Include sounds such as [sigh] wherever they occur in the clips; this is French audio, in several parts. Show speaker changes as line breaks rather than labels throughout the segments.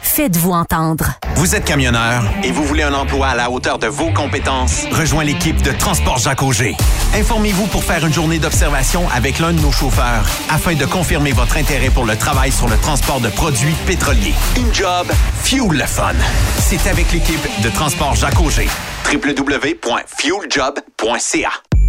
Faites-vous entendre.
Vous êtes camionneur et vous voulez un emploi à la hauteur de vos compétences? Rejoins l'équipe de Transport Jacques Auger. Informez-vous pour faire une journée d'observation avec l'un de nos chauffeurs afin de confirmer votre intérêt pour le travail sur le transport de produits pétroliers. Une job, fuel le fun. C'est avec l'équipe de Transport Jacques Auger. www.fueljob.ca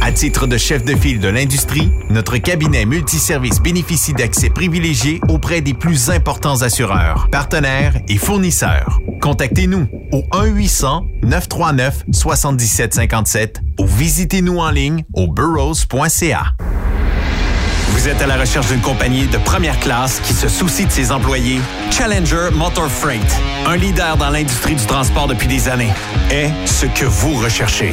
À titre de chef de file de l'industrie, notre cabinet multiservice bénéficie d'accès privilégié auprès des plus importants assureurs, partenaires et fournisseurs. Contactez-nous au 1-800-939-7757 ou visitez-nous en ligne au burrows.ca. Vous êtes à la recherche d'une compagnie de première classe qui se soucie de ses employés? Challenger Motor Freight, un leader dans l'industrie du transport depuis des années, est ce que vous recherchez.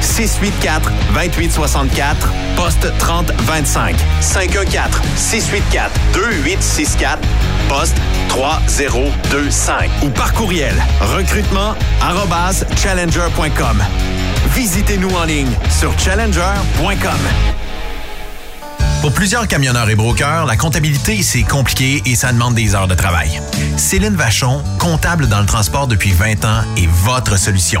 684 2864 poste 3025 514 684 2864 poste 3025 ou par courriel recrutement challenger.com. Visitez-nous en ligne sur challenger.com. Pour plusieurs camionneurs et brokers, la comptabilité, c'est compliqué et ça demande des heures de travail. Céline Vachon, comptable dans le transport depuis 20 ans, est votre solution.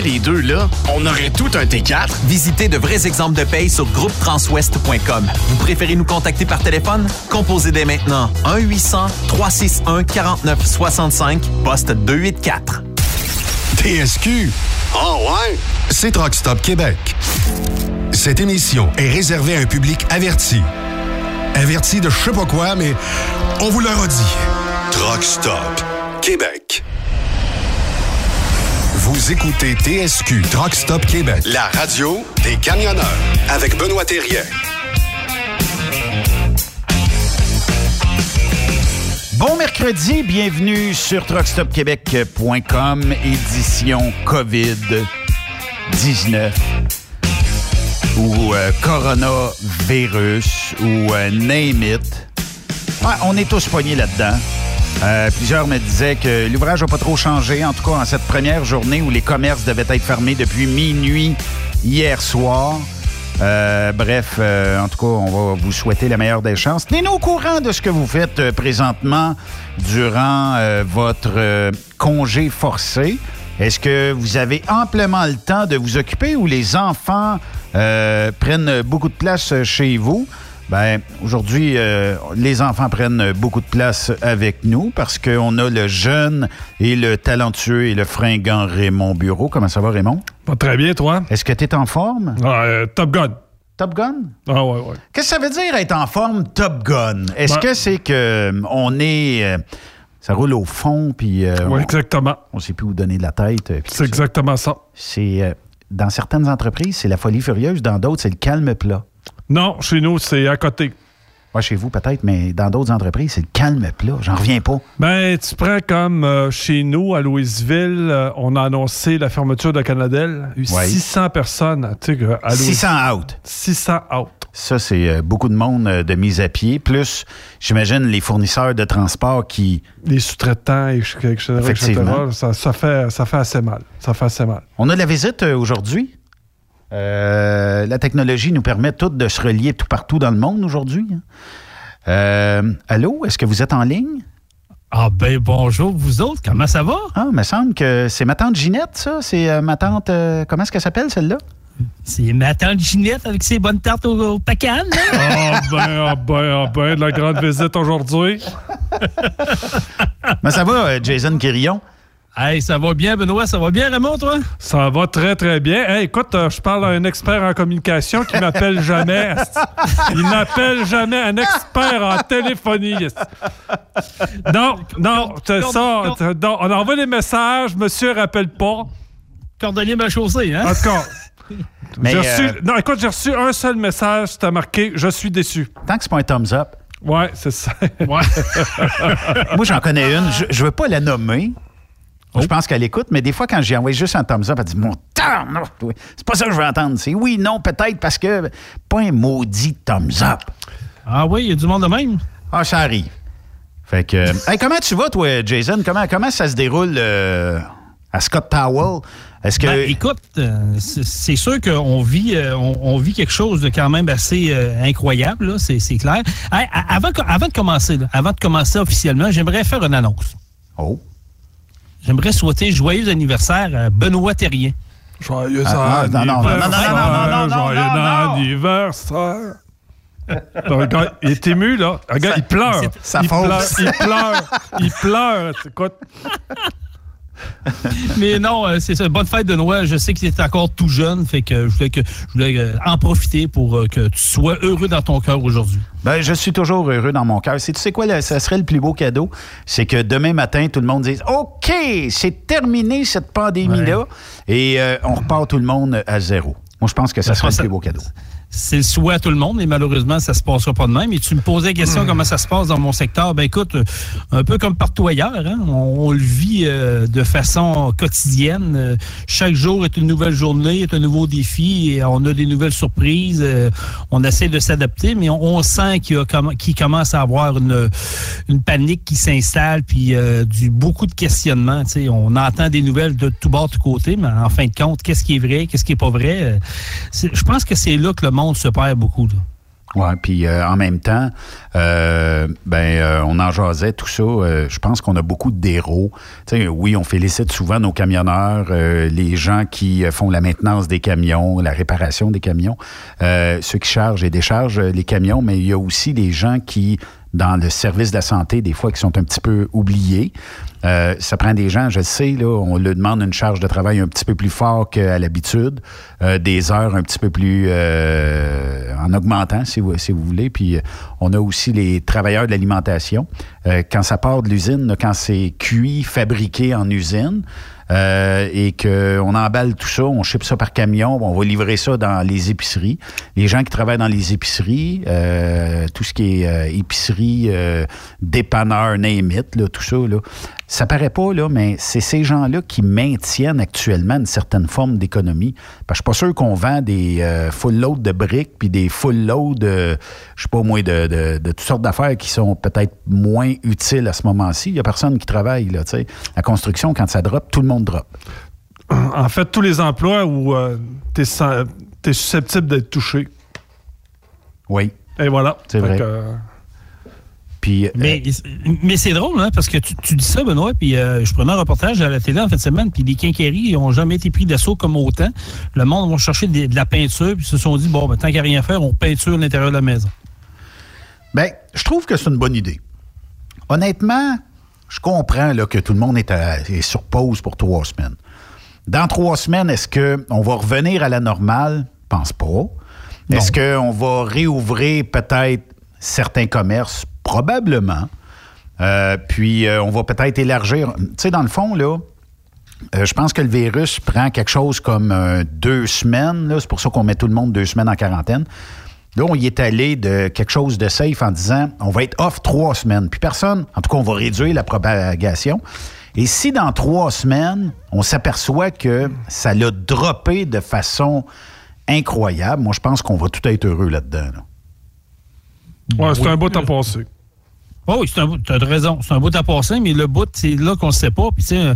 les deux, là, on aurait tout un T4.
Visitez de vrais exemples de paye sur groupetranswest.com. Vous préférez nous contacter par téléphone? Composez dès maintenant 1-800-361-4965, poste 284.
TSQ. Oh ouais? C'est Truck Stop Québec. Cette émission est réservée à un public averti. Averti de je sais pas quoi, mais on vous le redit. Truck Stop Québec. Vous écoutez TSQ Truck Stop Québec, la radio des camionneurs avec Benoît Thérien.
Bon mercredi, bienvenue sur truckstopquebec.com, édition COVID-19 ou euh, coronavirus ou euh, name it. Ouais, on est tous poignés là-dedans. Euh, plusieurs me disaient que l'ouvrage n'a pas trop changé, en tout cas en cette première journée où les commerces devaient être fermés depuis minuit hier soir. Euh, bref, euh, en tout cas, on va vous souhaiter la meilleure des chances. Tenez-nous au courant de ce que vous faites euh, présentement durant euh, votre euh, congé forcé. Est-ce que vous avez amplement le temps de vous occuper ou les enfants prennent beaucoup de place chez vous? Ben, aujourd'hui, euh, les enfants prennent beaucoup de place avec nous parce qu'on a le jeune et le talentueux et le fringant Raymond Bureau. Comment ça va, Raymond?
Pas très bien, toi?
Est-ce que tu es en forme?
Ah, euh, Top Gun.
Top Gun?
Ah, ouais, ouais.
Qu'est-ce que ça veut dire être en forme Top Gun? Est-ce
Ben-
que c'est que euh, on est. euh, ça roule au fond, puis on-
exactement.
on sait plus où donner de la tête.
C'est
tout ça?
exactement ça.
C'est. dans certaines entreprises, c'est la folie furieuse. Dans d'autres, c'est le calme plat.
Non, chez nous, c'est à côté.
Ouais, chez vous, peut-être, mais dans d'autres entreprises, c'est le calme plat. J'en reviens pas.
Ben, tu prends comme euh, chez nous, à Louisville, euh, on a annoncé la fermeture de Canadel. Il y a eu
Ouais.
600 personnes, tu sais, à Louisville.
600 out.
600 out.
Ça, c'est euh, beaucoup de monde de mise à pied. Plus, j'imagine, les fournisseurs de transport qui.
Les sous-traitants, etc., etc., ça, ça fait, ça fait assez mal. Ça fait assez mal.
On a de la visite aujourd'hui? Euh, la technologie nous permet toutes de se relier tout partout dans le monde aujourd'hui. hein. Euh, allô, est-ce que vous êtes en ligne?
Ah ben bonjour vous autres, comment ça va?
Ah, il me semble que c'est ma tante Ginette, ça. C'est euh, ma tante. euh, comment est-ce qu'elle s'appelle, celle-là?
C'est ma tante Ginette avec ses bonnes tartes au, au pacan, là.
Ah ben, ah ben, ah ben, de la grande visite aujourd'hui. [laughs]
Mais ça va, Jason Quirillon?
Hey, ça va bien Benoît, ça va bien Raymond toi?
Ça va très, très bien. Hey, écoute, euh, je parle à un expert en communication qui m'appelle [laughs] jamais. Il n'appelle jamais un expert en téléphonie. Non, non, c'est ça. Non, on envoie des messages, monsieur rappelle pas.
Cordonnier m'a chaussé, hein?
En tout cas, [laughs]
Mais
reçu,
euh,
non, écoute, j'ai reçu un seul message, c'était marqué « Je suis déçu
tant que c'est pas un thumbs up. ».
Ouais, c'est ça.
Ouais. [laughs]
Moi, j'en connais une. Je, je veux pas la nommer. Je pense qu'elle écoute, mais des fois, quand j'ai envoyé juste un thumbs up, elle dit Mon temps, non, c'est pas ça que je veux entendre. C'est oui, non, peut-être, parce que pas un maudit thumbs up.
Ah oui, il y a du monde de même.
Ah, ça arrive. Fait que. [laughs] Hey, comment tu vas, toi, Jason? Comment, comment ça se déroule euh, à Scott Powell? Est-ce que.
Ben, écoute, euh, c'est sûr qu'on vit, euh, on, on vit quelque chose de quand même assez euh, incroyable, c'est clair. Hey, avant, avant de commencer, là, avant de commencer officiellement, j'aimerais faire une annonce.
Oh
j'aimerais souhaiter joyeux anniversaire à Benoît Terrien.
Joyeux
anniversaire!
Joyeux anniversaire! Regarde, il est ému, là. Regarde, il pleure.
Ça
il, pleure il pleure. Il pleure. [laughs]
Mais non, euh, c'est ça. Bonne fête de Noël. Je sais que tu es encore tout jeune, fait que je voulais, que, je voulais euh, en profiter pour euh, que tu sois heureux dans ton cœur aujourd'hui.
Ben, je suis toujours heureux dans mon cœur. C'est- Tu sais quoi, là, ça serait le plus beau cadeau? C'est que demain matin, tout le monde dise OK, c'est terminé cette pandémie-là et euh, on repart tout le monde à zéro. Moi, je pense que ça serait le plus beau cadeau.
C'est le souhait à tout le monde, mais malheureusement, ça se passera pas de même. Et tu me posais la question comment ça se passe dans mon secteur? Ben écoute, un peu comme partout ailleurs, hein, on, le vit euh, de façon quotidienne. Euh, chaque jour est une nouvelle journée, est un nouveau défi, et on a des nouvelles surprises. Euh, on essaie de s'adapter, mais on, sent qu'il, commence à avoir une, une panique qui s'installe, puis du beaucoup de questionnements. On entend des nouvelles de tout bord, de tout côté, mais en fin de compte, qu'est-ce qui est vrai, qu'est-ce qui est pas vrai? je pense que c'est là que le monde se perd beaucoup.
Oui, puis euh, en même temps, euh, ben, euh, on en jasait, tout ça. je pense qu'on a beaucoup de déros. oui, on félicite souvent nos camionneurs, les gens qui font la maintenance des camions, la réparation des camions, ceux qui chargent et déchargent les camions, mais il y a aussi les gens qui dans le service de la santé, des fois, qui sont un petit peu oubliés. Euh, ça prend des gens, je sais, là, on leur demande une charge de travail un petit peu plus fort qu'à l'habitude, euh, des heures un petit peu plus euh, en augmentant, si vous, si vous voulez. Puis on a aussi les travailleurs de l'alimentation. quand ça part de l'usine, quand c'est cuit, fabriqué en usine, euh, et qu'on emballe tout ça, on ship ça par camion, on va livrer ça dans les épiceries. Les gens qui travaillent dans les épiceries, euh, tout ce qui est euh, épicerie, dépanneur, name it, tout ça, là, ça paraît pas, là, mais c'est ces gens-là qui maintiennent actuellement une certaine forme d'économie. Je suis pas sûr qu'on vend des full loads de briques puis des full loads, de, je sais pas de, de, toutes sortes d'affaires qui sont peut-être moins utiles à ce moment-ci. Il y a personne qui travaille, là, tu sais. La construction, quand ça drop, tout le monde
En fait, tous les emplois où euh, tu es, susceptible d'être touché.
Oui.
Et voilà.
C'est vrai.
Euh, mais, mais c'est drôle, hein, parce que tu, dis ça, Benoît, puis euh, je prenais un reportage à la télé en fin de semaine, puis les quincailleries n'ont jamais été pris d'assaut comme autant. Le monde va chercher de, la peinture, puis se sont dit, bon, ben, tant qu'il n'y a rien à faire, on peinture l'intérieur de la maison.
Bien, je trouve que c'est une bonne idée. Honnêtement, je comprends là, que tout le monde est, sur pause pour trois semaines. Dans trois semaines, est-ce qu'on va revenir à la normale? Je pense pas. Est-ce qu'on va réouvrir peut-être certains commerces? Probablement. Euh, puis, euh, on va peut-être élargir. Tu sais, dans le fond, là, euh, je pense que le virus prend quelque chose comme deux semaines. C'est pour ça qu'on met tout le monde deux semaines en quarantaine. Là, on y est allé de quelque chose de safe en disant on va être off trois semaines. Puis personne, en tout cas, on va réduire la propagation. Et si dans trois semaines, on s'aperçoit que ça l'a droppé de façon incroyable, moi, je pense qu'on va tout être heureux là-dedans.
Ouais, c'est un beau temps passé.
Oh oui, tu as raison. C'est un bout à passer, mais le bout, c'est là qu'on ne sait pas. Puis, euh,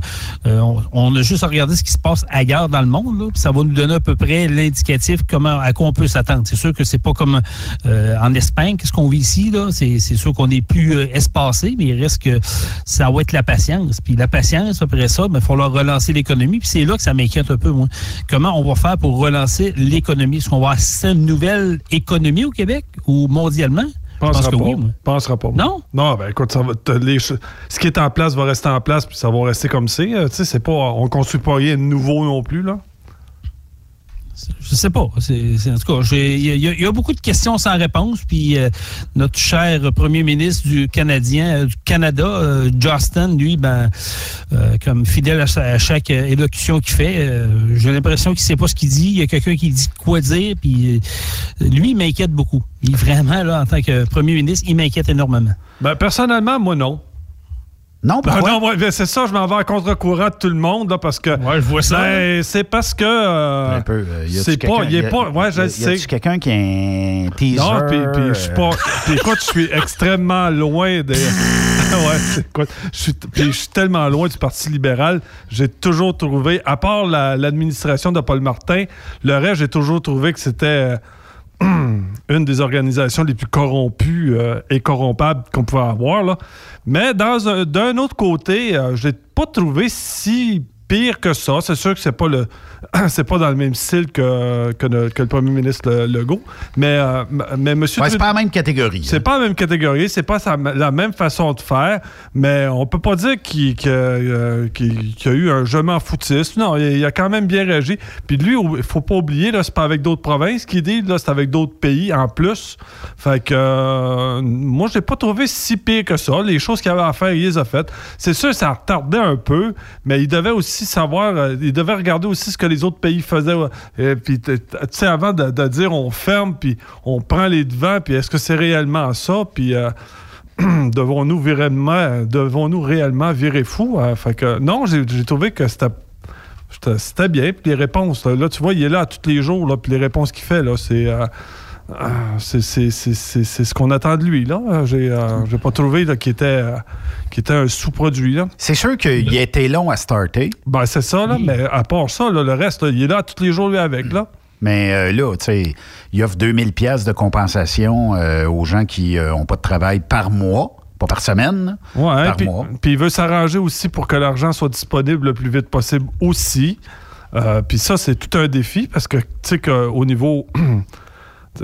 on, a juste à regarder ce qui se passe ailleurs dans le monde. Là, puis ça va nous donner à peu près l'indicatif à quoi on peut s'attendre. C'est sûr que c'est pas comme euh, en Espagne, qu'est-ce qu'on vit ici. là? C'est sûr qu'on est plus euh, espacé, mais il reste que ça va être la patience. Puis la patience, après ça, il va falloir relancer l'économie. Puis c'est là que ça m'inquiète un peu, moi. Comment on va faire pour relancer l'économie? Est-ce qu'on va avoir une nouvelle économie au Québec ou mondialement?
Pensera pas. Oui, Pensera pas.
Non?
Non, ben écoute, ça va, ce qui est en place va rester en place, puis ça va rester comme c'est. Tu sais, c'est pas. On construit pas rien de nouveau non plus, là.
Je sais pas. en tout cas, il y, a beaucoup de questions sans réponse. Puis euh, notre cher premier ministre du Canadien, euh, du Canada, euh, Justin, lui, ben, comme fidèle à, chaque élocution qu'il fait, j'ai l'impression qu'il sait pas ce qu'il dit. Il y a quelqu'un qui dit quoi dire. Puis lui, il m'inquiète beaucoup. Il vraiment là, en tant que premier ministre, il m'inquiète énormément.
Ben, personnellement, moi non.
Non,
ben non, ben, c'est ça, je m'en vais à contre-courant de tout le monde, là, parce que.
Ouais, je vois ça.
Ben, c'est parce que. Euh,
un peu. Euh,
c'est pas. Il est pas. Ouais, je sais.
Y quelqu'un qui est un teaser?
Non, puis, puis je suis pas. puis écoute, je suis extrêmement loin des. [laughs] ouais, écoute, je suis, je suis tellement loin du Parti libéral. J'ai toujours trouvé, à part l'administration de Paul Martin, le reste, j'ai toujours trouvé que c'était. Euh, [clears throat] une des organisations les plus corrompues euh, et corrompables qu'on pouvait avoir. Là. Mais d'un autre côté, euh, je n'ai pas trouvé si pire que ça. C'est sûr que c'est pas le [clears throat] c'est pas dans le même style que, que, le, premier ministre Legault, mais euh, mais monsieur
c'est pas la même catégorie.
C'est pas la même catégorie, c'est pas la même façon de faire, mais on peut pas dire qu'il euh, y a eu un je m'en foutiste. Non, il, a quand même bien réagi. Puis lui, il faut pas oublier là, c'est pas avec d'autres provinces qu'il dit, là, c'est avec d'autres pays en plus. Fait que euh, moi, je l'ai pas trouvé si pire que ça. Les choses qu'il avait à faire, il les a faites. C'est sûr, ça a retardé un peu, mais il devait aussi savoir, euh, il devait regarder aussi ce que les autres pays faisaient. euh, puis, tu sais, avant de, dire on ferme, puis on prend les devants, puis est-ce que c'est réellement ça? Puis euh, [clears throat] devons-nous réellement, devons-nous réellement virer fou? Euh, fait que non, j'ai trouvé que c'était bien. Puis les réponses, là, tu vois, il est là tous les jours, là, puis les réponses qu'il fait, là, c'est. euh, c'est c'est- c'est- c'est- c'est ce qu'on attend de lui. là. J'ai euh, j'ai pas trouvé là, qu'il était, euh, qu'il était un sous-produit. là.
C'est sûr qu'il a été long à starter.
Ben, c'est ça, là, mais à part ça, là, le reste, là, il est là tous les jours, lui, avec. Là.
Mais euh, là, tu sais, il offre 2000 pièces de compensation euh, aux gens qui n'ont pas de travail par mois, pas par semaine,
Ouais,
par
puis,
mois.
puis il veut s'arranger aussi pour que l'argent soit disponible le plus vite possible aussi. Euh, puis ça, c'est tout un défi parce que, tu sais, qu'au niveau. [clears throat]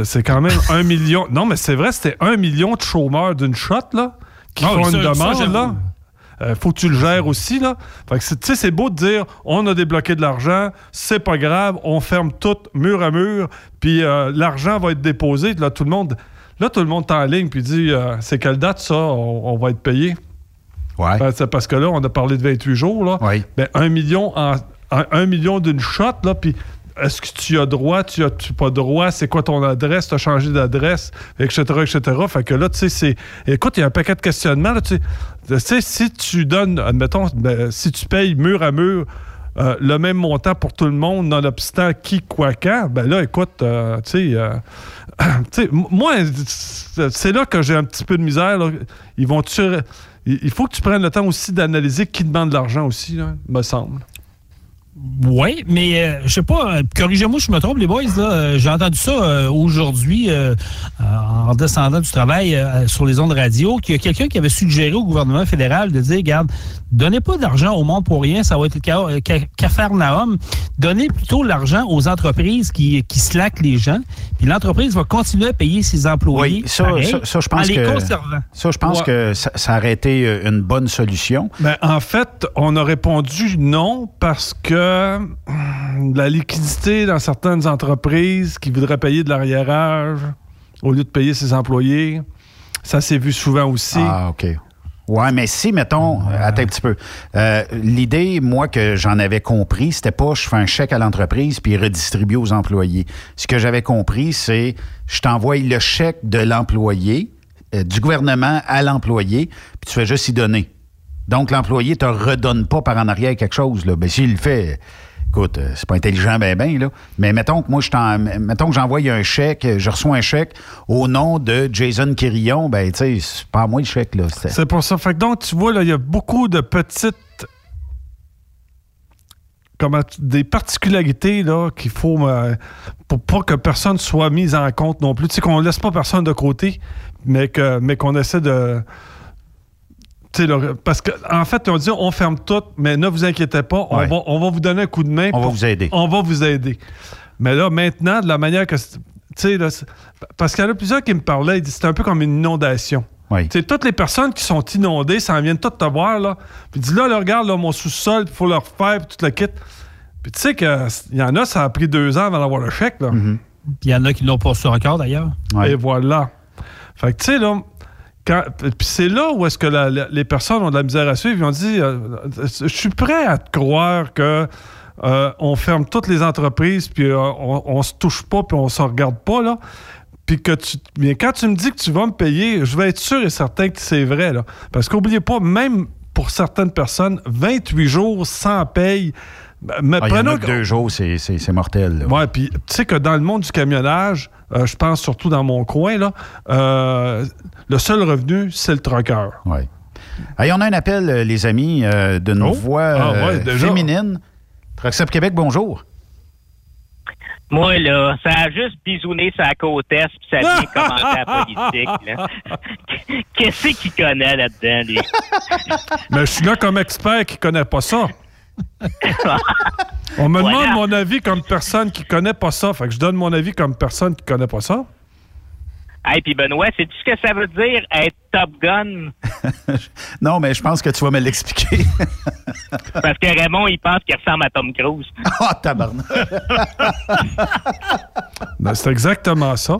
c'est quand même [laughs] un million. Non, mais c'est vrai, c'était un million de chômeurs d'une shot, là, qui font
ça-
une demande, là. Euh, faut que tu le gères aussi, là. Fait que, tu sais, c'est beau de dire, on a débloqué de l'argent, c'est pas grave, on ferme tout mur à mur, puis euh, l'argent va être déposé. Là, tout le monde, là, tout le monde est en ligne, puis dit, euh, c'est quelle date, ça, on, on va être payé?
Ouais.
Ben, c'est parce que là, on a parlé de 28 jours, là.
Oui.
Ben, un million, en, un million d'une shot, là, puis est-ce que tu as droit, tu as tu pas droit, c'est quoi ton adresse, tu as changé d'adresse, etc., etc. Fait que là, tu sais, c'est... Écoute, il y a un paquet de questionnements, tu sais. Si tu donnes, admettons, ben, si tu payes mur à mur euh, le même montant pour tout le monde, nonobstant qui, quoi, quand, ben là, écoute, euh, tu sais... euh, [clears throat] moi, c'est là que j'ai un petit peu de misère. Ils vont il il faut que tu prennes le temps aussi d'analyser qui demande de l'argent aussi, me semble.
Oui, mais euh, je sais pas, euh, corrigez-moi si je me trompe, les boys. euh, J'ai entendu ça euh, aujourd'hui en descendant du travail sur les ondes radio, qu'il y a quelqu'un qui avait suggéré au gouvernement fédéral de dire, regarde, donnez pas d'argent au monde pour rien, ça va être le ca- euh, ca- Capharnaüm. Donnez plutôt l'argent aux entreprises qui, qui slackent les gens, puis l'entreprise va continuer à payer ses employés
Oui, ça,
pareil,
ça, ça, je pense
en les
que
conservant.
ça, je pense
Ouais.
que ça, ça aurait été euh, une bonne solution.
Ben, en fait, on a répondu non parce que hum, la liquidité dans certaines entreprises qui voudraient payer de l'arriérage au lieu de payer ses employés, ça s'est vu souvent aussi.
Ah, OK. Ouais, mais si, mettons, euh, attends un petit peu. Euh, L'idée, moi, que j'en avais compris, c'était pas je fais un chèque à l'entreprise puis redistribue aux employés. Ce que j'avais compris, c'est je t'envoie le chèque de l'employé, euh, du gouvernement à l'employé, puis tu fais juste y donner. Donc, l'employé te redonne pas par en arrière quelque chose. Là. Ben, s'il le fait, écoute, euh, c'est pas intelligent ben ben, là. Mais mettons que moi, je t'en- mettons que j'envoie un chèque, euh, je reçois un chèque au nom de Jason Quirillon, ben, tu sais, c'est pas moi le chèque, là.
C'est pour ça. Fait que donc, tu vois, là, il y a beaucoup de petites. Comment, tu- des particularités là qu'il faut euh, pour pas que personne soit mis en compte non plus. Tu sais, qu'on laisse pas personne de côté, mais que mais qu'on essaie de. Parce qu'en en fait, on dit on ferme tout, mais ne vous inquiétez pas, on,
Ouais.
va, on va vous donner un coup de main.
On va vous aider.
On va vous aider. Mais là, maintenant, de la manière que. c'est- Tu sais, là, parce qu'il y en a plusieurs qui me parlaient, ils disaient c'est un peu comme une inondation.
Oui.
Tu sais, toutes les personnes qui sont inondées, ça en vient de toutes te voir, là. Puis dis là, là, regarde, là, mon sous-sol, il faut le refaire, puis tout le kit. Puis tu sais qu'il y en a, ça a pris deux ans avant d'avoir le chèque, là.
Mm-hmm.
Puis il y en a qui l'ont pas reçu encore, d'ailleurs.
Ouais.
Et voilà. Fait que tu sais, là, c'est là où est-ce que la- la- les personnes ont de la misère à suivre. Ils ont dit, euh, je suis prêt à te croire que euh, on ferme toutes les entreprises, puis euh, on, on se touche pas, puis on se regarde pas, là. Puis que tu. Mais quand tu me dis que tu vas me payer, je vais être sûr et certain que c'est vrai, là. Parce qu'oubliez pas, même pour certaines personnes, 28 jours sans paye. Mais
Ah, il y en
prenons
a que deux jours, c'est- mortel.
Ouais, puis tu sais que dans le monde du camionnage, euh, je pense surtout dans mon coin, là, euh, le seul revenu, c'est le trucker.
Ouais. Hey, on a un appel, euh, les amis, euh, d'une
Oh.
voix
Ah,
euh,
ouais, déjà.
féminine. Truckstop Québec, bonjour.
Moi, là, ça a juste bisouné sa côte est puis ça vient commenter la politique. [laughs] Qu'est-ce qu'il connaît là-dedans, lui? [laughs]
Mais je suis là comme expert qui connaît pas ça. [laughs] On me
Voilà.
demande mon avis comme personne qui connaît pas ça. Fait que je donne mon avis comme personne qui connaît pas ça.
Hey, puis Benoît, sais-tu ce que ça veut dire être Top Gun? [laughs]
Non, mais je pense que tu vas me l'expliquer. [laughs]
Parce que Raymond, il pense qu'il ressemble à Tom Cruise. [laughs]
Ah, tabarnak.
Ben, c'est exactement ça.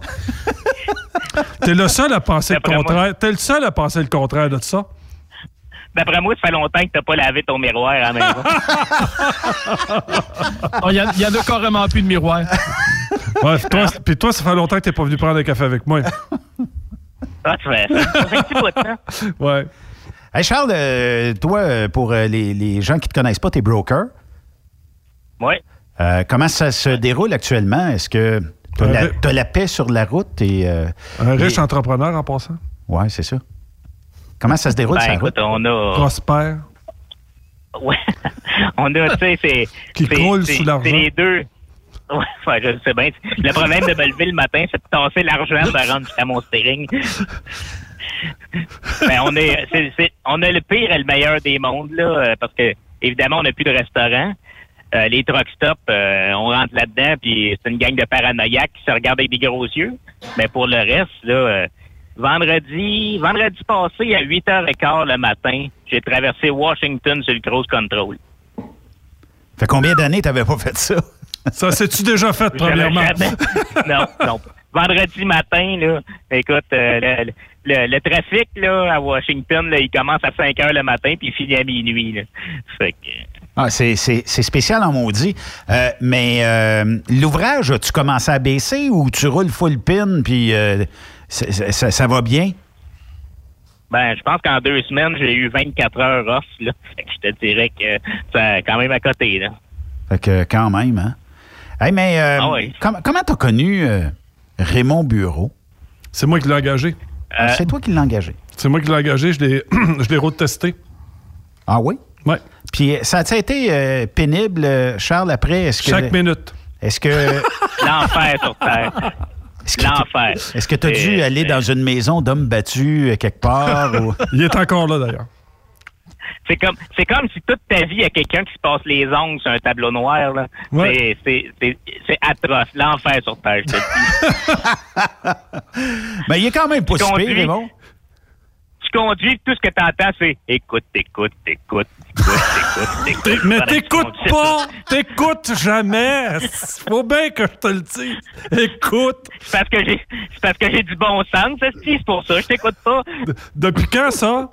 T'es le seul à penser le contraire. T'es le seul à penser le contraire de ça.
d'après moi, ça fait longtemps que t'as pas lavé ton miroir à la maison.
Oh, Il y, a- il y en a carrément plus de miroir. [laughs]
Ouais, puis toi, puis toi, ça fait longtemps que t'es pas venu prendre un café avec moi. [laughs]
Ah, tu fais ça. fait un petit bout de temps. [laughs]
Ouais.
Hey Charles, euh, toi, euh, pour euh, les, les gens qui ne te connaissent pas, t'es broker.
Oui.
Euh, comment ça se déroule actuellement? Est-ce que tu as,
Un
la, t'as la paix sur la route? Et, euh,
Un riche
et-
entrepreneur en passant.
Ouais, c'est ça. Comment ça se déroule
Ben,
sur la
écoute,
route?
on a.
Prospère.
Ouais. on a, tu sais, c'est.
Qui
c'est-
croule
c'est-
sous l'argent.
C'est les deux. Ouais, [laughs] ouais, je sais bien. Le problème de me lever le matin, c'est de tasser l'argent de rendre jusqu'à mon steering. [laughs] ben, on est, on a le pire et le meilleur des mondes, là, euh, parce que, évidemment, on n'a plus de restaurant. Euh, les truck stops, euh, on rentre là-dedans, puis c'est une gang de paranoïaques qui se regardent avec des gros yeux. Mais pour le reste, là, euh, vendredi, vendredi passé, à 8h15 le matin, j'ai traversé Washington sur le cruise control.
Fait combien d'années t'avais pas fait ça?
Ça s'est-tu déjà fait, premièrement?
Jamais- non, non. Vendredi matin, là, écoute, euh, le, le- le trafic là, à Washington, là, il commence à 5 heures le matin puis il finit à minuit. Là. Fait que,
Ah, c'est, c'est- c'est spécial en maudit. Euh, mais euh, l'ouvrage, as-tu commencé à baisser ou tu roules full pin puis euh, c'est- c'est- ça, ça va bien?
ben, je pense qu'en deux semaines, j'ai eu 24 heures off. Là. Fait que je te dirais que c'est quand même à côté. Là.
Fait que quand même, hein? Hey, mais euh,
Ah oui.
com- comment t'as connu euh, Raymond Bureau?
C'est moi qui l'ai engagé.
Euh,
c'est toi qui l'as engagé.
C'est moi qui l'ai engagé. Je l'ai, [clears throat] je l'ai road testé.
Ah oui?
Ouais.
Puis ça a été euh, pénible, Charles, après? Est-ce que,
Chaque minute.
Est-ce que, [laughs]
L'enfer sur Terre. L'enfer.
est-ce que tu as dû aller dans une maison d'hommes battus quelque part? ou- [laughs]
Il est encore là, d'ailleurs.
C'est comme, c'est comme si toute ta vie, il y a quelqu'un qui se passe les ongles sur un tableau noir. Là.
Ouais.
C'est, c'est, c'est, c'est atroce. L'enfer sur Terre, je te dis.
Mais il est quand même pas
Tu
si pire,
conduis.
Raymond.
tu conduis, tout ce que tu entends, c'est écoute, écoute, écoute, écoute, écoute, [laughs] écoute.
Mais t'écoutes pas! T'écoutes jamais! Faut bien que je te le dise. Écoute!
C'est parce que j'ai, c'est parce que j'ai du bon sens, c'est pour ça, je t'écoute pas.
Depuis quand, ça?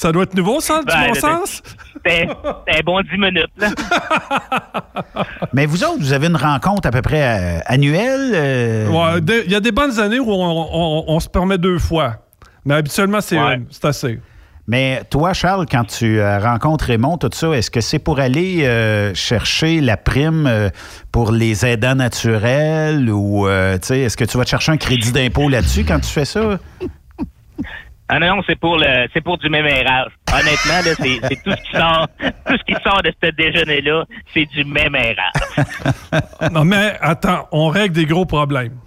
Ça doit être nouveau, ça, du
Ben,
bon sens?
C'était un bon 10 minutes, là. [laughs]
Mais vous autres, vous avez une rencontre à peu près euh, annuelle? euh,
Ouais, Il y a des bonnes années où on, on- on se permet deux fois. Mais habituellement, c'est
Ouais.
une. C'est assez.
Mais toi, Charles, quand tu euh, rencontres Raymond, tout ça, est-ce que c'est pour aller euh, chercher la prime euh, pour les aidants naturels ou, euh, tu sais, est-ce que tu vas te chercher un crédit d'impôt là-dessus quand tu fais ça? [laughs]
Ah non, non, c'est pour le, c'est pour du mémérage. Honnêtement, là, c'est, c'est tout ce qui sort, [laughs] tout ce qui sort de ce déjeuner-là, c'est du mémérage. [laughs]
Non, mais attends, on règle des gros problèmes.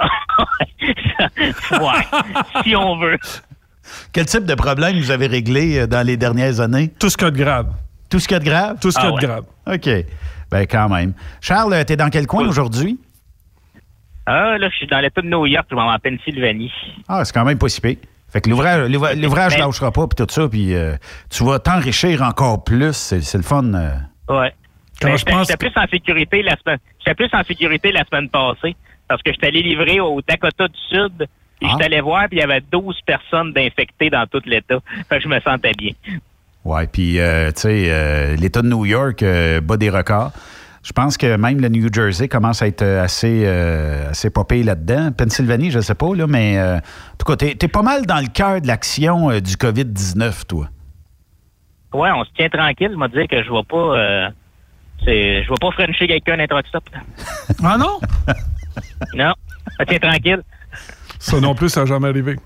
[laughs]
ouais, si on veut.
Quel type de problème vous avez réglé euh, dans les dernières années?
Tout ce qu'il y a de grave.
Tout ce qu'il y a de grave?
Tout ce qu'il y a
Ah
de grave.
OK. Ben quand même. Charles, euh, t'es dans quel coin aujourd'hui?
Ah, là, je suis dans l'État de New York, je vais en Pennsylvanie.
Ah, c'est quand même pas si pire. Fait que l'ouvrage,
Ben-
lâchera pas, puis tout ça, puis euh, tu vas t'enrichir encore plus. C'est le fun. euh.
Ouais. J'étais
pense
j'étais plus en sécurité la semaine. J'étais plus en sécurité la semaine passée parce que j'étais allé livrer au Dakota du Sud. Et
Ah.
j'étais allé voir, puis il y avait 12 personnes d'infectées dans tout l'État. Fait que je me sentais bien.
Ouais, puis, euh, tu sais, euh, l'État de New York bat des records. Je pense que même le New Jersey commence à être euh, assez, euh, assez popé là-dedans. Pennsylvanie, je sais pas, là, mais euh, en tout cas, t'es, t'es pas mal dans le cœur de l'action euh, du COVID-19, toi.
Ouais, on se tient tranquille. Je me dire que je vais pas... Euh, je vais pas frencher quelqu'un d'un truck stop.
Ah non?
Non, on se tient tranquille.
Ça non plus, ça n'a jamais arrivé.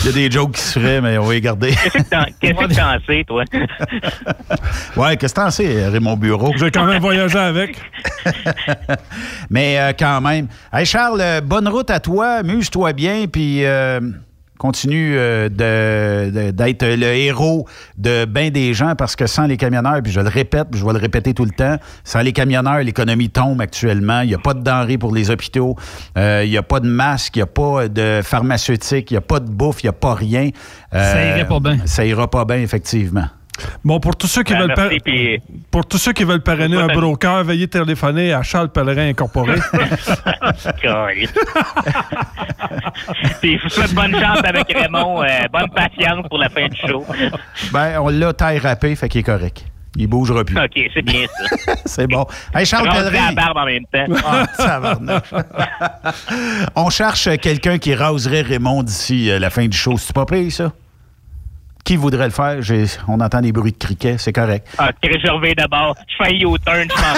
Il y a des jokes qui se feraient, mais on va les garder.
Qu'est-ce que t'en qu'est-ce que t'en sais, toi?
ouais, qu'est-ce que t'en sais, Raymond Bureau?
J'ai quand même voyagé avec. [laughs]
Mais euh, quand même. Hey Charles, euh, bonne route à toi, amuse-toi bien, puis euh, continue euh, d'être le héros de bien des gens parce que sans les camionneurs, puis je le répète, puis je vais le répéter tout le temps, sans les camionneurs, l'économie tombe actuellement. Il n'y a pas de denrées pour les hôpitaux, euh, il n'y a pas de masques, il n'y a pas de pharmaceutique, il n'y a pas de bouffe, il n'y a pas rien. Euh,
Ça irait pas bien.
Ça ira pas bien, effectivement.
Bon, pour tous ceux qui
Ben,
veulent
merci,
par-
puis-
pour tous ceux qui veulent parrainer un
Bonne-
broker, veuillez téléphoner à Charles Pellerin Incorporé. [laughs] [laughs]
Puis je vous souhaite bonne chance avec Raymond. euh, bonne patience pour la fin du show.
Ben, on l'a taille râpé, fait qu'il est correct. Il bougera plus.
OK, c'est bien ça. [laughs]
C'est bon. Hey, Charles Pellerin.
la barbe en même temps.
Ah. On cherche quelqu'un qui raserait Raymond d'ici euh, la fin du show. C'est pas pire, ça? Qui voudrait le faire? J'ai- On entend des bruits de criquets, c'est correct.
Ah, Gervais d'abord. Je fais U-turn, je m'en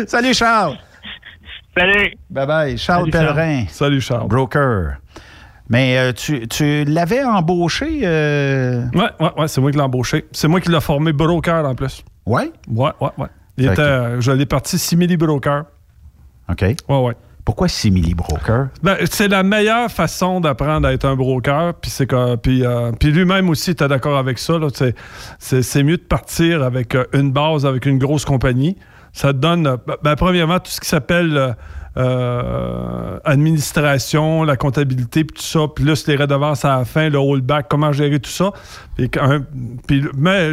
vais. [laughs]
Salut, Charles!
Salut!
Bye bye. Charles
Salut, Charles.
Pellerin.
Salut, Charles.
Broker. Mais euh, tu, tu l'avais embauché? euh,
Ouais, ouais, ouais, c'est moi qui l'ai embauché. C'est moi qui l'ai formé broker en plus.
Ouais?
Ouais, ouais, ouais. Il était,
que-
euh, je l'ai parti simili broker.
OK.
Ouais, ouais.
Pourquoi simili broker?
Ben, c'est la meilleure façon d'apprendre à être un broker. Puis c'est puis, euh, puis lui-même aussi était d'accord avec ça. C'est, mieux de partir avec euh, une base, avec une grosse compagnie. Ça te donne, euh, ben, premièrement, tout ce qui s'appelle administration, la comptabilité, puis tout ça. C'est les redevances à la fin, le holdback, comment gérer tout ça. Puis, mais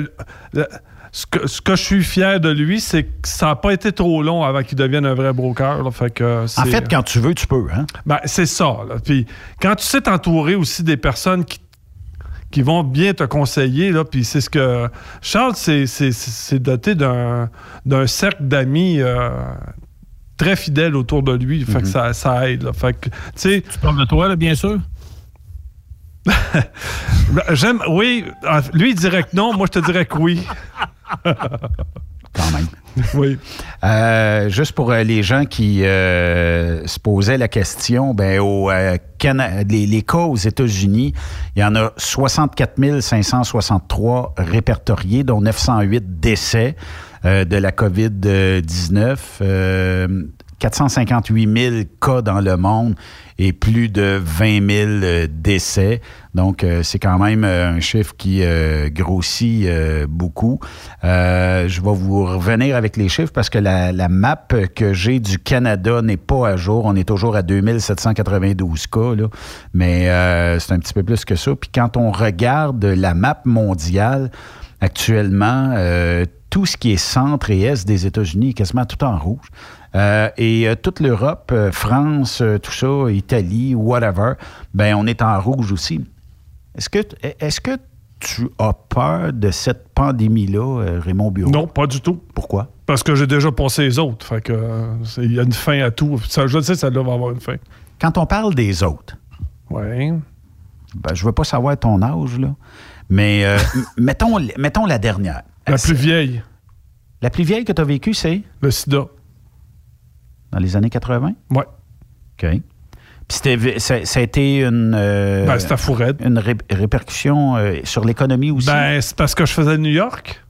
ce que, ce que je suis fier de lui, c'est que ça n'a pas été trop long avant qu'il devienne un vrai broker. là. Fait que
En fait, quand tu veux, tu peux. Hein?
ben, c'est ça. là. Puis quand tu sais t'entourer aussi des personnes qui, qui vont bien te conseiller, là, puis c'est ce que. Charles, c'est, c'est- c'est- c'est doté d'un, d'un cercle d'amis euh, très fidèles autour de lui. Fait que ça, ça aide. là. Fait que, tu sais.
Tu parles de toi, là, bien sûr? [laughs]
Ben, J'aime. Oui. Lui, il dirait que non. Moi, je te dirais que oui. [laughs] [laughs]
Quand même.
Oui.
Euh, juste pour euh, les gens qui euh, se posaient la question, ben, au, euh, Cana- les, les cas aux États-Unis, il y en a 64 563 répertoriés, dont 908 décès de la COVID-19. euh, 458 000 cas dans le monde et plus de 20 000 euh, décès. Donc, euh, c'est quand même euh, un chiffre qui grossit beaucoup. Je vais vous revenir avec les chiffres parce que la, la map que j'ai du Canada n'est pas à jour. On est toujours à 2792 cas, là. mais c'est un petit peu plus que ça. Puis quand on regarde la map mondiale, actuellement, tout ce qui est centre et est des États-Unis est quasiment tout en rouge. Euh, et euh, toute l'Europe, euh, France, tout ça, Italie, whatever, ben on est en rouge aussi. Est-ce que, est-ce que tu as peur de cette pandémie-là, Raymond Bureau?
Non, pas du tout.
Pourquoi?
Parce que j'ai déjà passé les autres. Fait que il y a une fin à tout. Ça, je sais, ça doit avoir une fin.
Quand on parle des autres,
Oui.
ben, je veux pas savoir ton âge, là, mais [laughs] mettons, mettons la dernière.
La plus vieille,
La plus vieille que tu as vécue, c'est?
Le sida.
dans les années 80?
Ouais.
OK. Puis c'était, ça, ça a été une, euh,
Ben,
une ré- répercussion euh, sur l'économie aussi?
Ben, c'est parce que je faisais New York.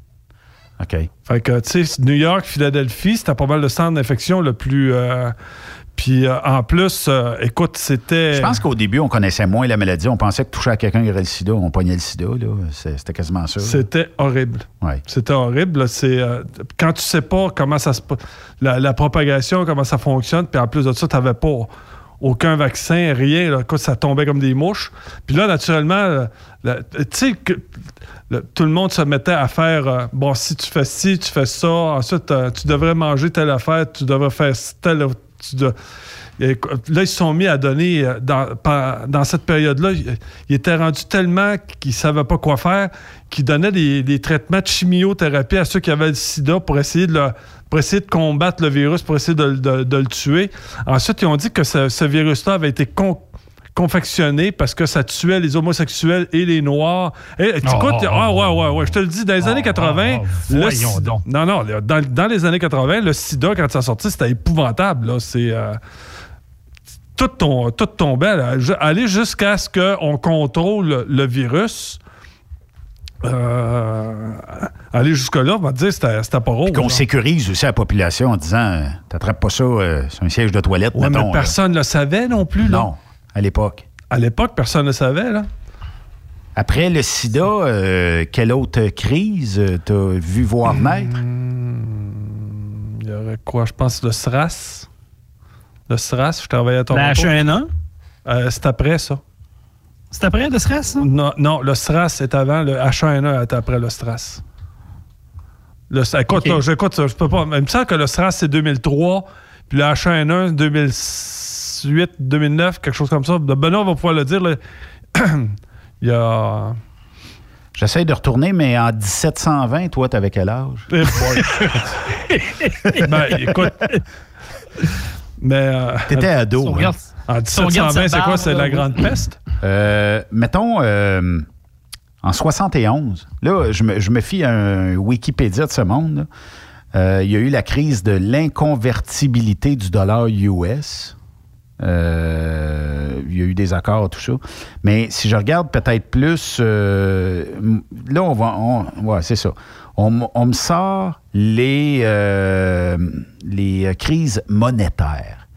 OK.
Fait que, tu sais, New York, Philadelphie, c'était pas mal le centre d'infection le plus. euh, puis euh, en plus, euh, écoute, c'était.
Je pense qu'au début, on connaissait moins la maladie. On pensait que toucher à quelqu'un qui aurait le sida, on poignait le sida. là. C'était quasiment ça. là.
C'était horrible.
Ouais.
C'était horrible. C'est, euh, quand tu sais pas comment ça se. La, la propagation, comment ça fonctionne, puis en plus de ça, tu n'avais pas aucun vaccin, rien. Là. Écoute, ça tombait comme des mouches. Puis là, naturellement, tu sais que le- tout le monde se mettait à faire euh, bon, si tu fais ci, tu fais ça, ensuite, euh, tu devrais manger telle affaire, tu devrais faire telle. Là, ils se sont mis à donner, euh, dans, cette période-là, ils étaient rendus tellement qu'ils ne savaient pas quoi faire qu'ils donnaient des, traitements de chimiothérapie à ceux qui avaient le sida pour essayer de, combattre le virus, pour essayer de, de- le tuer. Ensuite, ils ont dit que ce, virus-là avait été confectionné parce que ça tuait les homosexuels et les noirs. Et, tu
Oh,
écoutes,
oh,
ah
oh,
ouais, ouais, ouais, je te le dis, dans les
Oh,
années 80,
oh, oh,
le sida-
donc.
non, non, dans, dans les années 80, le sida, quand ça sortit, c'était épouvantable. Là. C'est... euh, tout, ton, tout tombait. là. Aller jusqu'à ce qu'on contrôle le, virus. Euh, aller jusque-là, on va te dire, c'était c'était pas rose.
Qu'on
là.
sécurise aussi la population en disant euh, T'attrapes pas ça euh, sur un siège de toilette,
Ouais,
mettons,
mais personne ne le savait non plus. Là.
À l'époque.
À l'époque, personne ne le savait. Là.
Après le sida, euh, quelle autre crise euh, t'as vu voir
Hmm.
naître?
Il y aurait quoi? Je pense le SRAS. Le SRAS, je travaillais à Toronto.
La H1N1?
Euh, c'est après ça.
C'est après le SRAS, ça?
Non, non, le SRAS est avant, le H1N1 est après le SRAS. Le, écoute,
Ok.
là, j'écoute, je peux pas. Il me semble que le SRAS, c'est 2003, puis le H1N1, 2008, 2009, quelque chose comme ça. Benoît va pouvoir le dire. là. [clears throat] Il y a.
J'essaie de retourner, mais en 1720, toi, t'avais quel âge?
Eh boy. [laughs] ben, écoute. Mais. euh,
T'étais ado.
Si
hein?
En
Si on regarde
1720,
sa
c'est quoi? C'est la. Grande Peste?
Euh, mettons, euh, en 71, là, je me, je me fie à un Wikipédia de ce monde. là. Euh, il y a eu la crise de l'inconvertibilité du dollar US. Euh, il y a eu des accords, tout ça. Mais si je regarde peut-être plus, euh, là, on va. on- c'est ça. On, me sort les, euh, les crises monétaires.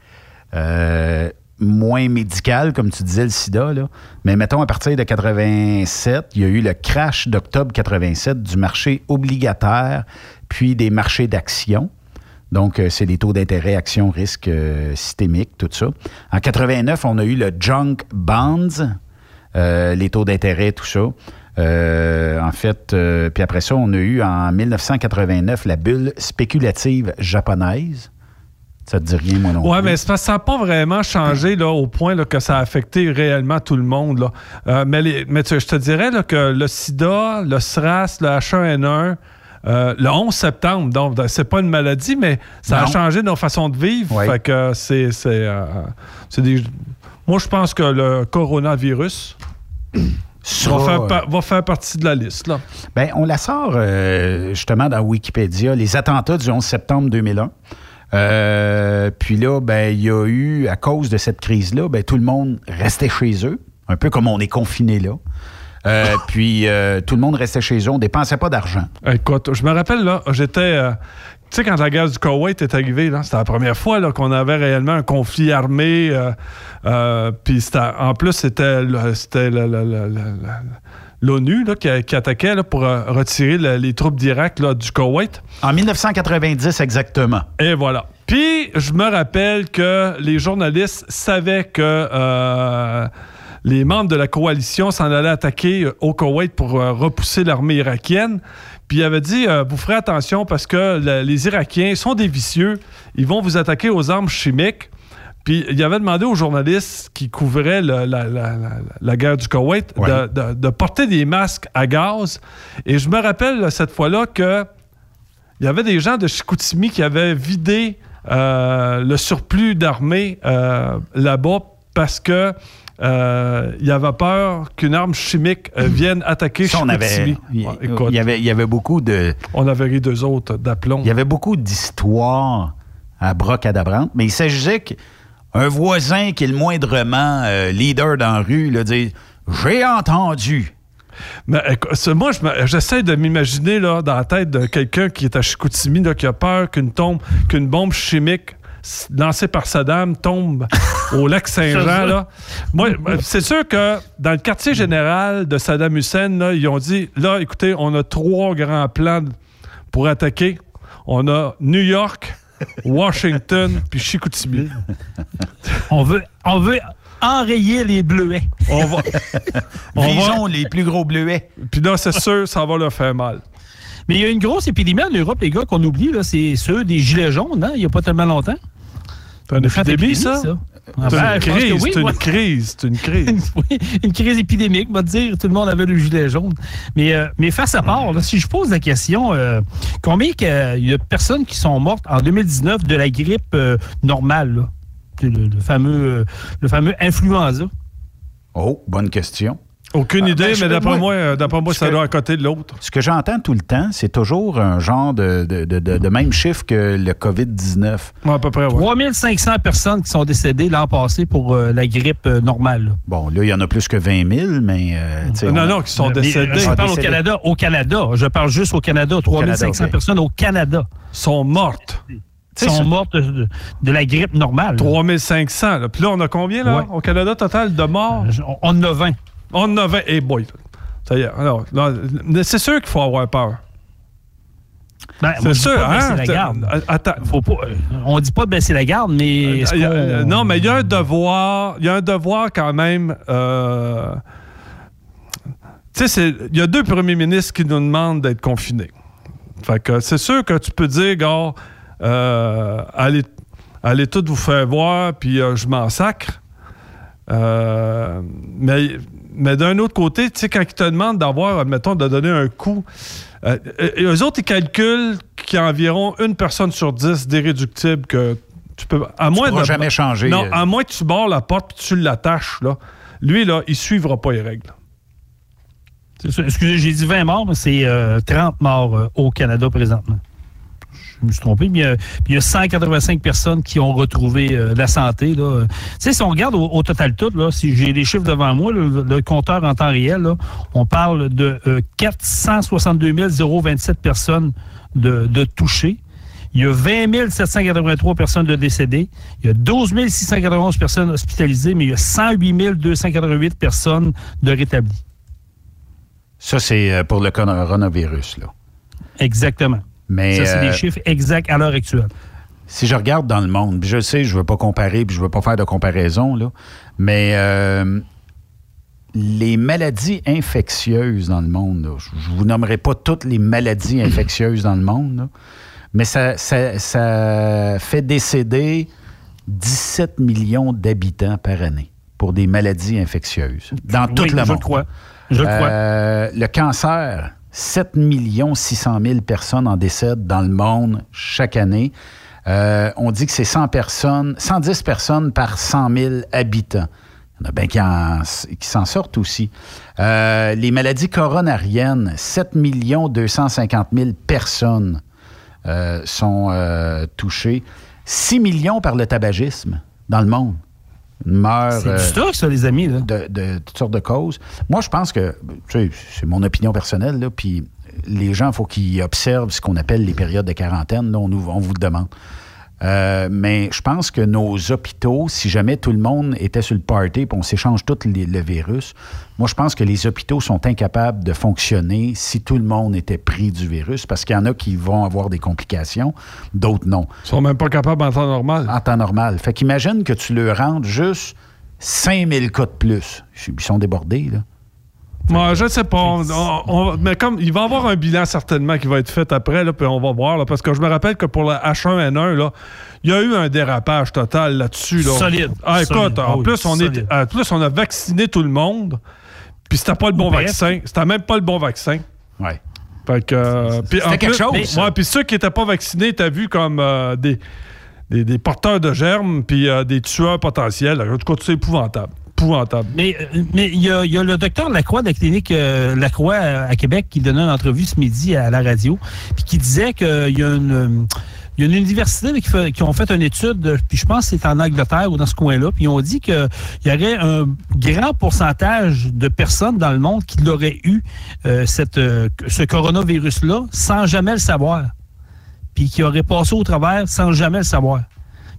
Moins médicales, comme tu disais, le sida. Là. Mais mettons, à partir de 87, il y a eu le crash d'octobre 87 du marché obligataire, puis des marchés d'actions. Donc, euh, c'est les taux d'intérêt, actions, risques euh, systémiques, tout ça. En 89, on a eu le junk bonds, euh, les taux d'intérêt, tout ça. Euh, en fait, puis après ça, on a eu en 1989 la bulle spéculative japonaise. Ça te dit rien, moi non
Oui, mais ça n'a pas vraiment changé là, au point là, que ça a affecté réellement tout le monde. Là. Mais les- mais tu- je te dirais que le sida, le SRAS, le H1N1, euh, le 11 septembre, donc c'est pas une maladie, mais ça a changé nos façons de vivre.
Oui.
Fait que c'est. c'est, euh, c'est des... Moi, je pense que le coronavirus
Ça,
va faire,
euh,
pa- va faire partie de la liste. Là.
Ben, on la sort euh, justement dans Wikipédia, les attentats du 11 septembre 2001. Euh, puis là, ben, il y a eu, à cause de cette crise-là, ben, tout le monde restait chez eux, un peu comme on est confiné là. Euh, [laughs] puis euh, tout le monde restait chez eux, on dépensait pas d'argent.
Écoute, je me rappelle, là, j'étais. euh, tu sais, quand la guerre du Koweït est arrivée, c'était la première fois qu'on avait réellement un conflit armé. Puis c'était- en plus, c'était l'ONU qui, qui attaquait là, pour retirer le- les troupes d'Irak du Koweït.
En 1990 exactement.
Et voilà. Puis, je me rappelle que les journalistes savaient que les membres de la coalition s'en allaient attaquer euh, au Koweït pour euh, repousser l'armée irakienne. Puis, il avait dit euh, Vous ferez attention parce que le- les Irakiens sont des vicieux. Ils vont vous attaquer aux armes chimiques. Puis, il avait demandé aux journalistes qui couvraient le- la, la- la- la guerre du Koweït de-
Ouais.
de, de porter des masques à gaz. Et je me rappelle cette fois-là que il y avait des gens de Chicoutimi qui avaient vidé euh, le surplus d'armée euh, là-bas parce que euh, il y avait peur qu'une arme chimique euh, [clears throat] vienne attaquer
Ça, on avait, il,
Ouais, écoute,
il y avait, il y avait beaucoup de,
on avait ri d'eux autres d'aplomb.
il y avait beaucoup d'histoires à brocadabrante, mais il s'agissait qu'un voisin qui est le moindrement euh, leader dans la rue, là, dit J'ai entendu.
Mais moi, j'essaie de m'imaginer là, dans la tête de quelqu'un qui est à Chicoutimi, là, qui a peur qu'une tombe, qu'une bombe chimique lancée par Saddam tombe au lac [laughs] Saint-Jean. là. Moi, c'est sûr que dans le quartier général de Saddam Hussein, là, ils ont dit là, écoutez, on a trois grands plans pour attaquer. On a New York, [laughs] Washington, puis Chicoutimi. [laughs]
On veut, on veut enrayer les bleuets.
On va. on va-
les plus gros bleuets.
Puis là, c'est sûr, ça va leur faire mal.
Mais il y a une grosse épidémie en Europe, les gars, qu'on oublie, là, c'est ceux des gilets jaunes, hein, il n'y a pas tellement longtemps.
C'est une épidémie,
épidémie,
ça?
Ah ben,
une crise,
oui,
c'est une crise, c'est une crise. [laughs]
Oui, une crise épidémique, va te dire. Tout le monde avait le gilet jaune. Mais, euh, mais face à part, là, si je pose la question, euh, combien que, euh, il y a de personnes qui sont mortes en 2019 de la grippe euh, normale, là? Le, le fameux, euh, le fameux influenza.
Oh, bonne question.
Aucune
Ah,
idée,
ben,
mais d'après
moi,
moi, euh, d'après moi, ça
que-
doit à côté de l'autre.
Ce que j'entends tout le temps, c'est toujours un genre de, de, de- de- de même chiffre que le COVID-19.
Ouais, à peu près, ouais.
3500 personnes qui sont décédées l'an passé pour euh, la grippe euh, normale. là.
Bon, là, il y en a plus que 20 000, mais... euh,
Non,
on a-
non, qui sont
Mais,
décédés.
Je
Ah,
parle au. Canada. Au Canada. Je parle juste au Canada. 3500
ok.
personnes au Canada
sont mortes.
sont mortes de, de la grippe normale.
3500. Là. Puis là, on a combien, là,
Ouais.
au Canada, total de morts?
On, on en a 20.
On en a 20. Eh boy. Ça y est. Alors, c'est sûr qu'il faut avoir peur.
Ben,
C'est sûr,
pas
hein?
la garde.
Attends.
Faut pas, euh, on dit pas de baisser la garde, mais.
a- euh, non, mais il y a un devoir, il y a un devoir quand même euh, tu sais, il y a deux premiers ministres qui nous demandent d'être confinés. Fait que c'est sûr que tu peux dire, gars, euh, allez, allez tout vous faire voir, puis euh, je m'en sacre. Euh, mais mais d'un autre côté, tu sais, quand ils te demandent d'avoir, admettons, de donner un coup, euh, euh, eux autres, ils calculent qu'il y a environ une personne sur dix d'irréductible que tu peux. À moins
pourras
de,
jamais changer,
Non,
euh.
à moins que tu barres la porte puis tu l'attaches, là. Lui, là, il suivra pas les règles.
Excusez, j'ai dit 20 morts, mais c'est euh, 30 morts euh, au Canada présentement. Je me suis trompé, mais euh, il y a 185 personnes qui ont retrouvé euh, la santé. Là. Tu sais, si on regarde au, au total tout, là, si j'ai les chiffres devant moi, le, le compteur en temps réel, là, on parle de euh, 462 027 personnes de, de touchées. Il y a 20 783 personnes de décédées. Il y a 12 691 personnes hospitalisées, mais il y a 108 288 personnes de rétablies.
Ça, c'est euh, pour le coronavirus, là.
Exactement.
Mais,
Ça, c'est
euh,
des chiffres exacts à l'heure actuelle.
Si je regarde dans le monde, puis je sais, je ne veux pas comparer, puis je ne veux pas faire de comparaison, là, mais euh, les maladies infectieuses dans le monde, là, je ne vous nommerai pas toutes les maladies infectieuses dans le monde, là, mais ça, ça- ça fait décéder 17 millions d'habitants par année pour des maladies infectieuses dans
Oui,
tout le
je
monde.
le crois. Je le crois.
Euh, le cancer, 7 600 000 personnes en décèdent dans le monde chaque année. Euh, on dit que c'est 100 personnes, 110 personnes par 100 000 habitants. Il y en a bien qui en- qui s'en sortent aussi. Euh, les maladies coronariennes, 7 250 000 personnes euh, sont touchées. 6 millions par le tabagisme dans le monde.
C'est
euh,
du stock, ça, les amis. Là.
de, de toutes sortes de causes. Moi, je pense que, tu sais, c'est mon opinion personnelle, là, puis les gens, il faut qu'ils observent ce qu'on appelle les périodes de quarantaine. Là, on, nous- on vous le demande. Euh, mais je pense que nos hôpitaux, si jamais tout le monde était sur le party puis on s'échange tout les- le virus, moi, je pense que les hôpitaux sont incapables de fonctionner si tout le monde était pris du virus parce qu'il y en a qui vont avoir des complications, d'autres non.
Ils sont même pas capables en temps normal.
En temps normal. Fait qu'imagine que tu leur rentres juste 5000 cas de plus. Ils sont débordés, là.
Moi, je ne sais pas. On- on- on- mais comme il va y avoir un bilan certainement qui va être fait après, là, puis on va voir. là, parce que je me rappelle que pour le H1N1, là, il y a eu un dérapage total là-dessus. Là.
Solide.
Ah, écoute,
Solide.
en, plus, on
solide.
est, en plus, on a vacciné tout le monde. Puis c'était pas le bon
Bref.
vaccin. C'était même pas le bon vaccin.
Ouais.
Fait que, euh, puis en
C'était quelque
plus-
chose,
ouais, puis ceux qui n'étaient pas vaccinés, t'as vu comme euh, des, des, des porteurs de germes, puis euh, des tueurs potentiels. En tout cas, c'est épouvantable.
Mais euh, mais il y, a- y a le docteur Lacroix de la clinique euh, Lacroix euh, à Québec qui donnait une entrevue ce midi à la radio, puis qui disait qu'il y a une. euh, il y a une université qui, fait- qui ont fait une étude, euh, puis je pense que c'est en Angleterre ou dans ce coin-là, puis ils ont dit qu'il y aurait un grand pourcentage de personnes dans le monde qui l'auraient eu, euh, cette, euh, ce coronavirus-là, sans jamais le savoir, puis qui auraient passé au travers sans jamais le savoir.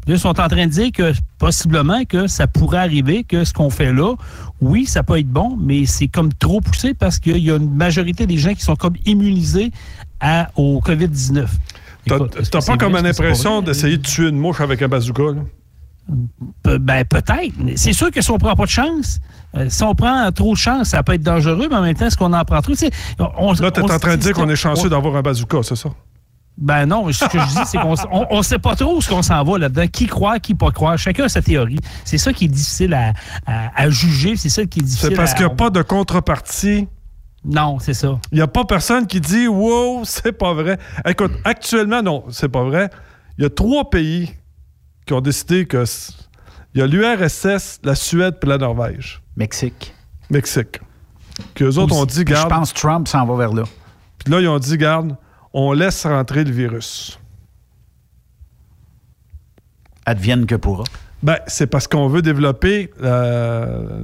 Ils sont en train de dire que possiblement que ça pourrait arriver, que ce qu'on fait là, oui, ça peut être bon, mais c'est comme trop poussé parce qu'il y a une majorité des gens qui sont comme immunisés à, au COVID-19.
T'as pas comme une impression d'essayer de tuer une mouche avec un bazooka? là?
Pe- Ben, peut-être. C'est sûr que si on prend pas de chance, euh, si on prend trop de chance, ça peut être dangereux, mais en même temps, est-ce qu'on en prend trop? Tu sais, on-
Là, t'es
on
en train de dire qu'on est chanceux
on-
d'avoir un bazooka, c'est ça?
Ben non, ce que je dis, c'est qu'on on, on sait pas trop où ce qu'on s'en va là-dedans. Qui croire, qui pas croire. Chacun a sa théorie. C'est ça qui est difficile à, à- à juger. C'est ça qui est difficile
C'est parce qu'il n'y a pas de contrepartie.
Non, c'est ça.
Il n'y a pas personne qui dit Wow, [laughs] c'est pas vrai. Écoute, actuellement, non, c'est pas vrai. Il y a trois pays qui ont décidé que. Il y a l'URSS, la Suède et la Norvège.
Mexique.
Mexique. Qu'eux autres ont dit,
Puis Je
garde.
pense que Trump s'en va vers là.
Puis là, ils ont dit, garde, on laisse rentrer le virus.
Advienne que pourra.
Ben, c'est parce qu'on veut développer. euh,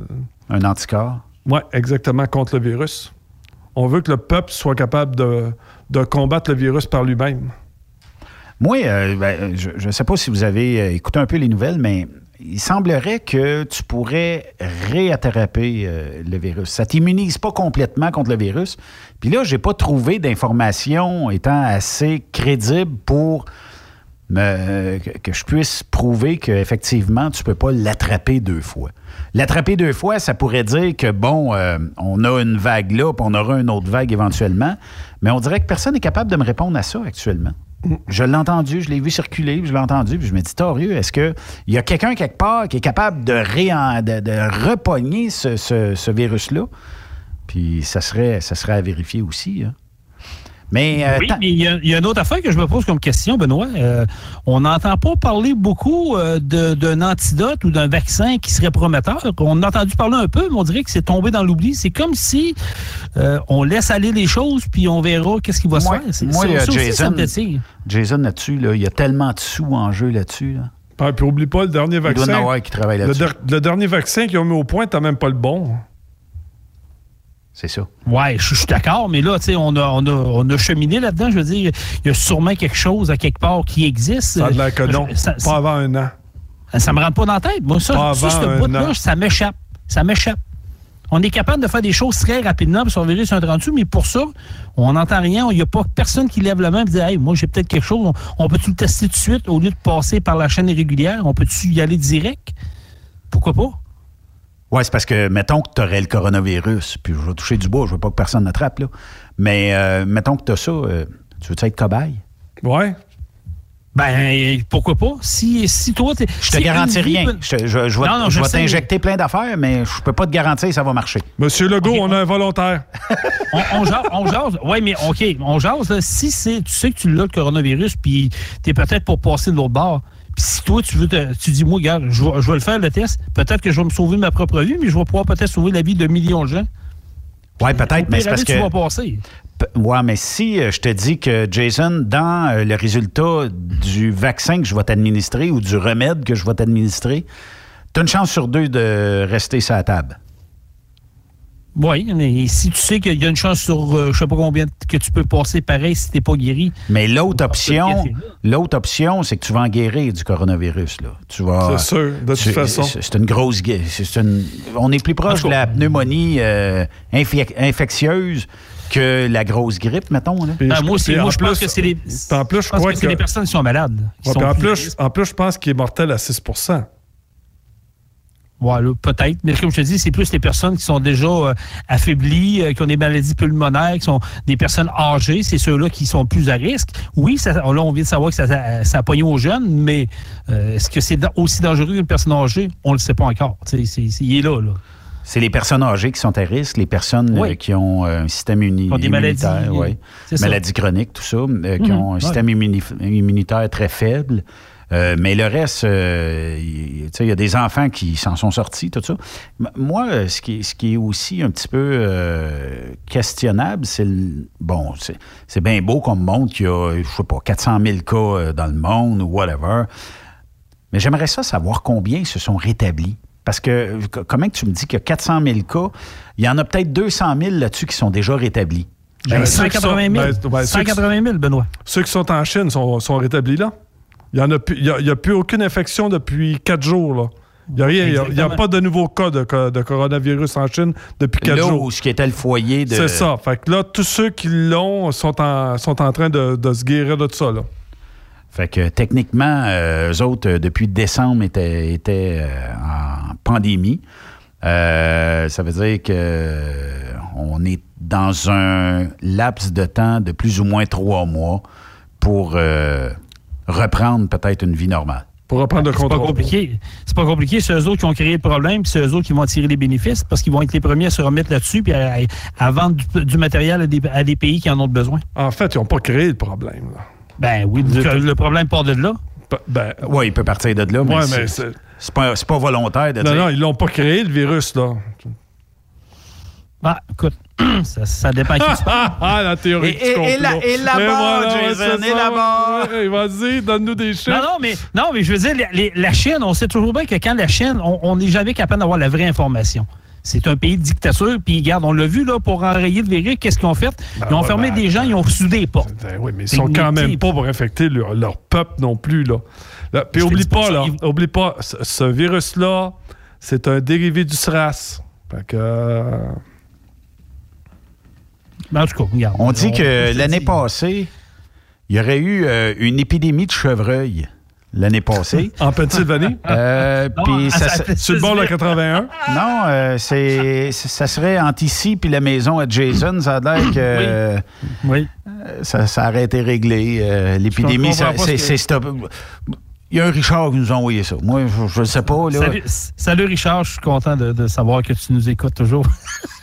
Un anticorps.
Oui, exactement, contre le virus. On veut que le peuple soit capable de, de combattre le virus par lui-même.
Moi, euh, ben, je ne sais pas si vous avez euh, écouté un peu les nouvelles, mais il semblerait que tu pourrais réattraper euh, le virus. Ça t'immunise pas complètement contre le virus. Puis là, j'ai pas trouvé d'informations étant assez crédibles pour que, je puisse prouver qu'effectivement, tu peux pas l'attraper deux fois. L'attraper deux fois, ça pourrait dire que, bon, euh, on a une vague là, puis on aura une autre vague éventuellement, mais on dirait que personne n'est capable de me répondre à ça actuellement. Je l'ai entendu, je l'ai vu circuler, je l'ai entendu, puis je me dis, Torieux, est-ce qu'il y a quelqu'un quelque part qui est capable de, réen- de, ce virus-là? Puis ça serait, ça serait à vérifier aussi. hein. Mais, euh,
Oui, mais il y, a- il y a une autre affaire que je me pose comme question, Benoît. Euh, on n'entend pas parler beaucoup euh, de- d'un antidote ou d'un vaccin qui serait prometteur. On a entendu parler un peu, mais on dirait que c'est tombé dans l'oubli. C'est comme si euh, on laisse aller les choses, puis on verra qu'est-ce qui va se faire. C'est-
moi,
ça-
il
aussi,
Jason-. Jason, là-dessus, là, il y a tellement de sous en jeu là-dessus. là.
Ah, puis oublie pas le dernier
Il doit
vaccin.
en avoir qui travaille
le,
là-dessus.
der- le dernier vaccin qu'ils ont mis au point, t'as même pas le bon.
C'est ça.
Ouais, je je suis d'accord, mais là, tu sais, on a, on, a, on a cheminé là-dedans. Je veux dire, il y a sûrement quelque chose à quelque part qui existe.
Ça a de l'air que non.
Ça-
Pas avant un an.
Ça me rentre pas dans la tête. Moi, ça,
Pas
ça,
avant
ce bout-là, ça m'échappe. Ça m'échappe. On est capable de faire des choses très rapidement pour surveiller sur un 38, mais pour ça, on n'entend rien. Il n'y a pas personne qui lève la main et dit Hey, moi, j'ai peut-être quelque chose. On, peut-tu le tester tout de suite au lieu de passer par la chaîne régulière? On peut-tu y aller direct? Pourquoi pas?
Oui, c'est parce que, mettons que tu aurais le coronavirus, puis je vais toucher du bois, je veux pas que personne n'attrape, là. Mais euh, mettons que tu as ça, euh, tu veux être cobaye?
Ouais.
Ben, pourquoi pas? Si, si toi, t'es.
Je te garantis rien. Je, te- je- je vais,
Non, non,
je
je
vais t'injecter plein d'affaires, mais je peux pas te garantir que ça va marcher.
Monsieur Legault, on a un volontaire. [laughs]
on, on jase, on jase. Oui, mais OK, on jase. là. si c'est, tu sais que tu l'as, le coronavirus, puis tu es peut-être pour passer de l'autre bord, si toi, tu veux te- tu dis, moi, regarde, je vais, je vais le faire, le test, peut-être que je vais me sauver ma propre vie, mais je vais pouvoir peut-être sauver la vie de millions de gens.
Oui, peut-être, mais c'est parce que.
tu vas passer?
Ouais, mais si euh, je te dis que, Jason, dans euh, le résultat du vaccin que je vais t'administrer ou du remède que je vais t'administrer, tu as une chance sur deux de rester sur la table.
Oui, mais si tu sais qu'il y a une chance sur, euh, je sais pas combien, que tu peux passer pareil si t'es pas guéri.
Mais l'autre option, l'autre option, c'est que tu vas en guérir du coronavirus. Là. Tu vas,
C'est sûr, de toute
tu-
façon.
C'est une grosse. c'est une- on est plus proche de la pneumonie euh, infi- infectieuse que la grosse grippe, mettons. Là.
Puis
Ben,
je-
moi aussi, moi,
en
je pense
plus-
que c'est les.
en plus, je
je pense
crois
que c'est
que-
les personnes qui sont malades. qui
Ouais,
sont
puis en,
plus-
plus, en plus, je pense qu'il est mortel à 6
Ouais, là, peut-être. Mais comme je te dis, c'est plus les personnes qui sont déjà euh, affaiblies, euh, qui ont des maladies pulmonaires, qui sont des personnes âgées. C'est ceux-là qui sont plus à risque. Oui, ça, là, on vient de savoir que ça, ça, ça a pogné aux jeunes, mais euh, est-ce que c'est aussi dangereux qu'une personne âgée? On ne le sait pas encore. C'est- il est là, là.
C'est les personnes âgées qui sont à risque, les personnes
Oui.
euh, qui ont un système uni-
Ont des
immunitaire,
maladies,
ouais. maladies chroniques, tout ça, euh, qui
Mhm,
ont un système immuni- immunitaire très faible. Euh, mais le reste, euh, il tu sais, il y a des enfants qui s'en sont sortis, tout ça. M- Moi, ce qui, est- ce qui est aussi un petit peu euh, questionnable, c'est le. Bon, c'est c'est bien beau qu'on me montre qu'il y a, je sais pas, 400 000 cas dans le monde ou whatever. Mais j'aimerais ça savoir combien se sont rétablis. Parce que, comment que tu me dis qu'il y a 400 000 cas? Il y en a peut-être 200 000 là-dessus qui sont déjà rétablis.
Ben,
Ben, ceux qui
180 000.
sont- ben, ben, ceux qui-
180 000, Benoît.
Ceux qui sont en Chine sont, sont rétablis là. Il n'y a, a- y a plus aucune infection depuis 4 jours. Là. Il n'y a rien. Il a- pas de nouveaux cas de, de coronavirus en Chine depuis 4
Là
jours.
où ce qui était le foyer de.
C'est ça. Fait que là, tous ceux qui l'ont sont en, sont en train de, de se guérir de ça. Là.
Fait que techniquement, euh, eux autres, euh, depuis décembre, étaient, étaient euh, en pandémie. Euh, ça veut dire que on est dans un laps de temps de plus ou moins trois mois pour reprendre peut-être une vie normale.
Pour reprendre le
C'est pas
contrôle.
compliqué. C'est pas compliqué. C'est eux autres qui ont créé le problème, puis c'est eux autres qui vont tirer les bénéfices parce qu'ils vont être les premiers à se remettre là-dessus puis à, à vendre du, du matériel à des, à des pays qui en ont besoin.
En fait, ils n'ont pas créé le problème. Là.
Ben oui, le, le problème part de là.
Ben,
Oui, il peut partir de là, mais
Ouais,
c'est-
mais c'est-
c'est pas, c'est pas volontaire de
non,
dire.
non, ils l'ont pas créé, le virus, là.
Ah, écoute, [clears throat] ça, ça dépend qui tu [laughs]
ah, la théorie
Et-
du
et- là- et là-bas,
voilà,
Jason, et là-bas.
Vas-y, donne-nous des chiffres.
Non, non, mais, non, mais je veux dire, les- la Chine, on sait toujours bien que quand la Chine, on- n'est jamais capable d'avoir la vraie information. C'est un pays de dictature, puis regarde, on l'a vu là, pour enrayer le virus, qu'est-ce qu'ils ont fait? Ils ont
ouais,
fermé
ben,
des gens, ils ont soudé des portes.
Ben oui, mais ils sont quand même pas pour infecter leur, leur peuple non plus, là. Là, Puis oublie
pas
là, oublie pas, ce, ce virus-là, c'est un dérivé du SRAS. Fait que... euh,
Ben, en tout cas, regarde.
On dit que l'année passée, Il y aurait eu euh, une épidémie de chevreuil l'année passée. [laughs]
en Pennsylvanie?
Euh, puis ça, ça-
Sur le bord de la 81? [laughs]
Non, euh, c'est, ça serait entre ici puis la maison à Jason. Ça a l'air que euh,
Oui.
ça, ça aurait été réglé. euh, l'épidémie, c'est,
que-
c'est stop. Il y a un Richard qui nous a envoyé ça. Moi, je ne sais pas. Là.
Salut, salut, Richard, je suis content de, de savoir que tu nous écoutes toujours. [laughs]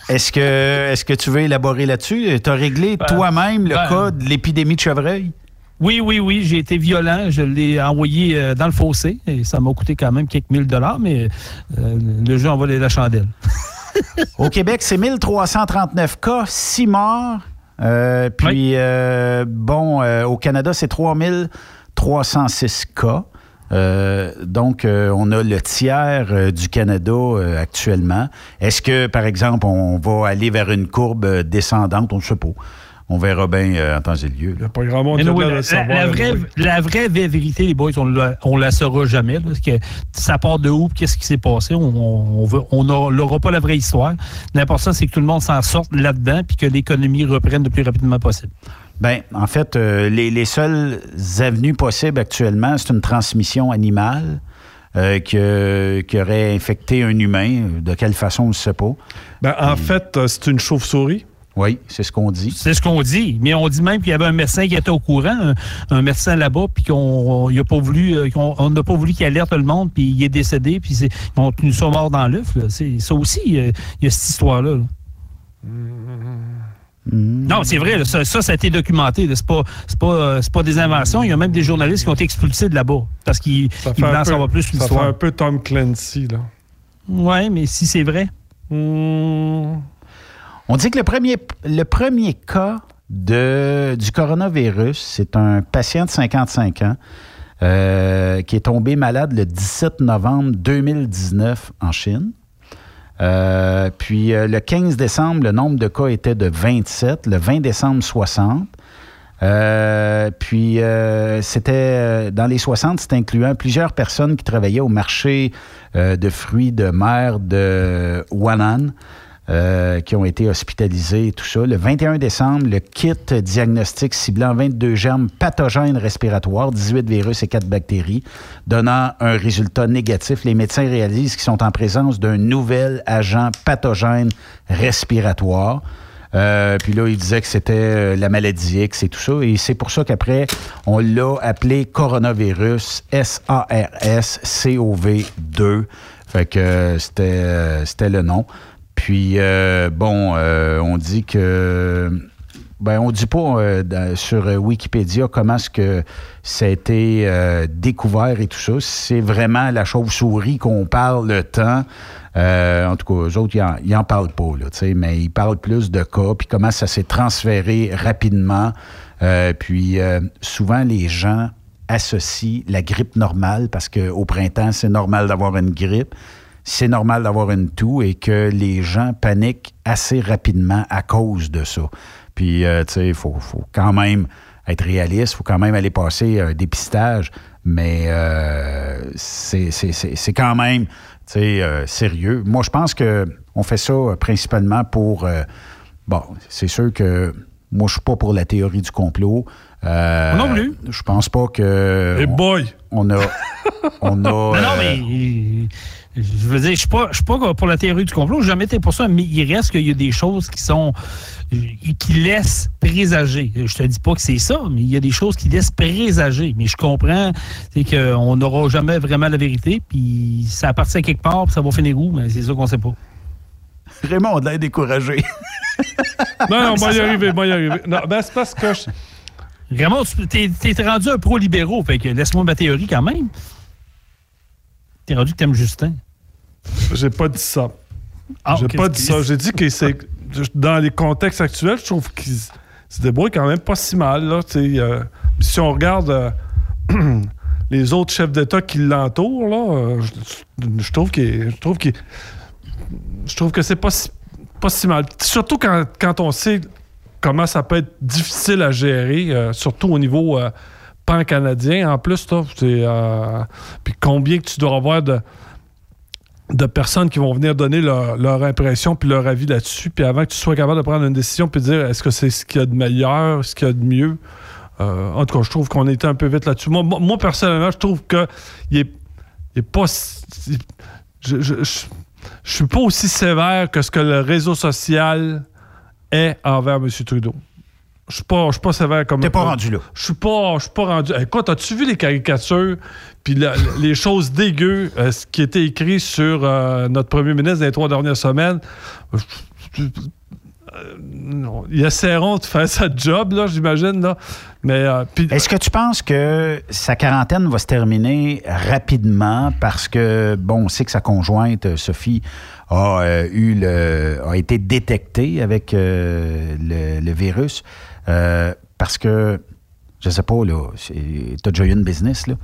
Est-ce que, tu veux élaborer là-dessus? Tu as réglé
Ben,
toi-même le
ben-
cas de l'épidémie de chevreuil?
Oui, oui, oui, j'ai été violent. Je l'ai envoyé euh, dans le fossé et ça m'a coûté quand même quelques mille dollars, mais euh, le jeu en valait la chandelle. [laughs]
Au Québec, c'est 1339 cas, 6 morts. Euh, puis, bon, au Canada, c'est 3306 cas. Euh, donc, euh, on a le tiers euh, du Canada euh, actuellement. Est-ce que, par exemple, on va aller vers une courbe descendante? On ne sait pas. On verra bien euh, en temps et lieu. là.
Pas grand monde
oui, la,
le savoir.
la vraie, la vérité, les boys, on la, on la saura jamais. là, parce que ça part de où, qu'est-ce qui s'est passé. On n'aura pas la vraie histoire. L'important, c'est que tout le monde s'en sorte là-dedans, puis que l'économie reprenne le plus rapidement possible.
Ben, en fait, euh, les, les seules avenues possibles actuellement, c'est une transmission animale euh, que- qui aurait infecté un humain. De quelle façon, on ne sait pas.
Ben, en fait, euh, c'est une chauve-souris.
Oui, c'est ce qu'on dit.
C'est ce qu'on dit. Mais on dit même qu'il y avait un médecin qui était au courant, un, un médecin là-bas, puis qu'on il a pas voulu, qu'on on n'a pas voulu qu'il alerte le monde, puis il est décédé, puis c'est- ils ont tenu ça mort dans l'œuf. là. C'est ça aussi, il y a cette histoire-là. là. Non, c'est vrai, ça, ça, ça a été documenté. C'est pas, c'est pas, euh, c'est pas des inventions. Il y a même des journalistes qui ont été expulsés de là-bas parce qu'ils voulaient
un
en
peu,
savoir plus sur
ça fait
l'histoire.
un peu Tom Clancy, là.
Oui, mais si c'est vrai.
Hmm.
On dit que le premier, le premier cas de, du coronavirus, c'est un patient de 55 ans euh, qui est tombé malade le 17 novembre 2019 en Chine. Euh, puis euh, le 15 décembre, le nombre de cas était de 27. Le 20 décembre, 60. Euh, puis c'était dans les 60, c'était incluant plusieurs personnes qui travaillaient au marché de fruits de mer de Wannan. Euh, qui ont été hospitalisés et tout ça. Le 21 décembre, le kit diagnostic ciblant 22 germes pathogènes respiratoires, 18 virus et 4 bactéries, donnant un résultat négatif. Les médecins réalisent qu'ils sont en présence d'un nouvel agent pathogène respiratoire. Euh, puis là, il disait que c'était euh, la maladie X et tout ça. Et c'est pour ça qu'après, on l'a appelé coronavirus SARS-CoV-2. Fait que c'était, c'était le nom. Puis, euh, bon, euh, on dit que... Ben, on dit pas euh, sur Wikipédia comment est-ce que ça a été découvert et tout ça. C'est vraiment la chauve-souris qu'on parle le temps. En tout cas, eux autres, ils en, ils en parlent pas, là, mais ils parlent plus de cas, puis comment ça s'est transféré rapidement. Puis souvent, les gens associent la grippe normale, parce qu'au printemps, c'est normal d'avoir une grippe, c'est normal d'avoir une toux, et que les gens paniquent assez rapidement à cause de ça. Puis, euh, tu sais, il faut, faut quand même être réaliste, il faut quand même aller passer un dépistage, mais euh, c'est quand même, tu sais, euh, sérieux. Moi, je pense que on fait ça euh, principalement pour... euh, bon, c'est sûr que moi, je suis pas pour la théorie du complot. Euh,
non plus.
Je pense pas que...
Hey boy!
On a... On a [laughs]
Non, non,
euh,
mais euh, je veux dire, je suis pas, je suis pas pour la théorie du complot, j'ai jamais été pour ça, mais il reste qu'il y a des choses qui sont qui laissent présager. Je te dis pas que c'est ça, mais il y a des choses qui laissent présager. Mais je comprends c'est qu'on n'aura jamais vraiment la vérité, puis ça appartient à quelque part, puis ça va finir où, mais c'est ça qu'on sait pas.
Raymond, on l'a découragé. [laughs]
Non, non, moi y arriver, moi y arriver. Non, ben c'est parce que je-
Vraiment, tu t'es, t'es rendu un pro-libéraux, fait que laisse-moi ma théorie quand même. T'es rendu que t'aimes Justin?
j'ai pas dit ça.
Ah,
j'ai pas dit ça. J'ai dit que c'est dans les contextes actuels, je trouve qu'il s- se débrouille quand même pas si mal. Là, euh, si on regarde euh, [clears throat] les autres chefs d'État qui l'entourent, là, euh, je, trouve qu'il, je trouve je trouve que c'est pas si, pas si mal. Surtout quand, quand on sait comment ça peut être difficile à gérer, euh, surtout au niveau pan-canadien. En plus, c'est, euh, puis combien que tu dois avoir de de personnes qui vont venir donner leur, impression puis leur avis là-dessus. Puis avant que tu sois capable de prendre une décision puis dire est-ce que c'est ce qu'il y a de meilleur, ce qu'il y a de mieux, Euh, en tout cas, je trouve qu'on était un peu vite là-dessus. Moi, personnellement, je trouve que il est, pas. je, je- je suis pas aussi sévère que ce que le réseau social est envers M. Trudeau. Je suis pas, je suis pas sévère comme.
T'es pas rendu là.
Je suis pas, je suis pas rendu. Écoute, as-tu vu les caricatures puis les choses dégueu euh, ce qui était écrit sur euh, notre premier ministre dans les trois dernières semaines? Euh, non, ils essaieront de faire sa job, là, j'imagine, là. Mais, euh,
Est-ce que tu penses que sa quarantaine va se terminer rapidement parce que, bon, on sait que sa conjointe, euh, Sophie, a, euh, eu le, a été détectée avec euh, le, le virus? Euh, parce que, je sais pas, là, tu as déjà eu une business, là,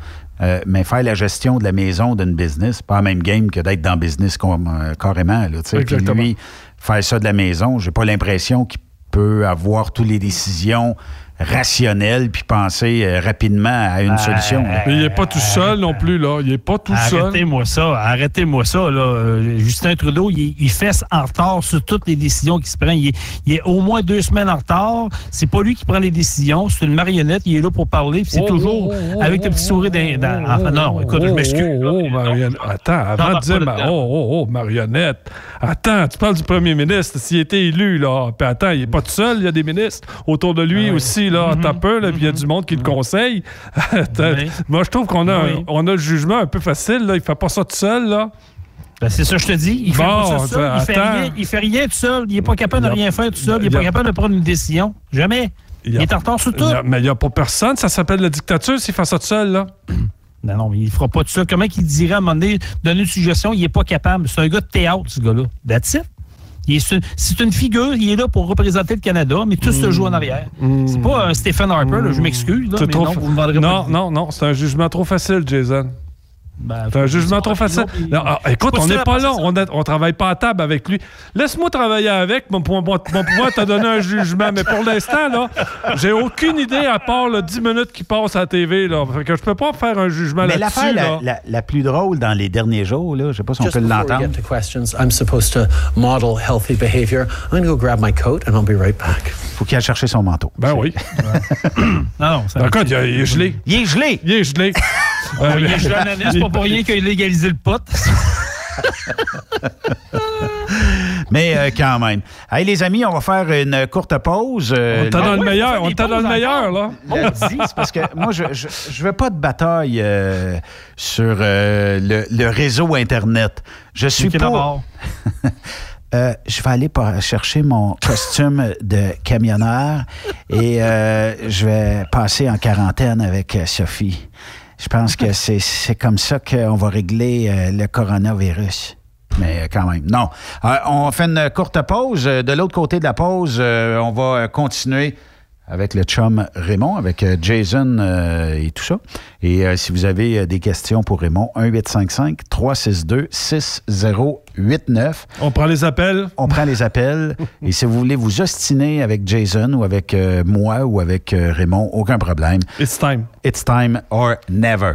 euh, mais faire la gestion de la maison d'une business, pas la même game que d'être dans le business com- euh, carrément. Là. Puis lui, faire ça de la maison, j'ai pas l'impression qu'il peut avoir toutes les décisions rationnelles puis penser euh, rapidement à une solution. là.
mais il n'est pas tout seul non plus, là. Il n'est pas tout seul.
Arrêtez-moi ça, arrêtez-moi ça. Là. Euh, Justin Trudeau, il, il fesse en retard sur toutes les décisions qui se prennent. Il est, il est au moins deux semaines en retard. C'est pas lui qui prend les décisions, c'est une marionnette. Il est là pour parler. puis C'est
Oh,
toujours
oh, oh,
avec le petit sourire dans- enfin, non, écoute, je m'excuse.
Oh, oh, oh, marionnette. Attends, avant de dire ma- oh, oh, oh, marionnette. Attends, tu parles du premier ministre. S'il était élu, là. Puis attends, il n'est pas tout seul. Il y a des ministres autour de
Ah
lui aussi, là. T'as peur, là. Puis il y a du monde qui le conseille. [laughs] Attends,
Oui.
Moi, je trouve qu'on a, un-
Oui.
on a le jugement un peu facile, là. Il fait pas ça tout seul, là.
Ben, c'est ça que je te dis. Il fait
Bon,
ça. Il fait, rien, il fait rien tout seul. Il est pas capable de rien faire tout seul. Il est
il y
pas capable de prendre une décision. Jamais.
Il
est en retard sur tout.
Il y a- mais il n'y a pas personne. Ça s'appelle la dictature s'il fait ça tout seul, là. [clears throat]
Non, non, mais il fera pas tout ça. Comment il dirait à un moment donné, donner une suggestion, il est pas capable. C'est un gars de théâtre, ce gars-là. That's it. C'est une figure, il est là pour représenter le Canada, mais tout se joue en arrière. C'est pas un Stephen Harper, là, je m'excuse, non,
non, non, non, c'est un jugement trop facile, Jason.
Ben,
C'est un jugement trop facile. Non, écoute, on n'est pas là. On, on travaille pas à table avec lui. Laisse-moi travailler avec, mon, mon, mon- mon pouvoir te donner un jugement. Mais pour l'instant, là, j'ai aucune idée à part le 10 minutes qui passe à la TV. Là. Fait que je peux pas faire un jugement
Mais
là-dessus.
l'affaire la,
là.
la- la plus drôle dans les derniers jours, là, je sais pas si on
Just
peut
before we
l'entendre.
get to questions, I'm supposed to model healthy behavior. I'm going to go grab my coat and I'll be right back.
faut qu'il aille chercher son manteau.
Ben oui. [laughs]
Non, non, ça
D'accord, il, il est gelé.
Il est gelé!
Il est gelé. [laughs]
Oh, il est en année, c'est pas pour rien qu'il a légalisé le pot. [laughs]
Mais euh, quand même. Hey, les amis, on va faire une courte pause. Euh,
On t'a le meilleur. On t'a le meilleur, là.
c'est parce que moi, je je, je veux pas de bataille euh, sur euh, le, le réseau Internet. Je suis pas... [laughs] Euh, je vais aller chercher mon costume de camionneur et euh, je vais passer en quarantaine avec euh, Sophie. Je pense que c'est comme ça qu'on va régler euh, le coronavirus. Mais quand même, non. Euh, on fait une courte pause. Euh, De l'autre côté de la pause, on va continuer avec le chum Raymond, avec euh, Jason euh, et tout ça. Et euh, si vous avez euh, des questions pour Raymond, 1-855-362-6089.
On prend les appels.
On prend les appels. [laughs] et si vous voulez vous ostiner avec Jason ou avec euh, moi ou avec Raymond, aucun problème.
It's time.
It's time or never.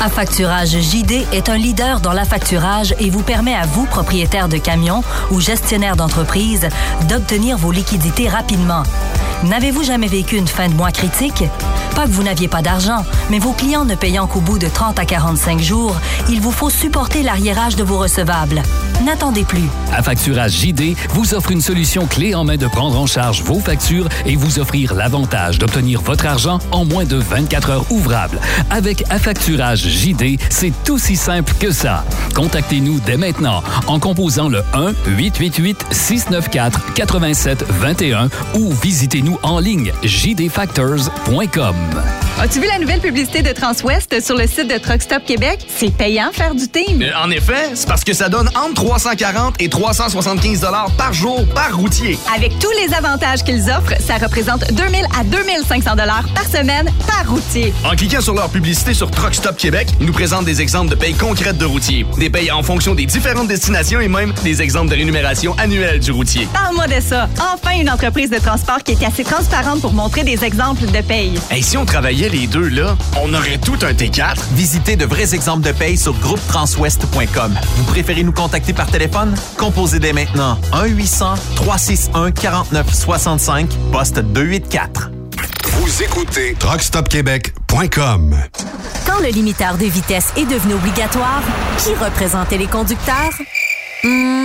Affacturage JD est un leader dans l'affacturage et vous permet à vous, propriétaire de camions ou gestionnaire d'entreprise, d'obtenir vos liquidités rapidement. N'avez-vous jamais vécu une fin de mois critique? Pas que vous n'aviez pas d'argent, mais vos clients ne payant qu'au bout de 30 à 45 jours, il vous faut supporter l'arriérage de vos recevables. N'attendez plus.
Affacturage JD vous offre une solution clé en main de prendre en charge vos factures et vous offrir l'avantage d'obtenir votre argent en moins de 24 heures ouvrables. Avec Affacturage JD, c'est aussi simple que ça. Contactez-nous dès maintenant en composant le 1-888-694-8721 ou visitez-nous en ligne jdfactors.com.
As-tu vu la nouvelle publicité de Transwest sur le site de Truck Stop Québec? C'est payant faire du team.
Euh, en effet, c'est parce que ça donne entre 340 et 375 dollars par jour par routier.
Avec tous les avantages qu'ils offrent, ça représente 2000 à 2500 dollars par semaine par routier.
En cliquant sur leur publicité sur Truck Stop Québec, nous présentent des exemples de payes concrètes de routiers, des payes en fonction des différentes destinations et même des exemples de rémunération annuelle du routier.
Parle-moi de ça. Enfin, une entreprise de transport qui est assez transparente pour montrer des exemples de paye.
Et si on travaillait les deux là, on aurait tout un T4.
Visitez de vrais exemples de paye sur groupetranswest.com. Vous préférez nous contacter par téléphone? Composez dès maintenant 1-800-361-4965, poste 284.
Vous.
Quand le limiteur de vitesse est devenu obligatoire, qui représentait les conducteurs? Hmm,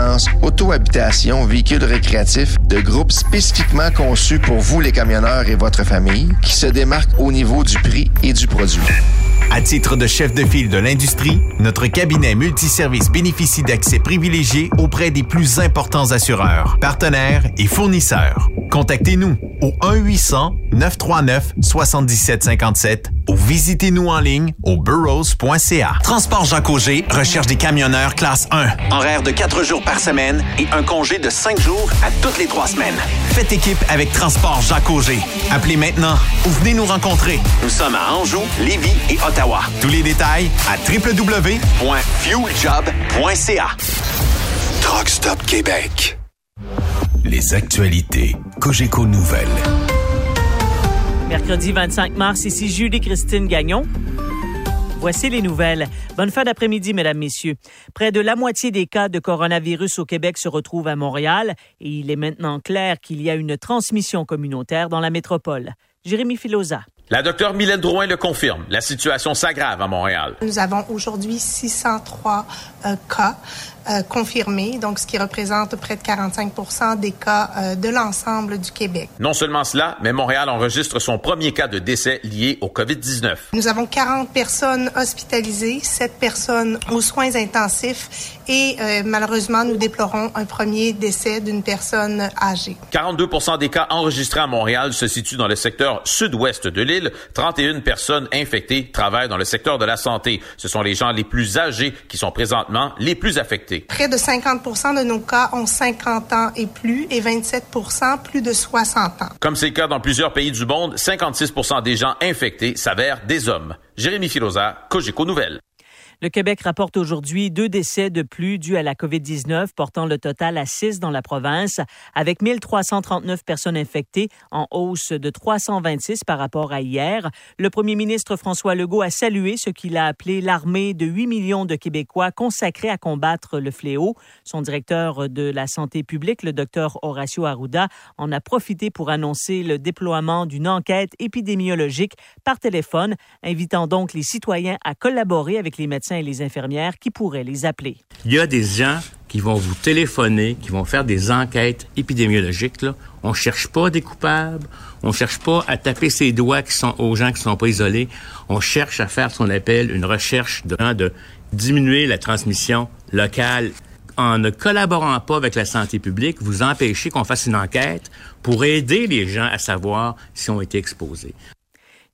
auto-habitation véhicule récréatif de groupe spécifiquement conçu pour vous les camionneurs et votre famille qui se démarque au niveau du prix et du produit.
À titre de chef de file de l'industrie, notre cabinet multiservice bénéficie d'accès privilégié auprès des plus importants assureurs, partenaires et fournisseurs. Contactez-nous au 1-800-939-7757 ou visitez-nous en ligne au burrows.ca. Transport Jacques Auger recherche des camionneurs classe 1, horaire de 4 jours par semaine et un congé de 5 jours à toutes les 3 semaines. Faites équipe avec Transport Jacques Auger. Appelez maintenant ou venez nous rencontrer. Nous sommes à Anjou, Lévis et Ottawa. Tous les détails à www.fueljob.ca.
Truck Stop Québec.
Les actualités Cogeco Nouvelles.
Mercredi 25 mars, ici Julie-Christine Gagnon. Voici les nouvelles. Bonne fin d'après-midi, mesdames, messieurs. Près de la moitié des cas de coronavirus au Québec se retrouvent à Montréal et il est maintenant clair qu'il y a une transmission communautaire dans la métropole. Jérémy Filosa.
La docteure Mylène Drouin le confirme. La situation s'aggrave à Montréal.
Nous avons aujourd'hui 603 euh, cas euh, confirmés, donc ce qui représente près de 45 des cas euh, de l'ensemble du Québec.
Non seulement cela, mais Montréal enregistre son premier cas de décès lié au COVID-19.
Nous avons 40 personnes hospitalisées, 7 personnes aux soins intensifs et malheureusement, nous déplorons un premier décès d'une personne âgée.
42 des cas enregistrés à Montréal se situent dans le secteur sud-ouest de l'île. 31 personnes infectées travaillent dans le secteur de la santé. Ce sont les gens les plus âgés qui sont présentement les plus affectés.
Près de 50% de nos cas ont 50 ans et plus et 27% plus de 60 ans.
Comme c'est le cas dans plusieurs pays du monde, 56% des gens infectés s'avèrent des hommes. Jérémy Filosa, Cogeco Nouvelles.
Le Québec rapporte aujourd'hui deux décès de plus dus à la COVID-19, portant le total à six dans la province, avec 1339 personnes infectées, en hausse de 326 par rapport à hier. Le premier ministre François Legault a salué ce qu'il a appelé l'armée de 8 millions de Québécois consacrés à combattre le fléau. Son directeur de la santé publique, le docteur Horacio Arruda, en a profité pour annoncer le déploiement d'une enquête épidémiologique par téléphone, invitant donc les citoyens à collaborer avec les médecins et les infirmières qui pourraient les appeler.
Il y a des gens qui vont vous téléphoner, qui vont faire des enquêtes épidémiologiques. On cherche pas des coupables, on cherche pas à taper ses doigts qui sont aux gens qui sont pas isolés. On cherche à faire ce qu'on appelle une recherche de, de diminuer la transmission locale en ne collaborant pas avec la santé publique, vous empêchez qu'on fasse une enquête pour aider les gens à savoir s'ils ont été exposés.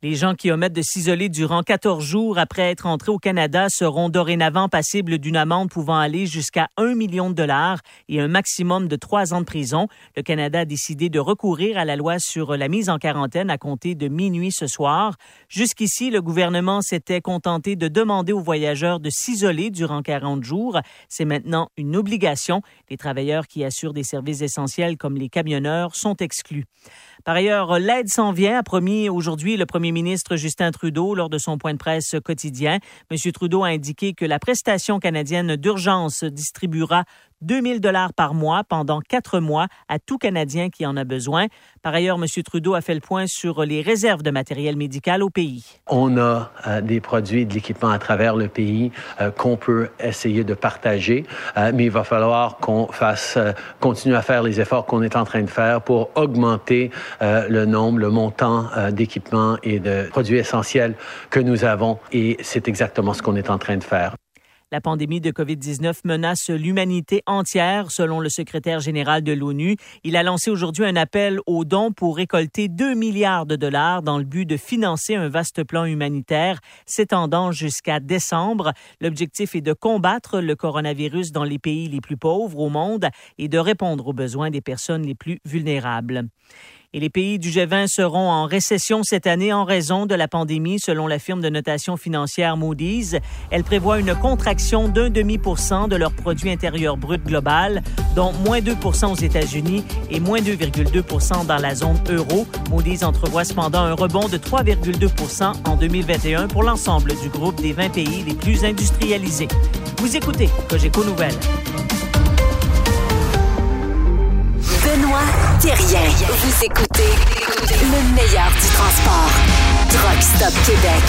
Les gens qui omettent de s'isoler durant 14 jours après être entrés au Canada seront dorénavant passibles d'une amende pouvant aller jusqu'à 1 million de dollars et un maximum de trois ans de prison. Le Canada a décidé de recourir à la loi sur la mise en quarantaine à compter de minuit ce soir. Jusqu'ici, le gouvernement s'était contenté de demander aux voyageurs de s'isoler durant 40 jours. C'est maintenant une obligation. Les travailleurs qui assurent des services essentiels comme les camionneurs sont exclus. Par ailleurs, l'aide s'en vient, a promis aujourd'hui le premier ministre Justin Trudeau lors de son point de presse quotidien. M. Trudeau a indiqué que la prestation canadienne d'urgence distribuera 2000 dollars par mois pendant quatre mois à tout Canadien qui en a besoin. Par ailleurs, M. Trudeau a fait le point sur les réserves de matériel médical au pays.
On a euh, des produits de l'équipement à travers le pays euh, qu'on peut essayer de partager, euh, mais il va falloir qu'on fasse, continue à faire les efforts qu'on est en train de faire pour augmenter le nombre, le montant d'équipements et de produits essentiels que nous avons, et c'est exactement ce qu'on est en train de faire.
La pandémie de COVID-19 menace l'humanité entière, selon le secrétaire général de l'ONU. Il a lancé aujourd'hui un appel aux dons pour récolter 2 milliards de dollars dans le but de financer un vaste plan humanitaire s'étendant jusqu'à décembre. L'objectif est de combattre le coronavirus dans les pays les plus pauvres au monde et de répondre aux besoins des personnes les plus vulnérables. Et les pays du G20 seront en récession cette année en raison de la pandémie, selon la firme de notation financière Moody's. Elle prévoit une contraction d'un demi pour cent de leur produit intérieur brut global, dont moins 2% aux États-Unis et moins 2,2% dans la zone euro. Moody's entrevoit cependant un rebond de 3,2% en 2021 pour l'ensemble du groupe des 20 pays les plus industrialisés. Vous écoutez Cogeco Nouvelles.
Benoît Vous écoutez le meilleur du transport. Truck Stop Québec.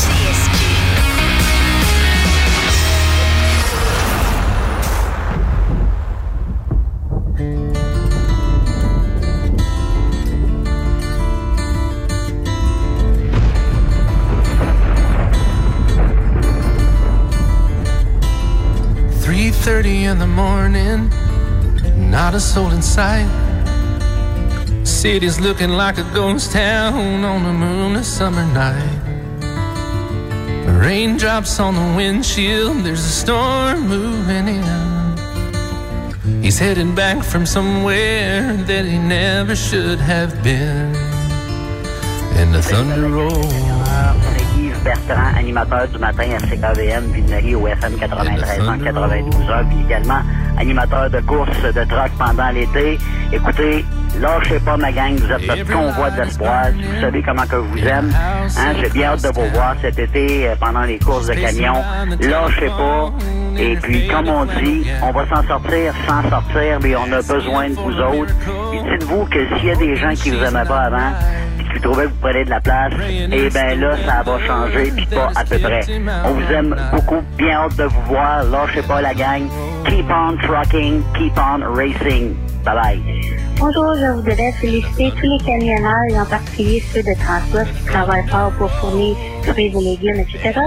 Three thirty in the morning, not a soul in sight. City's looking like a ghost town on a moonless summer night. Raindrops on the windshield, there's a storm moving in. He's heading back from somewhere that he never should have been. And the thunder rolls.
Bertrand, animateur du matin à CKVM, Ville-Marie au FM 93 92 heures, puis également animateur de course de truck pendant l'été. Écoutez, lâchez pas ma gang, vous êtes notre convoi de l'espoir. Vous savez comment que je vous aime. Hein, J'ai bien hâte de vous voir cet été euh, pendant les courses de camions. Lâchez pas. Et puis, comme on dit, on va s'en sortir sans sortir, mais on a besoin de vous autres. Et dites-vous que s'il y a des gens qui vous aimaient pas avant, puis trouvaient que vous prenez de la place, eh ben là, ça va changer, puis pas à peu près. On vous aime beaucoup, bien hâte de vous voir. Lâchez pas la gang. Keep on trucking, keep on racing. Bye bye.
Bonjour, je voudrais féliciter tous les camionneurs et en particulier ceux de Transwest qui travaillent fort pour fournir fruits et légumes, etc.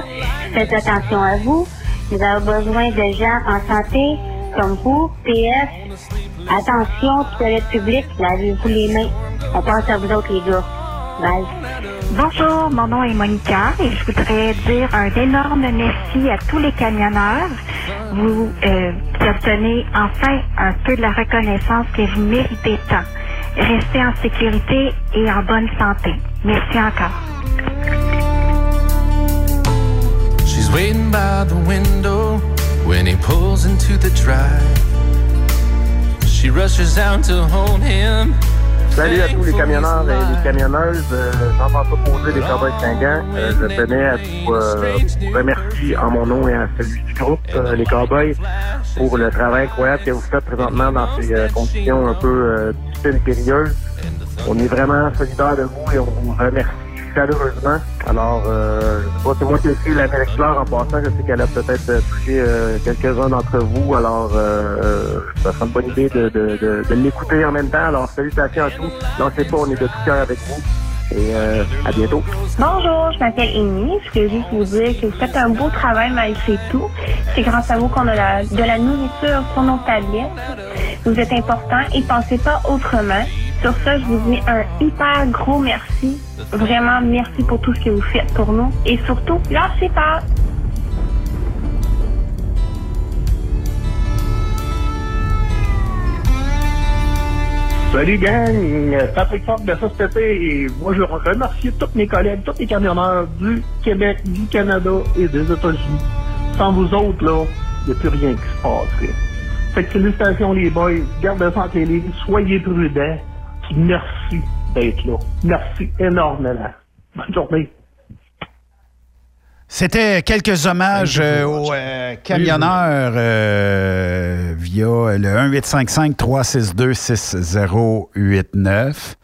Faites attention à vous. Nous avons besoin de gens en santé comme vous, PS. Attention, toilette publique, lavez-vous les mains. On pense à vous autres, les gars.
Bonjour, mon nom est Monica et je voudrais dire un énorme merci à tous les camionneurs. Vous euh, obtenez enfin un peu de la reconnaissance que vous méritez tant. Restez en sécurité et en bonne santé. Merci encore.
She's waiting by the window when he pulls into the drive. She rushes out to hold him.
Salut à tous les camionneurs et les camionneuses. Euh, Jean-François Posé des Cowboys Singants. Euh, je tenais à vous, euh, remercier en mon nom et en celui du groupe, euh, les Cowboys, pour le travail incroyable que vous faites présentement dans ces euh, conditions un peu euh, difficiles et périlleuses. On est vraiment solidaires de vous et on vous remercie chaleureusement. Alors, euh, je sais pas, c'est moi qui ai écrit l'Amérique Fleur en passant. Je sais qu'elle a peut-être touché euh, quelques-uns d'entre vous. Alors, euh, euh, ça sera une bonne idée de, de, de, l'écouter en même temps. Alors, salutations à tous. Lâchez pas, on est de tout cœur avec vous. Et euh, à bientôt.
Bonjour, je m'appelle Amy. Je voulais juste vous dire que vous faites un beau travail malgré tout. C'est grâce à vous qu'on a de la nourriture sur nos tablettes. Vous êtes important et pensez pas autrement. Sur ça, je vous dis un hyper gros merci. Vraiment, merci pour tout ce que vous faites pour nous. Et surtout, lâchez pas.
Salut gang, Patrick Ford de été et moi je veux remercier tous mes collègues, tous les camionneurs du Québec, du Canada et des États-Unis. Sans vous autres, là, il n'y a plus rien qui se passerait. Fait que félicitations les boys, gardez ça les lignes, soyez prudents, merci d'être là. Merci énormément. Bonne journée.
C'était quelques hommages euh, aux euh, camionneurs euh, via le 1855-362-6089.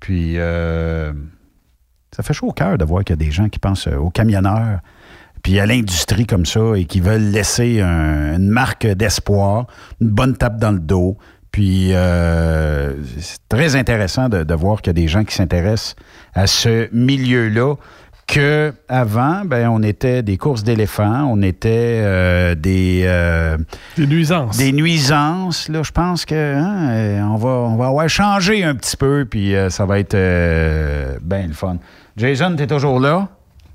Puis, ça fait chaud au cœur de voir qu'il y a des gens qui pensent aux camionneurs, puis à l'industrie comme ça, et qui veulent laisser un- une marque d'espoir, une bonne tape dans le dos. Puis, c'est très intéressant de, de voir qu'il y a des gens qui s'intéressent à ce milieu-là que avant, ben, on était des courses d'éléphants, on était euh, des...
des nuisances.
Des nuisances. Là, je pense que hein, euh, on, va, on va avoir changé un petit peu, puis euh, ça va être euh, bien le fun. Jason, tu es toujours là?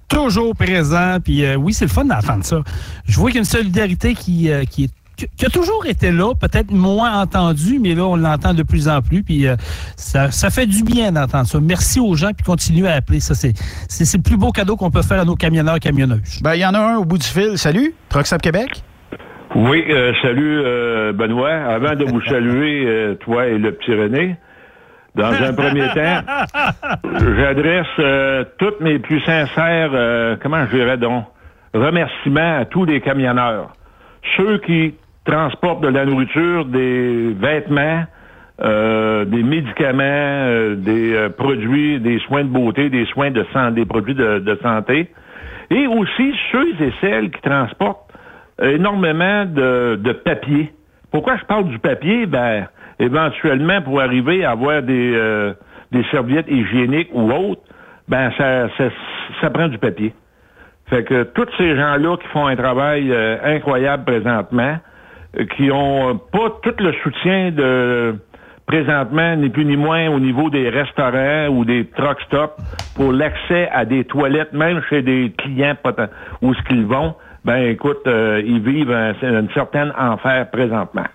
Toujours présent. Puis euh, oui, c'est le fun d'entendre ça. Je vois qu'il y a une solidarité qui, euh, qui est qui a toujours été là, peut-être moins entendue, mais là, on l'entend de plus en plus. Puis euh, ça, ça fait du bien d'entendre ça. Merci aux gens, puis continuez à appeler. Ça, c'est c'est- c'est le plus beau cadeau qu'on peut faire à nos camionneurs et camionneuses.
Ben, il y en a un au bout du fil. Salut, Truck Québec.
Oui, euh, salut euh, Benoît. Avant de vous [laughs] saluer, euh, toi et le petit René, dans un premier temps, [laughs] j'adresse euh, toutes mes plus sincères, euh, comment je dirais donc, remerciements à tous les camionneurs. Ceux qui transportent de la nourriture, des vêtements, euh, des médicaments, euh, des euh, produits, des soins de beauté, des soins de santé, des produits de, santé, et aussi ceux et celles qui transportent énormément de, de papier. Pourquoi je parle du papier? Ben, éventuellement, pour arriver à avoir des, euh, des serviettes hygiéniques ou autres, ben, ça, ça, ça prend du papier. Fait que tous ces gens-là qui font un travail euh, incroyable présentement, qui ont euh, pas tout le soutien de présentement, ni plus ni moins au niveau des restaurants ou des truck stops pour l'accès à des toilettes, même chez des clients où ce qu'ils vont, ben écoute, euh, ils vivent un, une certaine enfer présentement.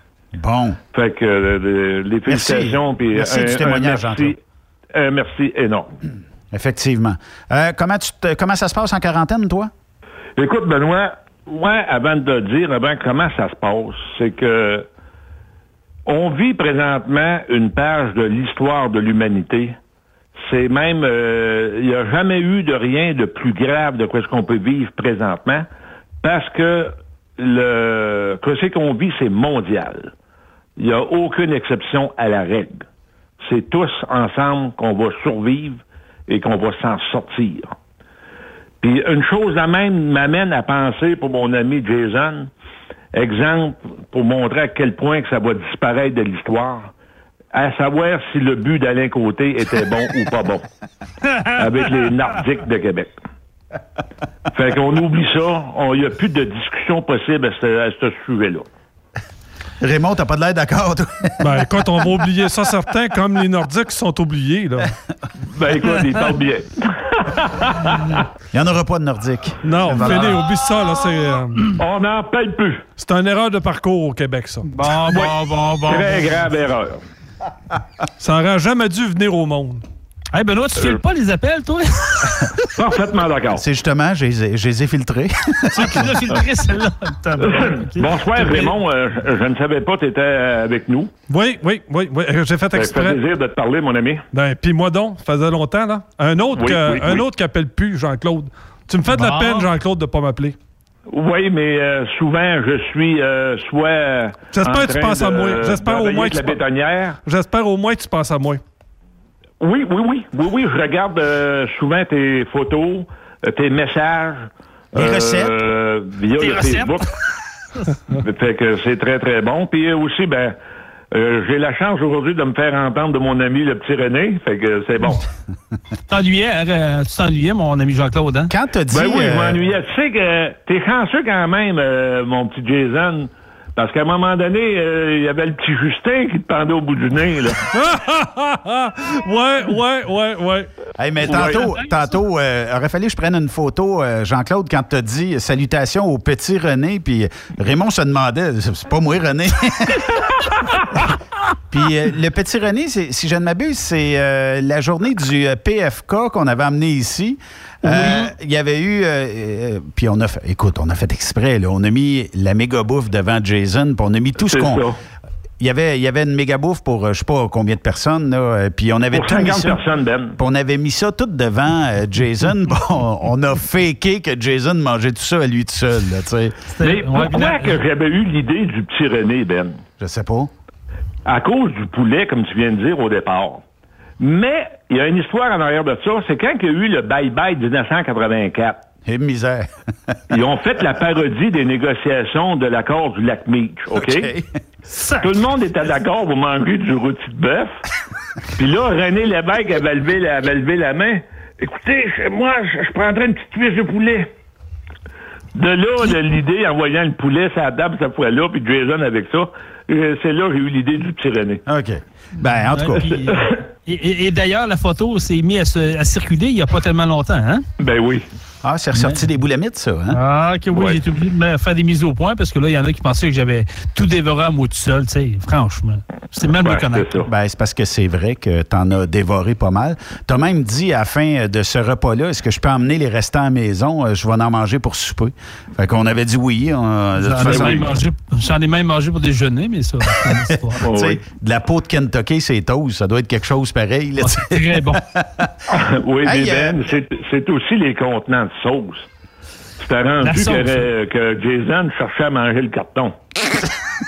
Bon.
Fait que euh, les félicitations puis
Merci
un-
du
un
témoignage,
merci, un merci énorme.
Effectivement. Euh, comment, tu te- comment ça se passe en quarantaine, toi?
Écoute, Benoît, ouais, avant de dire avant comment ça se passe, c'est que on vit présentement une page de l'histoire de l'humanité. C'est même, euh, il n'y a jamais eu de rien de plus grave de quoi ce qu'on peut vivre présentement, parce que le que ce qu'on vit, c'est mondial. Il n'y a aucune exception à la règle. C'est tous ensemble qu'on va survivre et qu'on va s'en sortir. Puis une chose la même m'amène à penser pour mon ami Jason, exemple pour montrer à quel point que ça va disparaître de l'histoire, à savoir si le but d'Alain Côté était bon ou pas bon, [laughs] avec les Nordiques de Québec. Fait qu'on oublie ça, il n'y a plus de discussion possible à ce, à ce sujet-là.
Raymond, t'as pas de l'air d'accord, toi? [laughs]
Ben, écoute, on va oublier ça, certains, comme les Nordiques sont oubliés, là. [laughs]
Ben, écoute, ils parlent bien.
Il n'y en aura pas de Nordique.
Non. Félix, oublie ça, là, c'est... euh, [clears throat]
On n'en paye plus.
C'est une erreur de parcours au Québec, ça.
Bon, bon, bon, bon.
Très grave erreur. [laughs]
Ça n'aurait jamais dû venir au monde.
Hey, Benoît, tu files pas les appels, toi? [laughs]
Parfaitement d'accord.
C'est justement, je les ai- filtrés. [laughs]
C'est qui l'a filtré, celle-là? [laughs]
Bonsoir, Raymond. Euh, je, ne savais pas que tu étais avec nous.
Oui, oui, oui, oui. euh, J'ai fait
Ça fait
exprès.
plaisir de te parler, mon ami.
Ben, puis moi donc, ça faisait longtemps, là. Un autre,
Oui,
que-
oui,
un
oui.
autre qui appelle plus, Jean-Claude. Tu me fais de la peine, Jean-Claude, de pas m'appeler.
Oui, mais euh, souvent, je suis euh, soit. euh,
J'espère que tu penses à moi. J'espère au moins que
la
tu. J'espère au moins que tu penses à moi.
Oui, oui, oui. Oui, oui, je regarde euh, souvent tes photos, euh, tes messages.
Les recettes.
Via
Tes
le
recettes.
Facebook. [laughs] fait que c'est très, très bon. Puis euh, aussi, ben. euh, j'ai la chance aujourd'hui de me faire entendre de mon ami le petit René, fait que c'est bon.
Tu [laughs] t'ennuyais, hein, euh, tu t'ennuyais, mon ami Jean-Claude, hein?
Quand t'as dit...
Ben oui, je
euh,
m'ennuyais. Tu sais que t'es chanceux quand même, euh, mon petit Jason, parce qu'à un moment donné, euh, il y avait le petit Justin qui te pendait au bout du nez, là. [laughs]
ouais, ouais, ouais, ouais.
Hey, mais
Ouais.
tantôt, tantôt euh, aurait fallu que je prenne une photo, euh, Jean-Claude, quand tu as dit salutations au petit René, puis Raymond se demandait, c'est pas moi, René. [laughs] puis euh, le petit René, si je ne m'abuse, c'est euh, la journée du euh, PFK qu'on avait amené ici. Euh, Il y avait eu, euh, euh, puis on a fait, écoute, on a fait exprès, là, on a mis la méga bouffe devant Jason, puis on a mis tout ce qu'on... Il y, avait, il y avait une méga bouffe pour je sais pas combien de personnes, là, puis on avait
Pour
tout mis
50
ça.
personnes, Ben.
Puis on avait mis ça tout devant Jason. [laughs] Bon, on a faké que Jason mangeait tout ça à lui tout seul, là, tu sais.
Mais pourquoi que j'avais eu l'idée du petit René, Ben?
Je sais pas.
À cause du poulet, comme tu viens de dire au départ. Mais il y a une histoire en arrière de ça, c'est quand il y a eu le bye-bye 1984.
Et misère. [laughs]
Ils ont fait la parodie des négociations de l'accord du lac Meach, OK? Tout le monde était d'accord pour manger du rôti de bœuf. [laughs] Puis là, René Lévesque avait levé la, avait levé la main. Écoutez, moi, je, je prendrais une petite cuisse de poulet. De là, de l'idée, en voyant le poulet sur la table cette fois-là, puis Jason avec ça, euh, c'est là que j'ai eu l'idée du petit René.
OK. Ben, en tout cas.
puis, euh, et et- et d'ailleurs, la photo s'est mise à, se- à circuler il n'y a pas tellement longtemps, hein?
Ben oui.
Ah, c'est ressorti des boulamites, ça, hein?
Ah, que oui, j'ai été obligé de me faire des mises au point parce que là, il y en a qui pensaient que j'avais tout dévoré à moi tout seul, tu sais, franchement. C'est mal me connaître.
Ben, c'est parce que c'est vrai que t'en as dévoré pas mal. T'as même dit à la fin de ce repas-là, est-ce que je peux emmener les restants à la maison? Euh, Je vais en manger pour souper. Fait qu'on avait dit oui. on- toute
J'en ai,
façon,
même mangé- j'en ai même mangé pour déjeuner, mais ça, c'est une histoire. [laughs]
tu sais, de la peau de Kentucky, c'est toast. Ça doit être quelque chose pareil. là, tu sais.
Très bon. [laughs]
oui, mais
Hey, euh,
Ben, c'est- c'est aussi les contenants de sauce. C'était rendu
sauce.
que, que Jason cherchait à manger le carton. [laughs]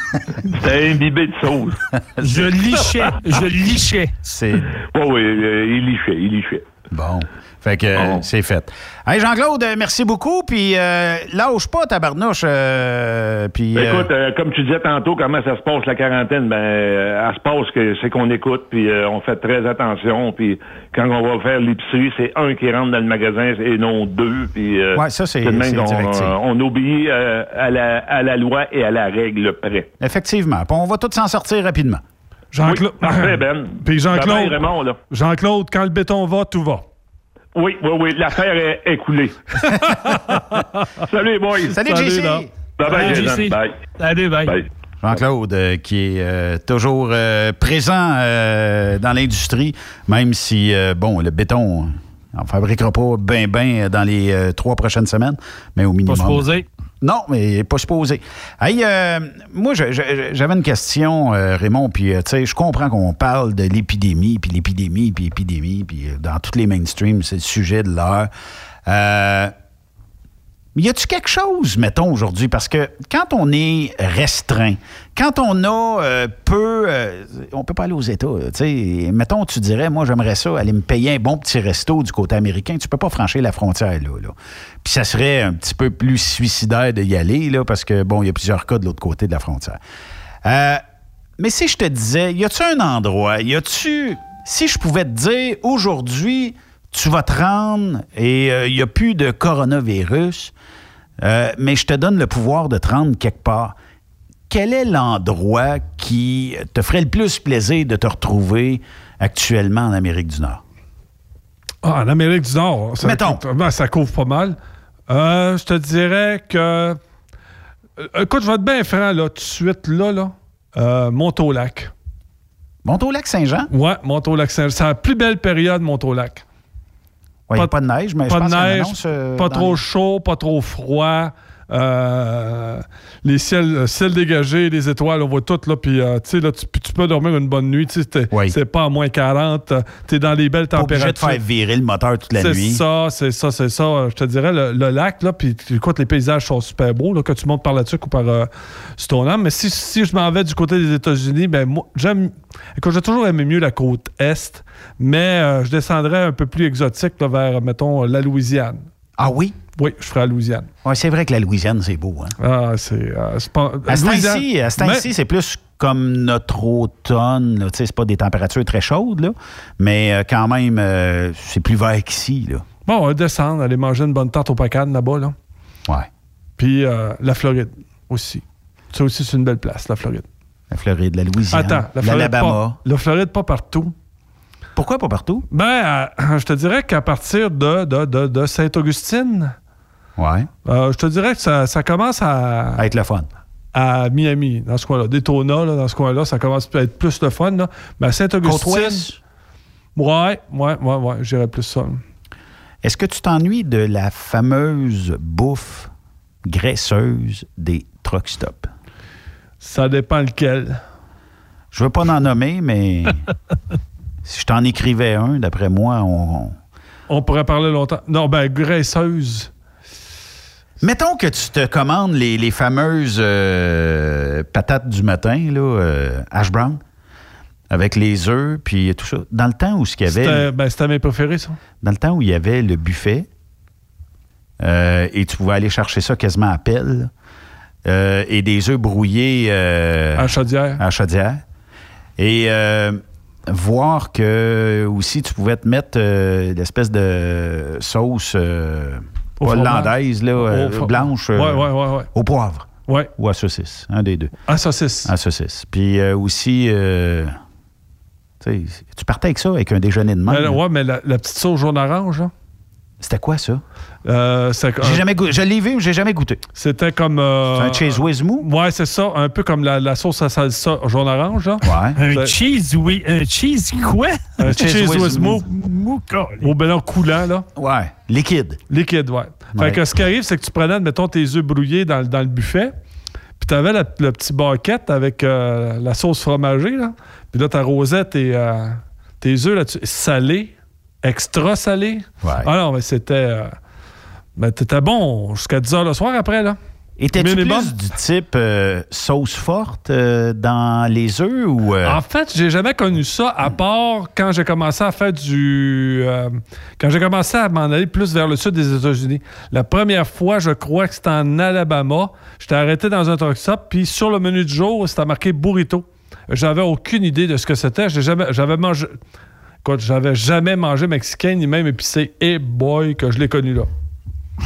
C'était imbibé de sauce.
Je lichais, je lichais.
C'est.
Oui, oui, euh, il lichait, il lichait.
Bon. Fait que euh, c'est fait. Hey Jean-Claude, euh, merci beaucoup. Puis euh, lâche pas, tabarnouche. euh, puis,
Ben,
euh,
écoute, euh, comme tu disais tantôt, comment ça se passe la quarantaine, ben, euh, elle se passe que c'est qu'on écoute, puis euh, on fait très attention, puis quand on va faire l'épicerie, c'est un qui rentre dans le magasin et non deux, puis euh,
Ouais, ça, c'est-
euh, on obéit euh, à, la, à la loi et à la règle près.
effectivement. Puis on va tous s'en sortir rapidement.
Jean-Claude.
Oui, parfait, Ben. [laughs]
Puis Jean-Claude.
Bye-bye, Raymond, là.
Jean-Claude, quand le béton va, tout va.
Oui, oui, oui, l'affaire est, est coulée. [laughs] Salut, boys.
Salut, JC.
là. Bye bye,
Salut. JC.
Bye.
Allez, bye.
Bye.
Jean-Claude, euh, qui est euh, toujours euh, présent euh, dans l'industrie, même si, euh, bon, le béton, on ne fabriquera pas bien, bien dans les euh, trois prochaines semaines, mais au minimum.
Pas supposé.
Non, mais pas supposé. Hey, euh, moi, j'avais une question, euh, Raymond, puis euh, tu sais, je comprends qu'on parle de l'épidémie, puis l'épidémie, puis l'épidémie, puis euh, dans tous les mainstreams, c'est le sujet de l'heure. Euh, y a-tu quelque chose, mettons, aujourd'hui? Parce que quand on est restreint, quand on a euh, peu. euh, on peut pas aller aux États. sais, mettons, tu dirais, moi, j'aimerais ça, aller me payer un bon petit resto du côté américain. Tu peux pas franchir la frontière, là. là. Puis ça serait un petit peu plus suicidaire d'y aller, là, parce que, bon, il y a plusieurs cas de l'autre côté de la frontière. Euh, mais si je te disais, y a-tu un endroit, y a-tu. Si je pouvais te dire, aujourd'hui, tu vas te rendre et il n'y a plus de coronavirus, euh, mais je te donne le pouvoir de te rendre quelque part. Quel est l'endroit qui te ferait le plus plaisir de te retrouver actuellement en Amérique du Nord?
Ah, en Amérique du Nord, ça,
Mettons.
ça couvre pas mal. Euh, je te dirais que. euh, Écoute, je vais être bien franc, là, tout de suite, là, là. Euh, Montault-Lac.
Montault-Lac-Saint-Jean?
Ouais, Montault-Lac-Saint-Jean. C'est la plus belle période, Montault-Lac.
Ouais, y a pas de neige, mais je
pas
pense
de neige,
annonce, euh,
pas trop
les-
chaud, pas trop froid. Euh, les ciels, euh, ciels dégagés, les étoiles, on voit tout là. Puis, euh, tu sais, là, tu, tu peux dormir une bonne nuit. T'es- c'est pas à moins 40. Tu es dans les belles
Pas obligé
températures.
de faire virer le moteur toute la
C'est
nuit.
ça, c'est ça, c'est ça. Je te dirais, le, le lac, là, puis écoute, les paysages sont super beaux, là, que tu montes par là-dessus ou par euh, Stoneham. Mais si, si je m'en vais du côté des États-Unis, ben moi, j'aime. Écoute, j'ai toujours aimé mieux la côte Est, mais je descendrais un peu plus exotique là, vers, mettons, la Louisiane.
Ah oui?
Oui, je ferais la Louisiane.
Ouais, c'est vrai que la Louisiane, c'est beau. Hein?
Ah, c'est. euh, pas.
À ce temps-ci, à ce
Mais-
c'est plus comme notre automne. Tu sais, C'est pas des températures très chaudes, là, mais euh, quand même, euh, c'est plus vert qu'ici.
Bon, on va descendre, aller manger une bonne tarte au Pacan là-bas, là.
Ouais.
Puis euh, la Floride aussi. Ça aussi, c'est une belle place, la Floride.
La Floride, la Louisiane,
Attends, la Floride,
l'Alabama.
pas, la Floride, pas partout.
Pourquoi pas partout?
Ben, euh, je te dirais qu'à partir de, de, de, de Sainte-Augustine,
Ouais.
euh, je te dirais que ça, ça commence à...
À être le fun.
À Miami, dans ce coin-là. Daytona, là, dans ce coin-là, ça commence à être plus le fun. Là. Mais à Sainte-Augustine...
Côte-Ouest?
Ouais, ouais, ouais, ouais, j'irais plus ça.
Est-ce que tu t'ennuies de la fameuse bouffe graisseuse des truck stops?
Ça dépend lequel.
Je veux pas en nommer, mais [laughs] si je t'en écrivais un, d'après moi, on,
On pourrait parler longtemps. Non, ben, graisseuse.
Mettons que tu te commandes les, les fameuses euh, patates du matin, là, euh, hash brown, avec les œufs, puis tout ça. Dans le temps où ce qu'il y avait...
C'était ben, mes préférés, ça.
Dans le temps où il y avait le buffet, euh, et tu pouvais aller chercher ça quasiment à pelle, et des œufs brouillés...
À chaudière.
à chaudière. Et voir que aussi tu pouvais te mettre l'espèce de sauce. Hollandaise, là, euh, blanche, euh,
Ouais, ouais, ouais, ouais.
au poivre. Ou à saucisse, un des deux.
À saucisse.
À saucisse. Puis euh, aussi, euh, tu partais avec ça, avec un déjeuner de
Mais,
même.
ouais, mais la, la petite sauce jaune orange, là.
C'était quoi ça?
Euh,
J'ai jamais goûté. Je l'ai vu, mais j'ai jamais goûté.
C'était comme. euh,
C'est un cheese whiz mou?
Ouais, c'est ça. Un peu comme la, la sauce à salsa jaune orange, là.
Ouais.
Un cheese, oui. Un cheese quoi?
Un cheese, whiz mou.
Mou,
Au ballon coulant, là.
Ouais. Liquide.
Liquide, ouais.
Ouais.
Fait que ce qui arrive, c'est que tu prenais, mettons, tes œufs brouillés dans, le- dans le buffet, puis tu avais le petit baquette avec euh, la sauce fromagée, là. Puis là, tu arrosais tes, euh, tes œufs là-dessus. Salés, extra.
Ouais.
Ah non, mais c'était. euh, ben, t'étais bon jusqu'à 10 h le soir après, là.
Étais-tu plus du type euh, sauce forte euh, dans les œufs ou... euh,
En fait, j'ai jamais connu ça, à part quand j'ai commencé à faire du. quand j'ai commencé à m'en aller plus vers le sud des États-Unis. La première fois, je crois que c'était en Alabama. J'étais arrêté dans un truck stop, puis sur le menu du jour, c'était marqué burrito. J'avais aucune idée de ce que c'était. J'ai jamais, j'avais mangé. Écoute, j'avais jamais mangé mexicain ni même épicé. Et boy, que je l'ai connu là. [laughs]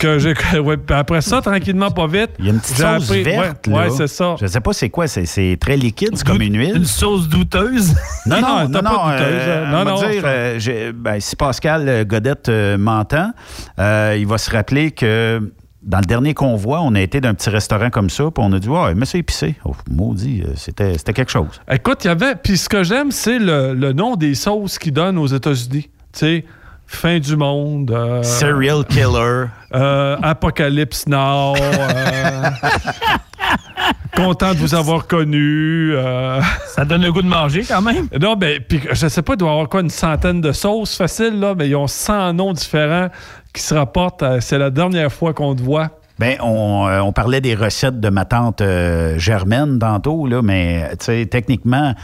que j'ai. ouais, après ça, tranquillement, pas vite.
Il y a une petite sauce
appris-
verte,
ouais,
là.
Ouais, c'est ça.
Je sais pas c'est quoi, c'est, très liquide, c'est comme une huile.
Une sauce douteuse? [laughs]
Non, non,
Non,
non,
pas douteuse,
euh,
hein? Non, non,
dire, euh, ben, si Pascal euh, Godette euh, m'entend, il va se rappeler que dans le dernier convoi, on a été d'un petit restaurant comme ça, puis on a dit, ouais, mais c'est épicé. Oh, maudit, euh, c'était, c'était quelque chose.
Écoute, il y avait. Puis ce que j'aime, c'est le, le nom des sauces qu'ils donnent aux États-Unis. Tu sais, fin du monde. euh,
Serial killer. [laughs]
euh, Apocalypse Now. euh, [laughs] content de vous avoir connu. euh.
Ça donne le goût de manger quand même.
Non, ben, puis je sais pas, il doit y avoir quoi, une centaine de sauces faciles, là, mais ils ont 100 noms différents qui se rapportent. à- C'est la dernière fois qu'on te voit.
On, euh, on parlait des recettes de ma tante euh, Germaine tantôt, là, mais tu sais, techniquement,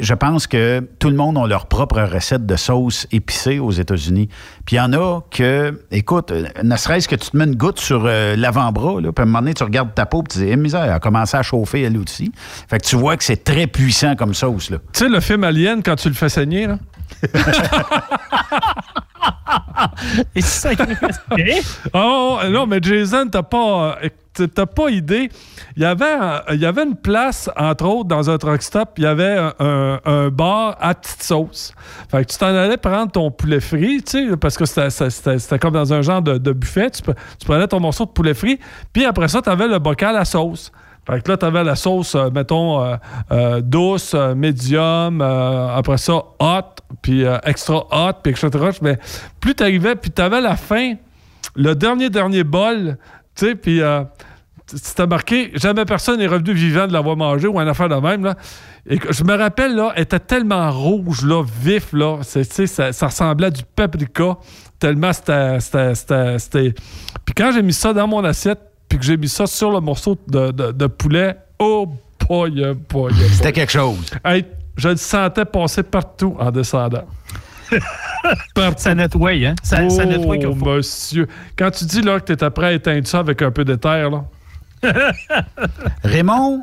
je pense que tout le monde a leur propre recette de sauce épicée aux États-Unis. Puis il y en a que, écoute, euh, ne serait-ce que tu te mets une goutte sur euh, l'avant-bras, puis à un moment donné, tu regardes ta peau, puis tu dis, eh, misère, elle a commencé à chauffer elle aussi. Fait que tu vois que c'est très puissant comme sauce, là.
Tu sais, le film Alien, quand tu le fais saigner, là? [laughs]
Ça
Oh, non, mais Jason, t'as pas, euh, t'as pas idée. Il y, avait, une place, entre autres, dans un truck stop, il y avait un, bar à petite sauce. Fait que tu t'en allais prendre ton poulet frit, tu sais, parce que c'était- comme dans un genre de, buffet. Tu, tu prenais ton morceau de poulet frit, puis après ça, tu avais le bocal à sauce. Fait que là, tu avais la sauce, euh, mettons, euh, euh, douce, médium, après ça, hot, puis extra hot, puis etc. Mais plus tu arrivais, puis tu avais la fin, le dernier, dernier bol, tu sais, puis c'était marqué « Jamais personne n'est revenu vivant de l'avoir mangé » ou une affaire de même, là. Et je me rappelle, là, elle était tellement rouge, là, vif, là. Ça, ça ressemblait à du paprika, tellement c'était- Puis quand j'ai mis ça dans mon assiette, puis que j'ai mis ça sur le morceau de, de- de poulet, oh boy, oh boy.
C'était quelque chose.
Hey, je le sentais passer partout en descendant. [laughs]
Ça nettoie, hein? Ça, ça nettoie
oh,
faut.
monsieur. Quand tu dis là, que tu es prêt à éteindre ça avec un peu de terre, là. [laughs]
Raymond,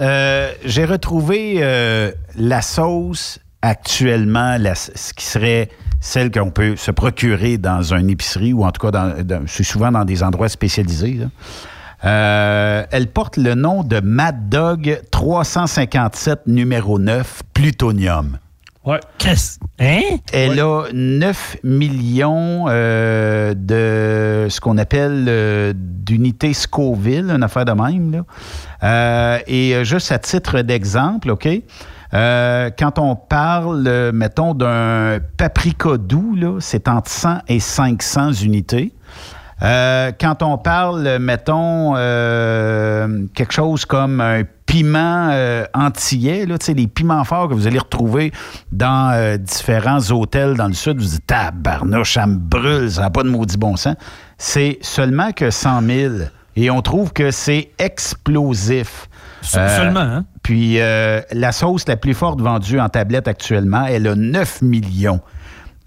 euh, j'ai retrouvé euh, la sauce actuellement, la- ce qui serait celle qu'on peut se procurer dans une épicerie ou en tout cas, dans, dans- c'est souvent dans des endroits spécialisés. là. Euh, elle porte le nom de Mad Dog 357 numéro 9 Plutonium.
Ouais.
Qu'est-ce? Hein?
Elle a 9 millions euh, de ce qu'on appelle euh, d'unités Scoville, une affaire de même. Là. Et juste à titre d'exemple, OK? Euh, quand on parle, mettons, d'un paprika doux, c'est entre 100 et 500 unités. Euh, quand on parle, mettons, euh, quelque chose comme un piment euh, antillais, là, les piments forts que vous allez retrouver dans différents hôtels dans le sud, vous dites, tabarnouche, ça me brûle, ça n'a pas de maudit bon sens. C'est seulement que 100 000. Et on trouve que c'est explosif.
Se- seulement, hein?
Puis euh, la sauce la plus forte vendue en tablette actuellement, elle a 9 millions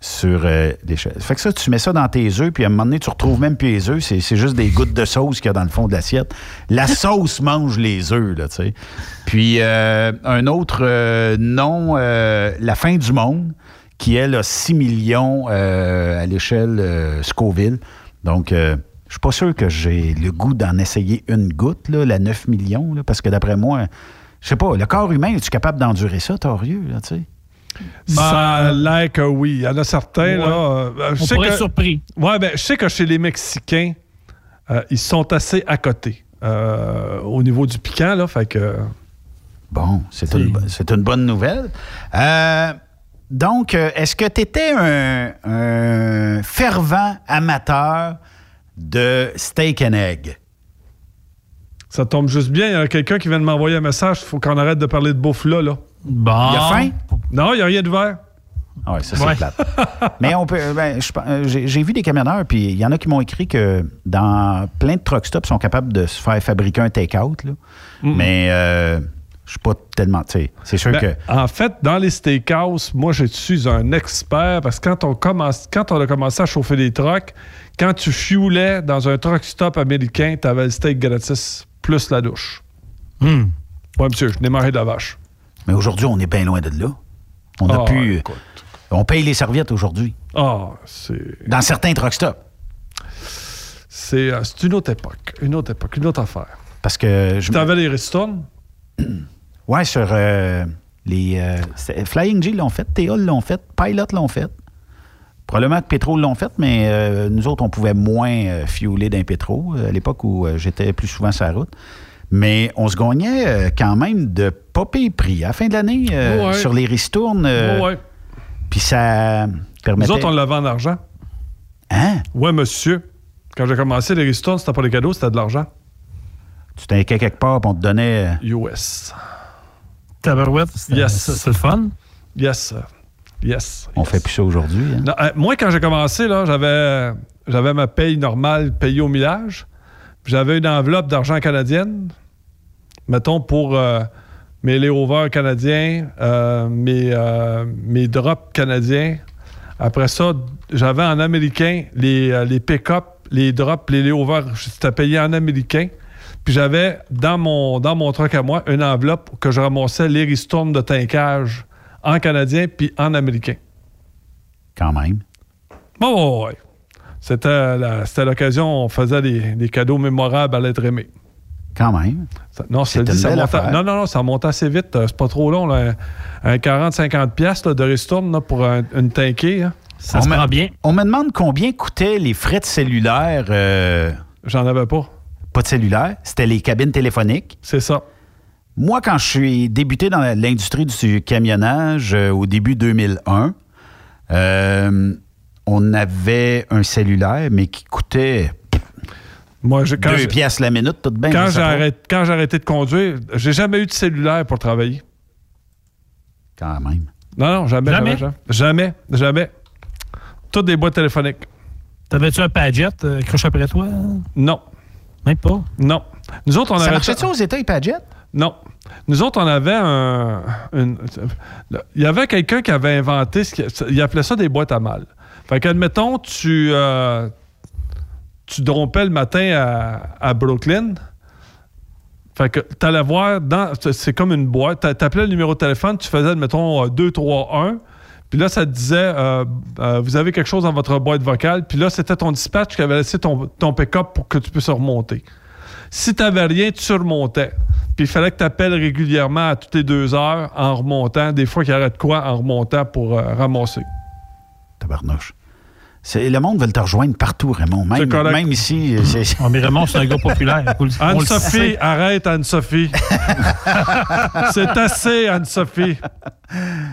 sur euh, les cha- Fait que ça, tu mets ça dans tes œufs, puis à un moment donné, tu retrouves même plus les œufs. C'est, c'est juste des gouttes de sauce qu'il y a dans le fond de l'assiette. La [laughs] sauce mange les œufs, là, tu sais. Puis euh, un autre euh, nom, La fin du monde, qui, elle, a 6 millions à l'échelle Scoville. Donc, euh, je suis pas sûr que j'ai le goût d'en essayer une goutte, là, la 9 millions, là, parce que d'après moi, je sais pas, le corps humain, es-tu capable d'endurer ça, torieux, là, tu sais?
Ça a l'air que oui. Il y en a certains,
Ouais.
là. euh, je
On
sais
pourrait
que-
être surpris.
Ouais, ben, je sais que chez les Mexicains, euh, ils sont assez à côté euh, au niveau du piquant, là. Fait que.
Bon, c'est une, une bonne nouvelle. Euh, donc, euh, est-ce que tu étais un, un fervent amateur de steak and egg?
Ça tombe juste bien. Il y a quelqu'un qui vient de m'envoyer un message. Il faut qu'on arrête de parler de bouffe là. là.
Bon.
Il y a faim?
Non, il n'y a rien d'ouvert.
Ah ouais, ça, c'est
Ouais.
plate. [laughs] Mais on peut. ben, je pense- euh, j'ai, vu des camionneurs, puis il y en a qui m'ont écrit que dans plein de truck stops, ils sont capables de se faire fabriquer un take-out. là. Mais euh, je suis pas tellement. tu sais, C'est sûr
Ben,
que.
En fait, dans les steakhouse, moi, je suis un expert parce que quand on, commence, quand on a commencé à chauffer des trucks, quand tu fioulais dans un truck stop américain, tu avais le steak gratis plus la douche.
Hmm.
Oui, monsieur, je n'ai mangé de la vache.
Mais aujourd'hui, on est bien loin de là. On a
Ah,
pu.
écoute.
On paye les serviettes aujourd'hui.
Ah, c'est.
Dans certains truck stops.
C'est euh, une autre époque. Une autre époque, une autre affaire.
Parce que je.
Tu avais les Riston? [clears throat]
Ouais, sur euh, les. euh, Flying G l'ont fait, Théol l'ont fait, Pilot l'ont fait. Probablement que Pétrole l'ont fait, mais euh, nous autres, on pouvait moins fueler d'un pétro euh, à l'époque où j'étais plus souvent sur la route. Mais on se gagnait quand même de pas payer prix. À la fin de l'année,
Ouais.
sur les ristournes,
Ouais,
puis ça permettait...
Nous autres, on l'avait en argent.
Hein?
Ouais, monsieur. Quand j'ai commencé, les ristournes, c'était pas des cadeaux, c'était de l'argent.
Tu t'inquiètes quelque part, puis on te donnait.
US.
Tabarouette, c'est
Yes.
c'est- le fun.
Yes. Yes.
On fait plus ça aujourd'hui. hein?
Euh, moi, quand j'ai commencé, là, j'avais, j'avais ma paye normale payée au millage. J'avais une enveloppe d'argent canadienne, mettons, pour euh, mes layovers canadiens, euh, mes, euh, mes drops canadiens. Après ça, j'avais en américain les, euh, les pick-up, les drops, les layovers, c'était payé en américain. Puis j'avais dans mon, dans mon truck à moi une enveloppe que je ramassais les ristournes de tankage en canadien puis en américain.
Quand même.
Bon, ouais. C'était, la- c'était l'occasion, on faisait des, des cadeaux mémorables à l'être aimé.
Quand même.
Ça- non, ça monte,
affaire.
non, non, non, ça monte assez vite. euh, C'est pas trop long. Là. Un 40-50$ piastres, là, de ristourne là, pour un- une tankée. hein.
on me, On me demande combien coûtaient les frais de cellulaire. euh,
J'en avais pas.
Pas de cellulaire. C'était les cabines téléphoniques.
C'est ça.
Moi, quand je suis débuté dans l'industrie du camionnage euh, au début 2001, euh, on avait un cellulaire, mais qui coûtait
Moi, je- quand
deux piastres la minute, tout bien.
quand, j'ai arrêté, quand j'ai arrêté de conduire, j'ai jamais eu de cellulaire pour travailler.
Quand même.
Non, non, jamais.
Jamais?
Jamais, jamais. Toutes des boîtes téléphoniques.
T'avais-tu un Padgett euh, après toi?
Non.
Même pas?
Non. Nous autres, on
Ça
avait-
marchait-tu aux États, les Padgett?
Non. Nous autres, on avait un. une- il y avait quelqu'un qui avait inventé. Ce qui- il appelait ça des boîtes à mal. Fait qu'admettons, tu. euh, tu drompais le matin à, à Brooklyn. Fait que tu allais voir dans. C'est comme une boîte. Tu appelais le numéro de téléphone, tu faisais, admettons, euh, 2, 3, 1. Puis là, ça te disait, euh, euh, vous avez quelque chose dans votre boîte vocale. Puis là, c'était ton dispatch qui avait laissé ton, pick-up pour que tu puisses remonter. Si tu n'avais rien, tu remontais. Puis il fallait que tu appelles régulièrement à toutes les deux heures en remontant. Des fois, qu'il y aurait de quoi en remontant pour euh, ramasser.
Tabarnouche. C'est- Le monde veut te rejoindre partout, Raymond. Même,
C'est
ici. c'est-
Ah, mais Raymond, c'est un gars populaire.
Anne-Sophie, arrête, Anne-Sophie. [laughs] C'est assez, Anne-Sophie.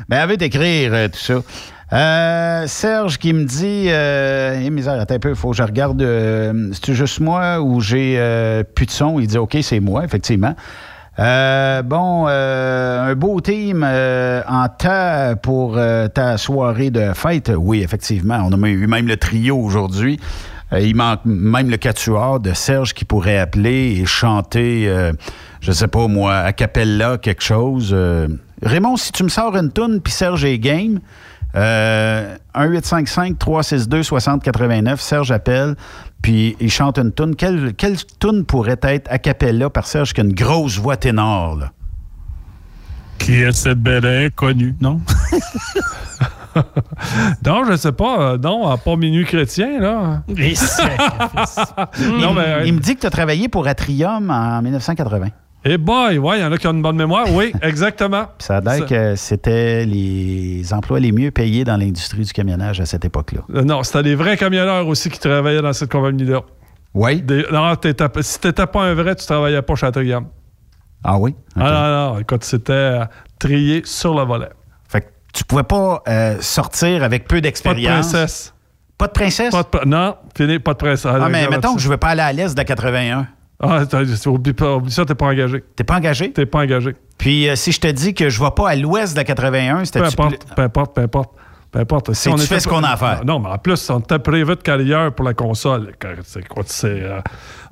Ben, elle veut t'écrire euh, tout ça. Euh, Serge qui me dit euh, Eh, misère, attends un peu, il faut que je regarde. euh, C'est-tu juste moi ou j'ai euh, plus de son? Il dit OK, c'est moi, effectivement. Euh, bon, euh, un beau team euh, en tas pour euh, ta soirée de fête. Oui, effectivement. On a eu même le trio aujourd'hui. Euh, il manque même le quatuor de Serge qui pourrait appeler et chanter, je sais pas moi, a cappella, quelque chose. Raymond, si tu me sors une toune, puis Serge est game, euh, 1-855-362-6089, Serge appelle, puis il chante une toune. Quelle, quelle toune pourrait être a cappella par Serge qui a une grosse voix ténor, là?
Qui est cette belle inconnue, non? [laughs]
non, je sais pas. euh, non, à pas minuit chrétien, là. [laughs] Non, mais.
Il me dit que tu as travaillé pour Atrium en 1980.
Eh boy, ouais, il y en a qui ont une bonne mémoire. Oui, [laughs] exactement.
Puis ça a l'air que c'était les emplois les mieux payés dans l'industrie du camionnage à cette époque-là.
Euh, Non, c'était des vrais camionneurs aussi qui travaillaient dans cette compagnie-là.
Oui?
non, t'étais pas- si t'étais pas un vrai, tu travaillais pas chez Atrium.
Ah oui?
Ah non, non, écoute, c'était euh, trié sur le volet.
Fait que tu pouvais pas euh, sortir avec peu
Pas de
d'expérience?
princesse.
Pas de princesse?
Pas de non, fini, pas de princesse.
Ah, mais mettons que je veux pas aller à l'Est de la 81.
Ah, oublie, pas, oublie ça, t'es pas engagé.
T'es pas engagé?
T'es pas engagé.
Puis euh, si je te dis que je vais pas à l'Ouest de la 81,
Peu
c'était
importe, peu importe, peu importe. Peu importe.
C'est tu fais ce qu'on a à faire?
Non, mais en plus, on était prévu de carrière pour la console. C'est quoi, c'est. euh,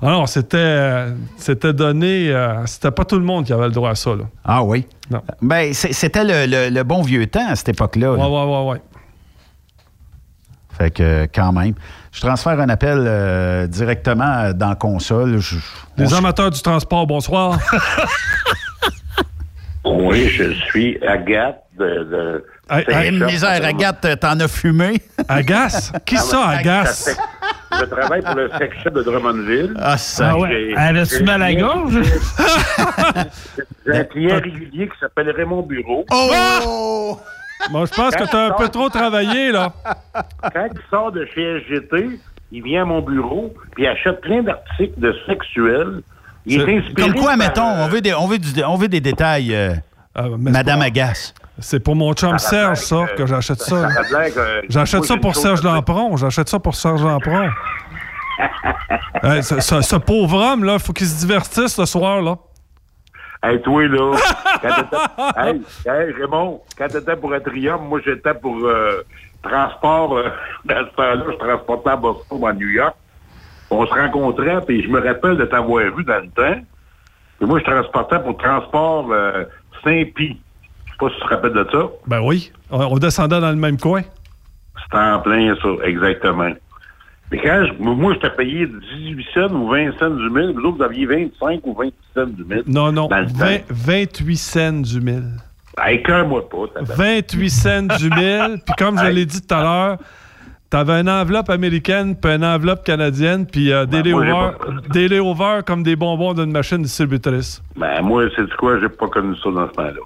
Ah non, c'était. euh, C'était donné. euh, C'était pas tout le monde qui avait le droit à ça, là.
Ah oui?
Non.
Ben, c'était le, le- le bon vieux temps à cette époque-là. là.
Ouais, ouais, ouais, ouais.
Fait que, euh, quand même. Je transfère un appel euh, directement dans la console. Je-
Les
on-
amateurs du transport, bonsoir. [laughs]
Oui, je suis Agathe de. de
Hey,
Hey,
Saint-Charles.
misère, Agathe, t'en as fumé? [laughs]
Agace? Qui ça, Agace?
Ça fait- Je travaille pour le shop de Drummondville.
Ah, ça.
Ah ouais. Elle
j'ai-
mal à la gorge?
J'ai un [laughs] client régulier qui s'appelle Raymond Bureau.
Oh!
Bon, je pense que t'as un peu trop travaillé, là.
Quand il sort de chez SGT, il vient à mon bureau, puis il achète plein d'articles de sexuels. Il est, inspiré.
Comme quoi,
par,
mettons, on veut des, on veut du- on veut des détails, euh,
Ah,
Madame
pas-
Agace.
C'est pour mon chum Serge, ça,
que-
que j'achète ça. J'achète ça pour Serge. Lampron. J'achète ça pour Serge Lampron. [laughs] Hey, ce, ce- ce pauvre homme, là, faut qu'il se divertisse ce soir, là.
Hey, toi, là, [laughs] quand hey, hey, Raymond, quand t'étais pour Atrium, moi, j'étais pour euh, transport. euh, [laughs] dans ce temps-là, je transportais à Boston, à New York. On se rencontrait, puis je me rappelle de t'avoir vu dans le temps. Puis moi, je transportais pour transport euh, Saint-Pie. Je sais pas si tu te rappelles de ça.
Ben oui. On, on descendait dans le même coin.
C'était en plein, ça, exactement. Mais quand je- moi, je t'ai payé 18 cents ou 20 cents du mille, vous autres, vous aviez 25 ou 28 cents du mille.
Non, non.
Dans le
20
temps.
28 cents du mille.
Hey, moi pas. tabarnak.
28 cents du mille. [laughs] Puis comme je l'ai dit tout à l'heure, t'avais une enveloppe américaine puis une enveloppe canadienne puis euh, des
Ben, [laughs]
des layovers comme des bonbons d'une machine distributrice.
Ben, moi, c'est quoi? J'ai pas connu ça dans ce temps-là.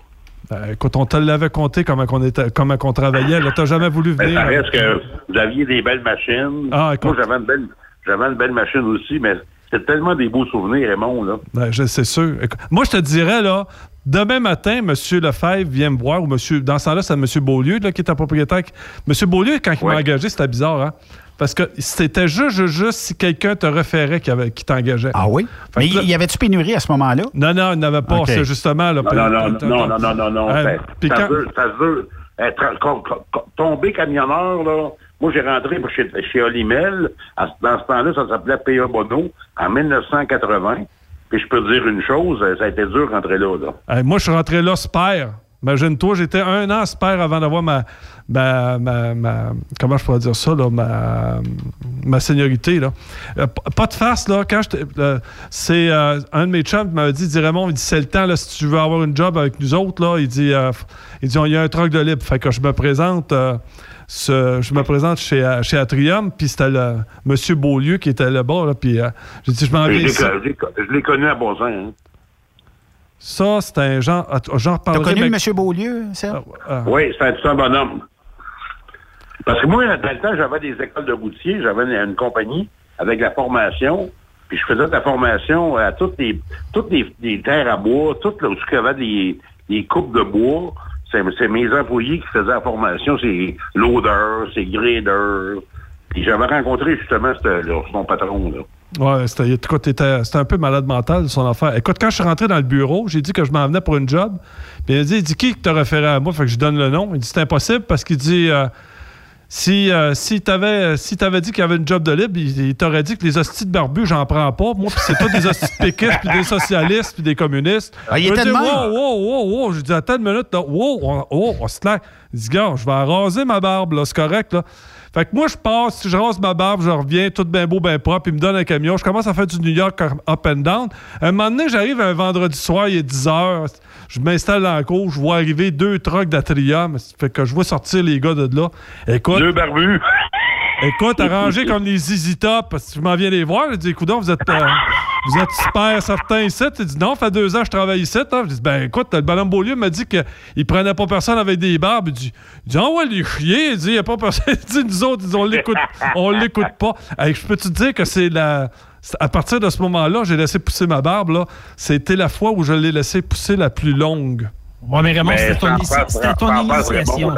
Ben, écoute, on te l'avait compté comment on, était, comment on travaillait. Là, t'as jamais voulu
Ben,
venir.
ça reste que vous aviez des belles machines.
Ah,
moi, j'avais une belle, j'avais une belle machine aussi, mais c'est tellement des beaux souvenirs, Raymond, là.
Ben, je- c'est sûr. Moi, je te dirais, là, demain matin, M. Lefebvre vient me voir, ou monsieur, dans ce temps-là, c'est M. Beaulieu là, qui était propriétaire. M. Beaulieu, quand il m'a engagé, c'était bizarre, hein? Parce que c'était juste, juste, juste si quelqu'un te référait qui, avait- qui t'engageait.
Ah oui? Mais y, y avait-tu pénurie à ce moment-là?
Non, non, il n'avait pas. C'est justement. Là,
Non, non, non, non, non, non, non, non.
Euh,
ça-
puis
ça, veut- ça se veut. Euh, tra- com- com- com- tomber camionneur, là. Moi, j'ai rentré chez, chez Olimel. À Dans ce temps-là, ça s'appelait P.A. Bono, en 1980. Puis je peux te dire une chose, euh, ça a été dur rentrer là, là.
Hey, moi, je suis rentré là, spare. Imagine-toi, j'étais un an spare avant d'avoir ma, ma, ma, Comment je pourrais dire ça, là? Ma, ma seniorité, là. Euh, pas de face, là. Quand euh, c'est euh, un de mes chums qui m'avait dit, dit Raymond, il dit, c'est le temps, là, si tu veux avoir une job avec nous autres, là. Il dit, euh, il dit, il y a un truc de libre. Fait que je me présente. Ce- je me présente chez, euh, chez Atrium, puis c'était le monsieur Beaulieu qui était là-bas, là, puis euh, j'ai dit, je m'en ici.
co- je l'ai connu à Bonsan, hein.
Ça, c'était un genre. J'en
T'as
reparlerai.
connu
mais-
M. Beaulieu, Serge?
Ah.
Oui, c'est un, c'est un bonhomme. Parce que moi, dans le temps, j'avais des écoles de routier, j'avais une, une compagnie avec la formation, puis je faisais de la formation à toutes les toutes les, les terres à bois, toutes là où il y avait des, des coupes de bois. C'est mes employés qui faisaient la formation, c'est loader, c'est grader. Puis j'avais rencontré justement là, son patron, là.
Ouais, c'était un peu malade mental, son affaire. Écoute, quand je suis rentré dans le bureau, j'ai dit que je m'en venais pour une job. Puis il a dit, il dit qui t'a référé à moi? Fait que je donne le nom. Il dit, c'est impossible parce qu'il dit, euh, si, euh, si t'avais si t'avais dit qu'il y avait une job de libre, il, il t'aurait dit que les hosties de barbus, j'en prends pas. Moi, puis c'est pas des hosties de péquistes, puis des socialistes, puis des communistes.
Ah, il était
dis,
de
wow, wow, wow, wow. J'ai dit, attends une minute, là. Wow, oh, on se claire. Il dit, gars, je vais raser ma barbe, là. C'est correct, là. Fait que moi, je passe, je rase ma barbe, je reviens, tout bien beau, bien propre, il me donne un camion. Je commence à faire du New York up and down. un moment donné, j'arrive un vendredi soir, il est 10 heures. Je m'installe dans la cour, je vois arriver deux trucks d'Atrium. Fait que je vois sortir les gars de là. Écoute.
Deux barbus.
Écoute, arrangé comme les Zizi Top, parce que je m'en viens les voir. Je dis, écoute, vous êtes, euh, vous êtes super certains ici. Il dit, non, ça fait deux ans que je travaille ici. hein. Je dis, ben écoute, le bonhomme Beaulieu m'a dit qu'il prenait pas personne avec des barbes. Il dit, il dit ah ouais, les chiens. Il dit, il n'y a pas personne. [laughs] Il dit, nous autres, on l'écoute, on l'écoute pas. Hey, je peux te dire que c'est la. À partir de ce moment-là, j'ai laissé pousser ma barbe. là. C'était la fois où je l'ai laissé pousser la plus longue.
Ouais, mais Raymond, c'était ton, ton initiation,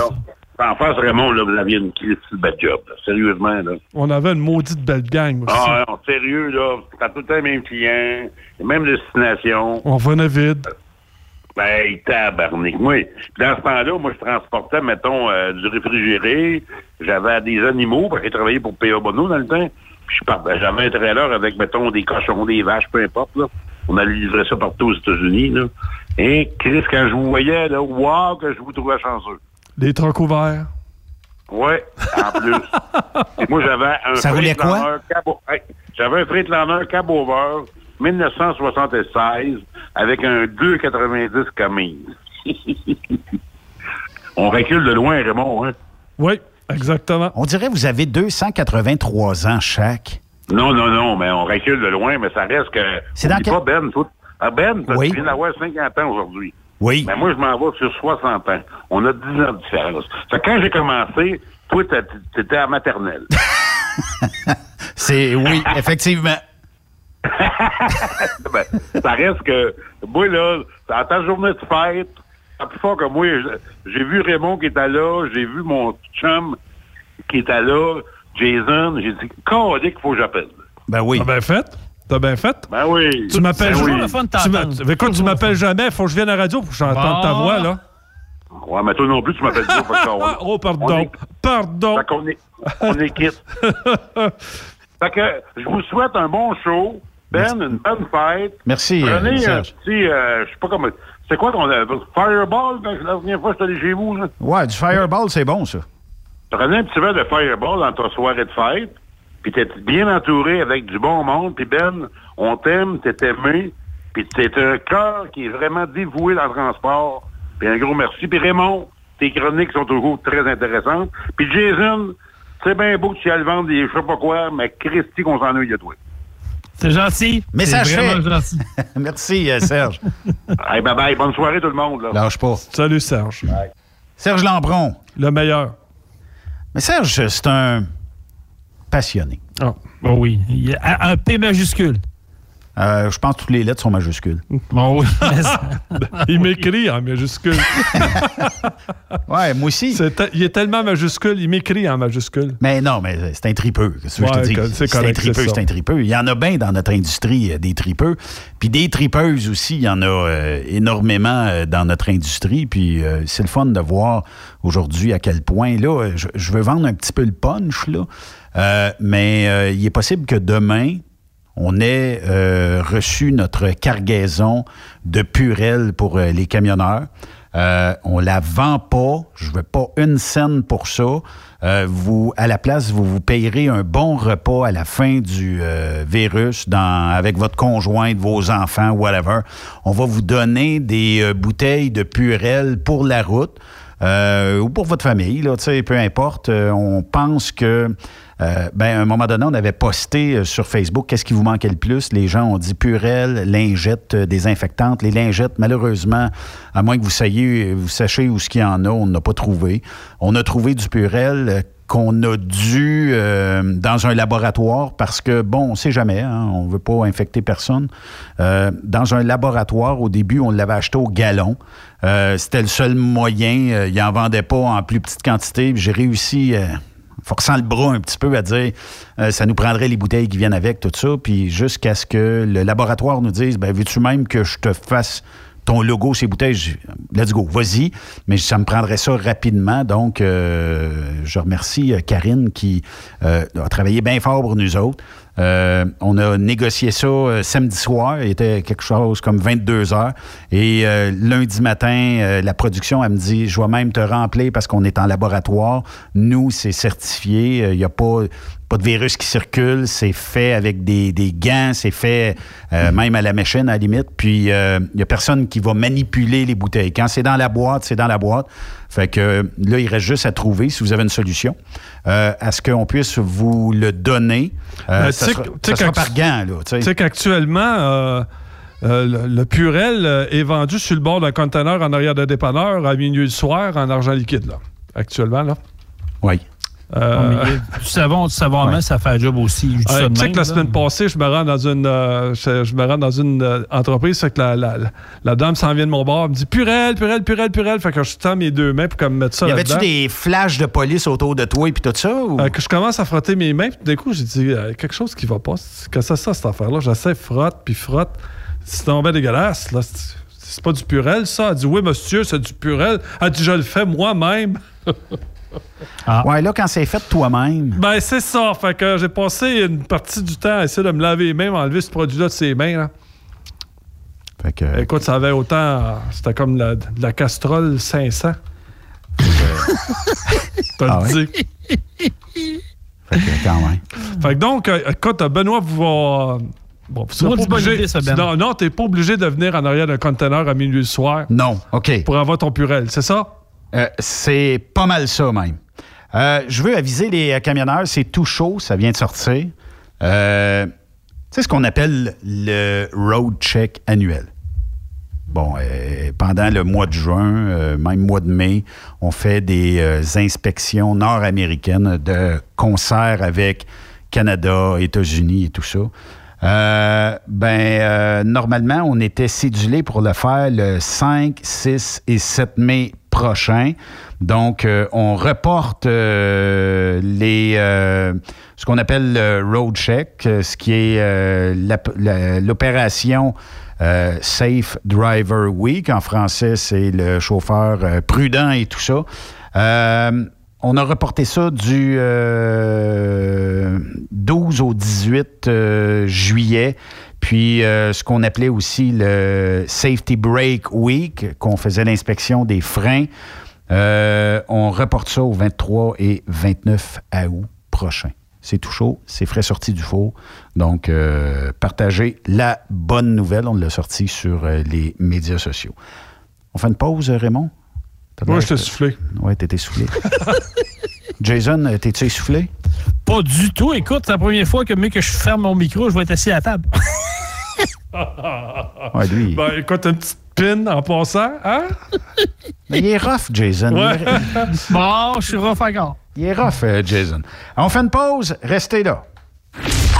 Sans face, Raymond, là, vous aviez une crise de bad job, là. Sérieusement, là.
On avait une maudite belle gang aussi.
Ah, non, sérieux, là. T'as tout le temps les mêmes clients, les mêmes destinations.
On venait vide.
Ben, tabarnak. Moi, dans ce temps-là, moi, je transportais, mettons, euh, du réfrigéré. J'avais des animaux, parce que j'ai travaillé pour P.A. Bono dans le temps. Puis j'avais un trailer avec, mettons, des cochons, des vaches, peu importe, là. On allait livrer ça partout aux États-Unis, là. Et Chris, quand je vous voyais, là, wow, que je vous trouvais chanceux.
Les trucks ouverts?
Ouais, en plus. [laughs] Et moi, j'avais un
Ça
J'avais un Freightliner Cab Over 1976 avec un 2,90 Cummins. [laughs] On recule de loin, Raymond, hein?
Oui, exactement.
On dirait que vous avez 283 ans chaque.
Non, non, non, mais on recule de loin, mais ça reste que.
C'est dans quel-
pas, Ben, toi. Ah, Ben,
Oui.
tu viens d'avoir 50 ans aujourd'hui.
Oui.
Mais moi, je m'en vais sur 60 ans. On a 10 ans de différence. Fait que quand j'ai commencé, toi, t'étais à maternelle. [laughs]
C'est oui, effectivement. [laughs]
Ben, ça reste que, moi, là, dans ta journée de fête, parle plus fort que moi. J'ai vu Raymond qui était là, j'ai vu mon chum qui était là, Jason. J'ai dit, quand qu'il faut que j'appelle?
Ben oui.
T'as bien fait? T'as bien fait?
Ben oui.
Tu m'appelles
Ben oui.
Écoute, tu m'appelles jamais. Faut que je vienne à la radio pour que j'entende ta voix, là.
Ouais, mais toi non plus, tu m'appelles pas. fait que on- [laughs]
Oh, pardon.
on est-
Pardon.
Fait qu'on est, on est quitte. [laughs] fait que je vous souhaite un bon show. Ben, une bonne fête.
Merci, euh,
Prenez un petit, euh, je sais pas comment. C'est quoi qu'on a? Fireball, la dernière fois que j'étais allé chez vous, là?
Ouais, du Fireball, c'est bon, ça.
Prenez un petit verre de Fireball dans ta soirée de fête, puis t'es bien entouré avec du bon monde, puis Ben, on t'aime, t'es aimé, puis t'es un cœur qui est vraiment dévoué dans le transport, puis un gros merci. Puis Raymond, tes chroniques sont toujours très intéressantes. Puis Jason, c'est bien beau que tu ailles le vendre des je sais pas quoi, mais Christy qu'on s'ennuie de toi.
C'est gentil. Vraiment
fait.
gentil. [laughs]
Merci, euh, Serge. [laughs]
Hey, bye bye, bonne soirée tout le monde. Là.
Lâche pas.
Salut, Serge.
Serge Lambron.
Le meilleur.
Mais Serge, c'est un passionné.
Ah.
Oh oui. Il y a un P majuscule.
Euh, je pense que toutes les lettres sont majuscules.
Bon, [laughs] oui.
Il m'écrit en majuscule. [laughs]
ouais, moi aussi.
il est tellement majuscule, il m'écrit en majuscule.
Mais non, mais c'est un tripeux.
Ouais, c'est
C'est un tripeux,
c'est
un tripeux. Il y en a bien dans notre industrie, euh, des tripeux. Puis des tripeuses aussi, il y en a euh, énormément euh, dans notre industrie. Puis euh, c'est le fun de voir aujourd'hui à quel point, là, je, je veux vendre un petit peu le punch, là. Euh, mais euh, il est possible que demain, on ait euh, reçu notre cargaison de purelle pour les camionneurs. Euh, on la vend pas. Je veux pas une scène pour ça. À la place, vous vous payerez un bon repas à la fin du virus avec votre conjointe, vos enfants, whatever. On va vous donner des bouteilles de purelle pour la route. ou pour votre famille, peu importe. On pense que, euh, ben, à un moment donné, on avait posté euh, sur Facebook qu'est-ce qui vous manquait le plus? Les gens ont dit purelle, lingettes euh, désinfectantes. Les lingettes, malheureusement, à moins que vous sachiez, vous sachiez où ce qu'il y en a, on n'a pas trouvé. On a trouvé du purelle euh, qu'on a dû euh, dans un laboratoire parce que, bon, on sait jamais, hein, on veut pas infecter personne. Euh, dans un laboratoire, au début, on l'avait acheté au galon. Euh, C'était le seul moyen. Il n'en vendait pas en plus petite quantité. J'ai réussi, forçant le bras un petit peu, à dire euh, ça nous prendrait les bouteilles qui viennent avec, tout ça. Puis jusqu'à ce que le laboratoire nous dise ben, veux-tu même que je te fasse ton logo, ces bouteilles, let's go, vas-y. Mais ça me prendrait ça rapidement. Donc, euh, je remercie euh, Karine qui a travaillé bien fort pour nous autres. Euh, on a négocié ça euh, samedi soir. Il était quelque chose comme 22 heures. Et euh, lundi matin, la production, elle me dit, je vais même te remplir parce qu'on est en laboratoire. Nous, c'est certifié. Il n'y a pas, de virus qui circule. C'est fait avec des, des gants. C'est fait même à la machine, à la limite. Puis, il n'y a personne qui va manipuler les bouteilles. Quand c'est dans la boîte, c'est dans la boîte. Fait que euh, là, il reste juste à trouver, si vous avez une solution, euh, à ce qu'on puisse vous le donner. Euh,
Ben,
ça sera, ça par gant, là. tu sais.
Tu sais qu'actuellement, euh, euh, le, le Purel euh, est vendu sur le bord d'un conteneur en arrière de dépanneur à minuit le soir en argent liquide, là. Actuellement, là.
Oui.
Euh,
Du savon, du savon à main, ça fait un job aussi. Je ça
Euh, tu sais que la
là.
semaine passée, je me rends dans une, euh, je, je me rends dans une euh, entreprise, fait que la, la, la- la dame s'en vient de mon bord, elle me dit Purel, Purel, Purel, Purel. Fait que je tends mes deux mains pour qu'elle me mette ça
Y avait-tu des flashs de police autour de toi et puis tout ça? Ou?
Euh, que je commence à frotter mes mains, puis d'un coup, j'ai dit euh, quelque chose qui va pas. Que c'est ça, cette affaire-là? J'essaie, frotte, puis frotte. C'est tombé dégueulasse, là. C'est- C'est pas du purel, ça. Elle dit Oui, monsieur, c'est du purel. Elle dit Je le fais moi-même. [laughs]
Ouais, là, quand c'est fait toi-même.
Ben, c'est ça. Fait que j'ai passé une partie du temps à essayer de me laver les mains, m'enlever ce produit-là de ses mains. là.
Fait que,
Écoute, ça avait autant. euh, C'était comme la, de la castrole 500. [laughs] T'as
Ah
le
ouais?
dit.
Fait que quand même.
Fait que donc, euh, écoute, Benoît, vous va. Bon, vous serez
Moi,
pas obligé.
idée, ça, Ben.
Non, non, t'es pas obligé de venir en arrière d'un conteneur à minuit le soir.
Non, OK.
Pour avoir ton purel, c'est ça?
Euh, c'est pas mal ça, même. Euh, je veux aviser les euh, camionneurs, c'est tout chaud, ça vient de sortir. Sais ce qu'on appelle le road check annuel? Bon, pendant le mois de juin, même mois de mai, on fait des inspections nord-américaines de concert avec Canada, États-Unis et tout ça. Ben, normalement, on était cédulé pour le faire le 5, 6 et 7 mai Donc, euh, on reporte euh, les, euh, ce qu'on appelle le road check, ce qui est l'opération Safe Driver Week. En français, c'est le chauffeur prudent et tout ça. On a reporté ça du euh, 12 au 18 euh, juillet. Puis euh, ce qu'on appelait aussi le Safety Break Week, qu'on faisait l'inspection des freins. Euh, on reporte ça au 23 et 29 août prochain. C'est tout chaud, c'est frais sorti du four. Donc, euh, partagez la bonne nouvelle. On l'a sorti sur les médias sociaux. On fait une pause, Raymond?
Moi, je t'ai soufflé.
Ouais, t'étais soufflé. [laughs] Jason, euh, t'es-tu essoufflé?
Pas du tout. Écoute, c'est la première fois que, mieux que je ferme mon micro, je vais être assis à la table. [laughs]
Ouais, lui.
Ben, écoute, une petite pin en passant, hein? [laughs]
Mais il est rough, Jason.
Ouais.
Il est-
bon, je suis rough encore.
Il est rough, euh, Jason. On fait une pause. Restez là.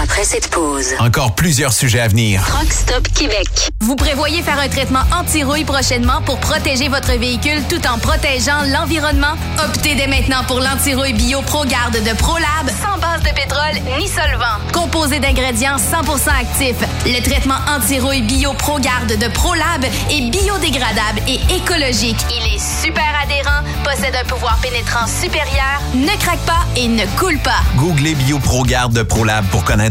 Après cette pause,
Encore plusieurs sujets à venir.
Truck Stop Québec. Vous prévoyez faire un traitement anti-rouille prochainement pour protéger votre véhicule tout en protégeant l'environnement? Optez dès maintenant pour l'anti-rouille bio ProGarde de ProLab sans base de pétrole ni solvant. Composé d'ingrédients 100% actifs, le traitement anti-rouille bio ProGarde de ProLab est biodégradable et écologique. Il est super adhérent, possède un pouvoir pénétrant supérieur, ne craque pas et ne coule pas.
Googlez BioProGarde de ProLab pour connaître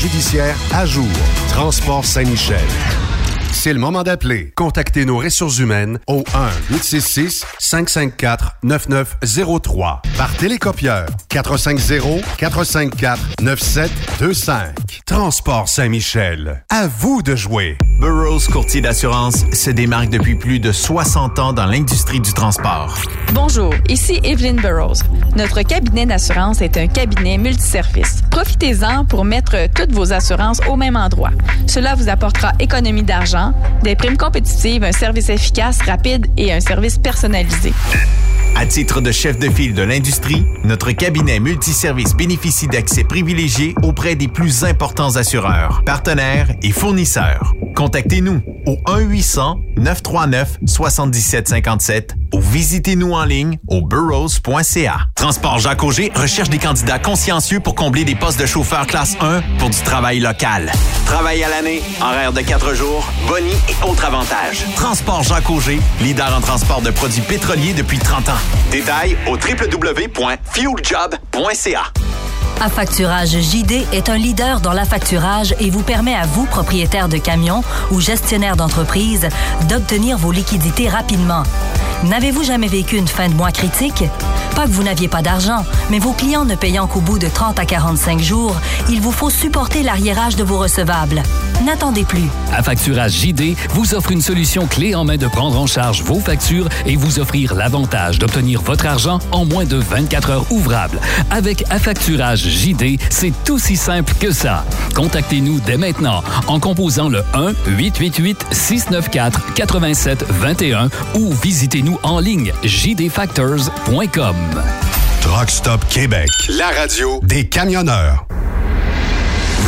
judiciaire à jour. Transport Saint-Michel. C'est le moment d'appeler. Contactez nos ressources humaines au 1-866-554-9903 par télécopieur 450-454-9725. Transport Saint-Michel. À vous de jouer.
Burroughs Courtier d'assurance se démarque depuis plus de 60 ans dans l'industrie du transport.
Bonjour, ici Evelyn Burrows. Notre cabinet d'assurance est un cabinet multiservice. Profitez-en pour mettre toutes vos assurances au même endroit. Cela vous apportera économie des primes compétitives, un service efficace, rapide et un service personnalisé.
À titre de chef de file de l'industrie, notre cabinet multiservice bénéficie d'accès privilégié auprès des plus importants assureurs, partenaires et fournisseurs. Contactez-nous au 1-800-939-7757 ou visitez-nous en ligne au burrows.ca. Transport Jacques Auger recherche des candidats consciencieux pour combler des postes de chauffeur classe 1 pour du travail local. Travail à l'année, horaire de 4 jours, boni et autres avantages. Transport Jacques Auger, leader en transport de produits pétroliers depuis 30 ans. Détails au www.fueljob.ca.
Affacturage JD est un leader dans l'affacturage et vous permet à vous, propriétaire de camions ou gestionnaire d'entreprise, d'obtenir vos liquidités rapidement. N'avez-vous jamais vécu une fin de mois critique? Pas que vous n'aviez pas d'argent, mais vos clients ne payant qu'au bout de 30 à 45 jours, il vous faut supporter l'arriérage de vos recevables. N'attendez plus.
Affacturage JD vous offre une solution clé en main de prendre en charge vos factures et vous offrir l'avantage d'obtenir votre argent en moins de 24 heures ouvrables. Avec Affacturage JD, c'est aussi simple que ça. Contactez-nous dès maintenant en composant le 1-888-694-8721 ou visitez-nous en ligne jdfactors.com.
Truck Stop Québec, la radio des camionneurs.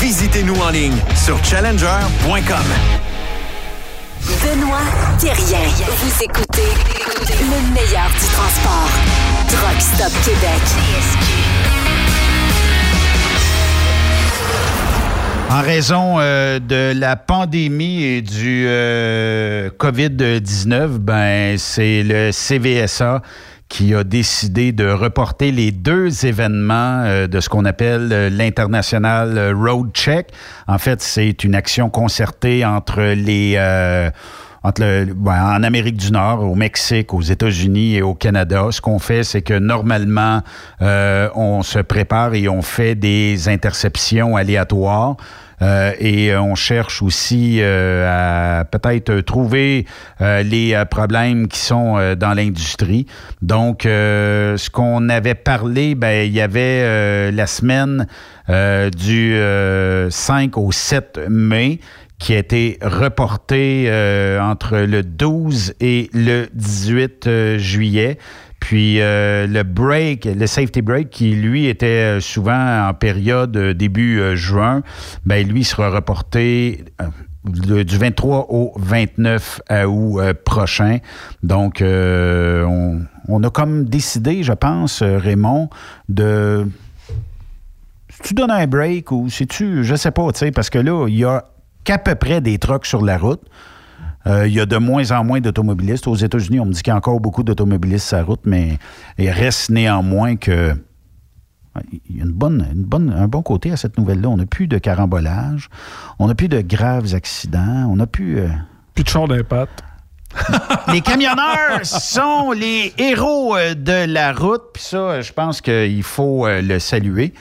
Visitez-nous en ligne sur challenger.com.
Benoît Thérien. Vous écoutez le meilleur du transport. Truck Stop Québec.
En raison euh, de la pandémie et du euh, COVID-19, ben, c'est le CVSA qui a décidé de reporter les deux événements euh, de ce qu'on appelle euh, l'international Road Check. En fait, c'est une action concertée entre les euh, entre le, ben, en Amérique du Nord, au Mexique, aux États-Unis et au Canada. Ce qu'on fait, c'est que normalement, euh, on se prépare et on fait des interceptions aléatoires. Euh, et on cherche aussi euh, à peut-être trouver euh, les euh, problèmes qui sont euh, dans l'industrie. Donc, euh, ce qu'on avait parlé, ben, il y avait euh, la semaine euh, du euh, 5 au 7 mai qui a été reporté euh, entre le 12 et le 18 euh, juillet. Puis euh, le break, le safety break, qui lui était euh, souvent en période euh, début juin, ben lui sera reporté du 23 au 29 août prochain. Donc, on, a comme décidé, je pense, Raymond, de si tu donnes un break ou si tu, je sais pas, tu sais, parce que là, il y a qu'à peu près des trucks sur la route. Euh, il y a de moins en moins d'automobilistes. Aux États-Unis, on me dit qu'il y a encore beaucoup d'automobilistes sur la route, mais il reste néanmoins que il y a une bonne, une bonne, un bon côté à cette nouvelle-là. On n'a plus de carambolage, on n'a plus de graves accidents, on n'a plus... euh,
Plus de char d'impact. [laughs]
les camionneurs sont les héros euh, de la route. Puis ça, je pense qu'il faut le saluer.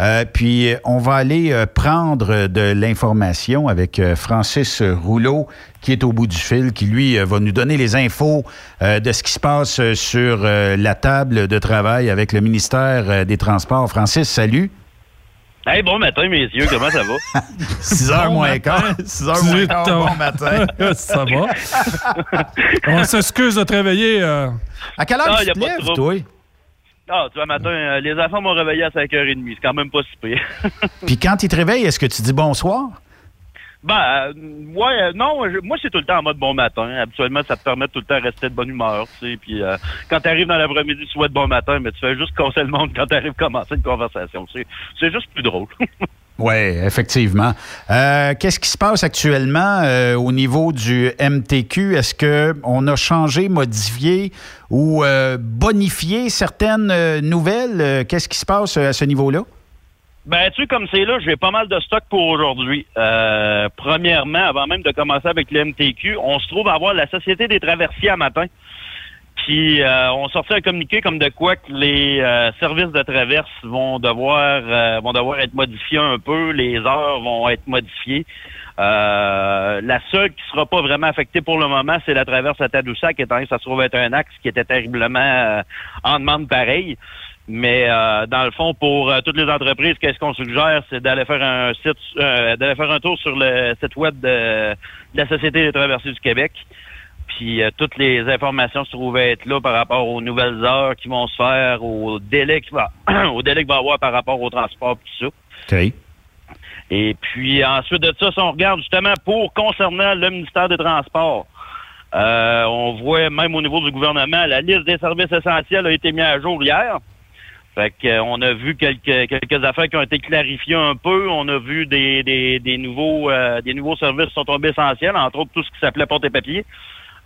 Euh, puis on va aller euh, prendre de l'information avec euh, Francis Rouleau, qui est au bout du fil, qui lui va nous donner les infos de ce qui se passe sur la table de travail avec le ministère des Transports. Francis, salut.
Hey, bon matin, messieurs, comment ça va? [laughs]
6 heures moins quart. 6 heures moins quart, bon matin. [laughs]
Ça va? [laughs] On s'excuse de euh.
À quelle
Ah,
heure
y
tu
a
te lèves, toi?
Ah, tu vois, matin, euh, les enfants m'ont réveillé à 5h30. C'est quand même pas si pire. [laughs]
Puis quand ils te réveillent, est-ce que tu dis bonsoir?
ben, euh, ouais, euh, non, je- moi, c'est tout le temps en mode bon matin. Habituellement, ça te permet tout le temps de rester de bonne humeur, tu sais. Puis euh, quand t'arrives dans l'après-midi, tu souhaites bon matin, mais tu fais juste casser le monde quand t'arrives à commencer une conversation. C'est, c'est juste plus drôle. [laughs]
Oui, effectivement. Euh, Qu'est-ce qui se passe actuellement euh, au niveau du MTQ? Est-ce qu'on a changé, modifié ou euh, bonifié certaines nouvelles? Qu'est-ce qui se passe à ce niveau-là?
Ben, tu sais, comme c'est là, j'ai pas mal de stock pour aujourd'hui. Premièrement, avant même de commencer avec le MTQ, on se trouve à avoir la Société des traversiers à matin. Puis, euh, on sortait un communiqué comme de quoi que les euh, services de traverse vont devoir euh, vont devoir être modifiés un peu, les heures vont être modifiées. La seule qui sera pas vraiment affectée pour le moment, c'est la traverse à Tadoussac, étant donné que ça se trouve être un axe qui était terriblement en demande pareil. Mais dans le fond, pour toutes les entreprises, qu'est-ce qu'on suggère, c'est d'aller faire un site, d'aller faire un tour sur le site web de, de la Société des traversiers du Québec. Puis euh, toutes les informations se trouvent être là par rapport aux nouvelles heures qui vont se faire, au délai qu'il va, [clears throat] au délai va y avoir par rapport au transport, tout ça. Et puis ensuite de ça, si on regarde justement pour concernant le ministère des Transports, euh, on voit même au niveau du gouvernement, la liste des services essentiels a été mise à jour hier. Fait que, euh, on a vu quelques quelques affaires qui ont été clarifiées un peu. On a vu des, des, des nouveaux euh, des nouveaux services qui sont tombés essentiels, entre autres tout ce qui s'appelait porte et papier.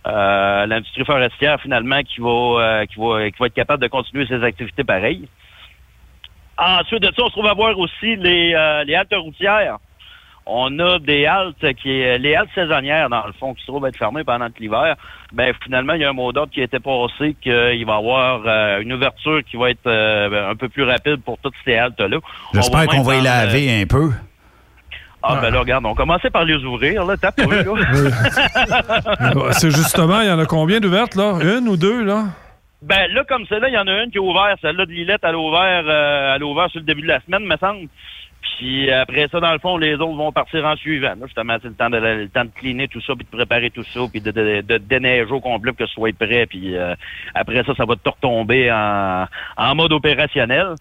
Euh, L'industrie forestière finalement qui va, euh, qui va qui va être capable de continuer ses activités pareilles. Ensuite de ça, on se trouve à voir aussi les, euh, les haltes routières. On a des haltes qui les haltes saisonnières, dans le fond, qui se trouvent être fermées pendant l'hiver. Ben finalement, il y a un mot d'ordre qui a été passé qu'il va y avoir euh, une ouverture qui va être euh, un peu plus rapide pour toutes ces haltes-là.
J'espère qu'on va y
prendre, euh,
laver un peu.
Ah ben là, regarde, on commençait par les ouvrir, là, tape là. [laughs]
C'est justement, il y en a combien d'ouvertes, là? Une ou deux, là?
Ben là, comme celle-là, il y en a une qui est ouverte. Celle-là de Lillette, elle a ouvert, euh, elle sur le début de la semaine, me semble. Puis après ça, dans le fond, les autres vont partir en suivant. Là, justement, c'est le temps de le temps de cleaner tout ça, puis de préparer tout ça, puis de, de, de déneiger au complet pour que ce soit prêt. Puis euh, après ça, ça va tout retomber en, en mode opérationnel.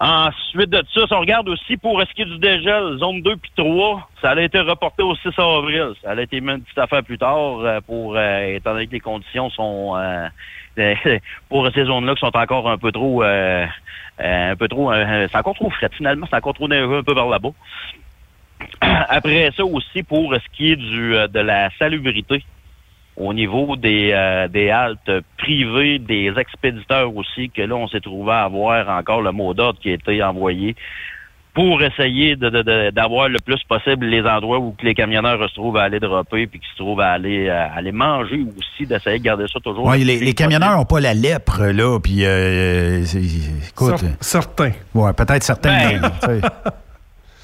Ensuite de ça, si on regarde aussi pour ce qui est du dégel, zone 2 puis 3, ça a été reporté au 6 avril. Ça a été mis une petite affaire plus tard euh, pour euh, étant donné que les conditions sont euh, [laughs] pour ces zones-là qui sont encore un peu trop euh, un peu trop c'est encore trop frais finalement, c'est encore trop neigeux un peu vers là-bas. [clears throat] Après ça aussi pour ce qui est du de la salubrité au niveau des, euh, des haltes privées, des expéditeurs aussi, que là, on s'est trouvé à avoir encore le mot d'ordre qui a été envoyé pour essayer de- de- de- d'avoir le plus possible les endroits où que les camionneurs se trouvent à aller dropper puis qui se trouvent à aller, euh, aller manger aussi, d'essayer de garder ça toujours.
Ouais,
le
les, camionneurs n'ont pas la lèpre, là, puis euh, écoute.
Cer- certains.
Ouais, peut-être certains.
Ben. [laughs]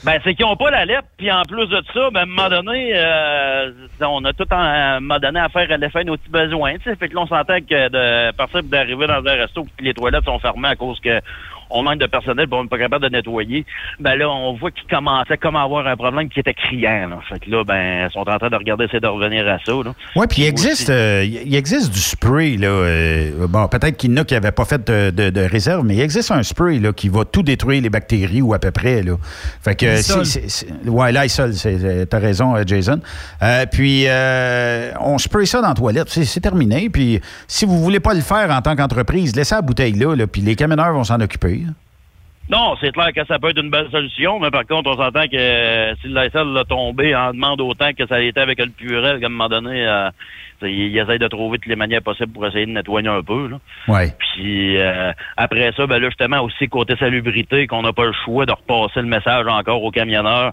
Ben, c'est qu'ils n'ont pas la lettre, puis en plus de ça, ben, à un moment donné, euh, on a tout en- à un moment donné à faire à fin nos petits besoins. tu sais. Fait que là, on s'entend que de partir d'arriver dans un resto, puis les toilettes sont fermées à cause que on manque de personnel, puis on n'est pas capable de nettoyer. Ben là, on voit qu'ils commençaient comme à avoir un problème qui était criant. Là. Fait que là, ben, ils sont en train de regarder, essayer de revenir à ça.
Oui, puis il existe, euh, il existe du spray. Là, euh, bon, peut-être qu'il y en a qui n'avaient pas fait de, de- de réserve, mais il existe un spray là, qui va tout détruire les bactéries ou à peu près. Là. Fait que, c'est- c'est- c'est- ouais, c'est- c'est- t'as raison, euh, Jason. Euh, puis, euh, on spray ça dans la toilette, c'est c'est terminé. Puis, si vous voulez pas le faire en tant qu'entreprise, laissez la bouteille là, là, puis les camionneurs vont s'en occuper.
Non, c'est clair que ça peut être une belle solution, mais par contre, on s'entend que euh, si le Lysol l'a tombé, en demande autant que ça a été avec le purel, qu'à un moment donné, euh, il, il essaie de trouver toutes les manières possibles pour essayer de nettoyer un peu. Là.
Ouais.
Puis euh, après ça, ben là, justement, aussi côté salubrité, qu'on n'a pas le choix de repasser le message encore aux camionneurs.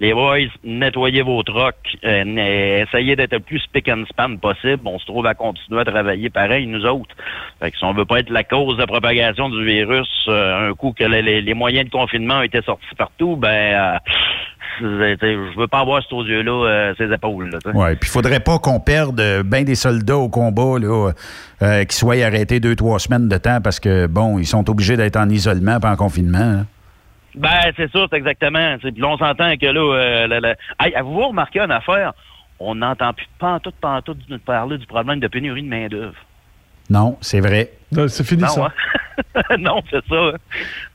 Les boys, nettoyez vos trocs, euh, essayez d'être le plus spick and span possible. On se trouve à continuer à travailler pareil, nous autres. Fait que si on veut pas être la cause de propagation du virus, euh, un coup que les, moyens de confinement ont été sortis partout, ben euh, je veux pas avoir aux yeux-là euh, ses épaules.
Ouais, puis il faudrait pas qu'on perde bien des soldats au combat, là, qui soient arrêtés deux, trois semaines de temps parce que, bon, ils sont obligés d'être en isolement pas en confinement. hein.
Ben, c'est ça, c'est exactement. Puis là, on s'entend que là, euh, la- la- Hey, avez-vous remarqué une affaire? On n'entend plus pantoute, pantoute nous parler du problème de pénurie de main-d'œuvre.
Non, c'est vrai.
C'est fini,
Non,
ça.
hein? [laughs] [laughs] non, c'est ça. hein.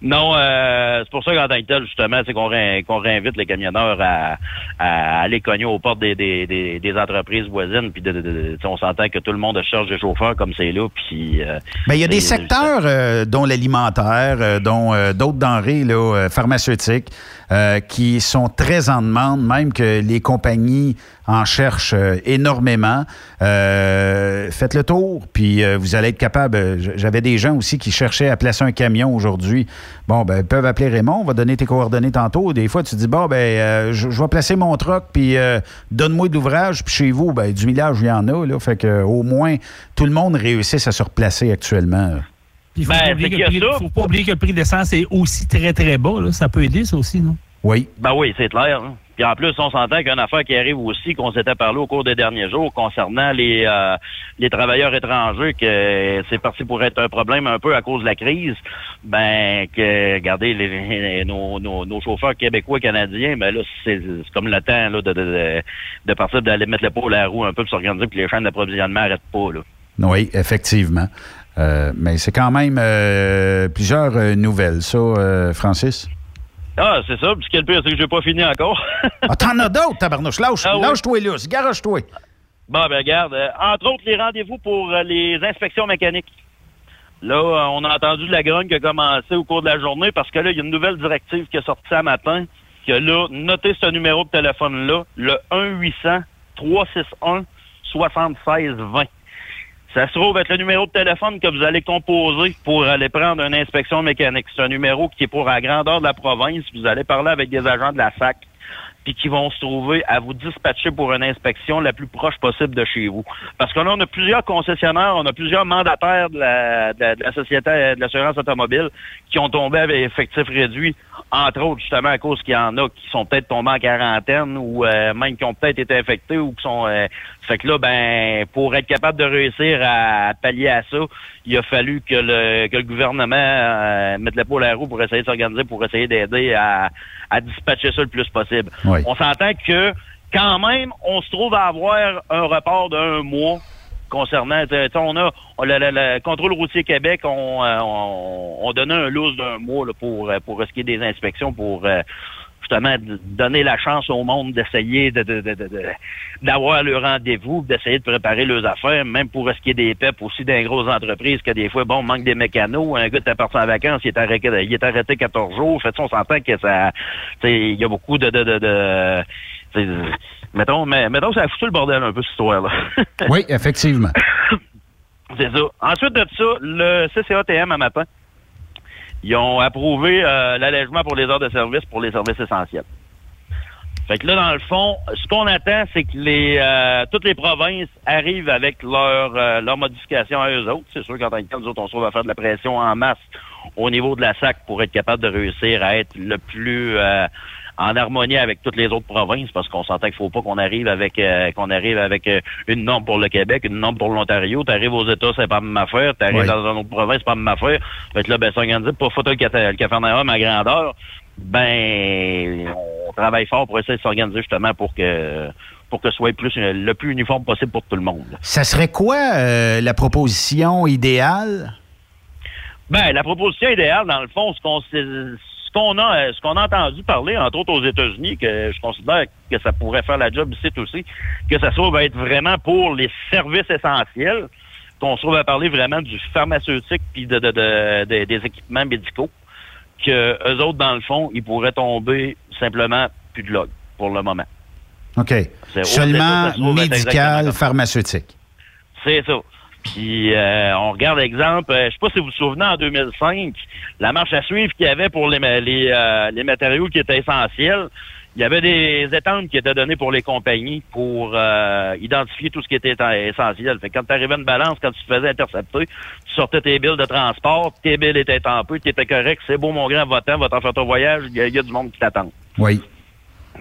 Non, euh, c'est pour ça qu'en tant que tel, justement, c'est qu'on ré- qu'on réinvite les camionneurs à, à aller cogner aux portes des, des, des, des entreprises voisines. Puis de, de- de- t'sais, on s'entend que tout le monde cherche des chauffeurs comme c'est là. Puis euh,
Ben, il y a des
et-
secteurs, euh, dont l'alimentaire, euh, dont euh, d'autres denrées là, euh, pharmaceutiques, euh, qui sont très en demande, même que les compagnies en cherchent euh, énormément. Euh, faites le tour, puis euh, vous allez être capable. J'avais des gens aussi qui cherchaient à placer un camion aujourd'hui. Bon, ben, ils peuvent appeler Raymond, on va donner tes coordonnées tantôt. Des fois, tu dis, bon, ben, je, je vais placer mon truck, puis donne-moi de l'ouvrage, puis chez vous, ben, du millage, il y en a, là. Fait que, au moins, tout le monde réussisse à se replacer actuellement.
Il faut,
Ben,
oublier le
a
prix- faut pas oublier que le prix de l'essence est aussi très, très bas. là. Ça peut aider, ça aussi, non?
Oui.
Ben oui, c'est clair. hein. Puis en plus, on s'entend qu'une affaire qui arrive aussi, qu'on s'était parlé au cours des derniers jours concernant les euh, les travailleurs étrangers, que c'est parti pour être un problème un peu à cause de la crise. Ben que regardez les, les- nos, nos, nos chauffeurs québécois et canadiens, ben là c'est comme le temps là, de, de, de, de partir d'aller mettre l'épaule à la roue un peu pour s'organiser, puis les chaînes d'approvisionnement n'arrêtent pas là.
Oui, effectivement. Euh, mais c'est quand même euh, plusieurs euh, nouvelles, ça, Francis?
Ah, c'est ça. Puis ce qui est le pire, c'est que j'ai pas fini encore.
Ah, t'en as d'autres, tabarnouche. Lâche,
Ah oui.
lâche-toi là, garage-toi.
Bon, ben regarde, entre autres, les rendez-vous pour les inspections mécaniques. Là, on a entendu de la grogne qui a commencé au cours de la journée parce que là, il y a une nouvelle directive qui est sortie ce matin que là, notez ce numéro de téléphone-là, le 1-800-361-7620. Ça se trouve être le numéro de téléphone que vous allez composer pour aller prendre une inspection mécanique. C'est un numéro qui est pour la grandeur de la province. Vous allez parler avec des agents de la SAC puis qui vont se trouver à vous dispatcher pour une inspection la plus proche possible de chez vous. Parce que là, on a plusieurs concessionnaires, on a plusieurs mandataires de la, de la- de la société de l'assurance automobile qui ont tombé avec effectifs réduits, entre autres justement à cause qu'il y en a qui sont peut-être tombés en quarantaine ou euh, même qui ont peut-être été infectés ou qui sont... euh, fait que là, ben, pour être capable de réussir à, pallier à ça, il a fallu que le, que le gouvernement euh, mette l'épaule à la roue pour essayer de s'organiser, pour essayer d'aider à, à dispatcher ça le plus possible.
Oui.
On s'entend que quand même, on se trouve à avoir un report d'un mois concernant, on a on- le, le- le contrôle routier Québec, on, euh, on, on donnait un loose d'un mois là, pour euh, pour ce qui est des inspections, pour euh, justement donner la chance au monde d'essayer de, de, de- de- de- d'avoir le rendez-vous, d'essayer de préparer leurs affaires, même pour ce qui est des PEP aussi des grosses entreprises, que des fois, bon, manque des mécanos, un gars est parti en vacances, il est arrêté, il est arrêté 14 jours, fait on s'entend que ça, il y a beaucoup de, de, mettons, mais, mettons, ça a foutu le bordel un peu, cette histoire-là.
Oui, effectivement. [laughs]
C'est ça. Ensuite de ça, le CCATM à matin, ils ont approuvé euh, l'allègement pour les heures de service pour les services essentiels. Fait que là, dans le fond, ce qu'on attend, c'est que les euh, toutes les provinces arrivent avec leur, euh, leur à eux autres. C'est sûr qu'en tant que nous autres, on se à faire de la pression en masse au niveau de la SAC pour être capable de réussir à être le plus euh, en harmonie avec toutes les autres provinces, parce qu'on s'entend qu'il faut pas qu'on arrive avec euh, qu'on arrive avec euh, une norme pour le Québec, une norme pour l'Ontario. Tu arrives aux États, c'est pas même affaire. Tu arrives
Oui.
dans une autre province, c'est pas même affaire. Fait que là, ben, s'organiser pour photo le, cata- le à grandeur, ben on travaille fort pour essayer de s'organiser justement pour que pour que ce soit plus le plus uniforme possible pour tout le monde.
Ça serait quoi euh, la proposition idéale?
Ben, la proposition idéale, dans le fond, ce qu'on qu'on a euh, ce qu'on a entendu parler, entre autres aux États-Unis, que je considère que ça pourrait faire la job ici aussi, que ça soit va être vraiment pour les services essentiels, qu'on se trouve à parler vraiment du pharmaceutique puis de, de- de- de- des équipements médicaux, que eux autres, dans le fond, ils pourraient tomber simplement plus de log pour le moment.
OK. Seulement médical, pharmaceutique.
C'est ça. Puis euh, on regarde l'exemple, euh, je sais pas si vous vous souvenez, en 2005, la marche à suivre qu'il y avait pour les, euh, les matériaux qui étaient essentiels, il y avait des étentes qui étaient données pour les compagnies pour euh, identifier tout ce qui était essentiel. Fait que quand tu arrivais une balance, quand tu te faisais intercepter, tu sortais tes billes de transport, tes billes étaient en peu, tu étais correct, c'est beau mon grand votant, t'en faire ton voyage, il y, y a du monde qui t'attend.
Oui.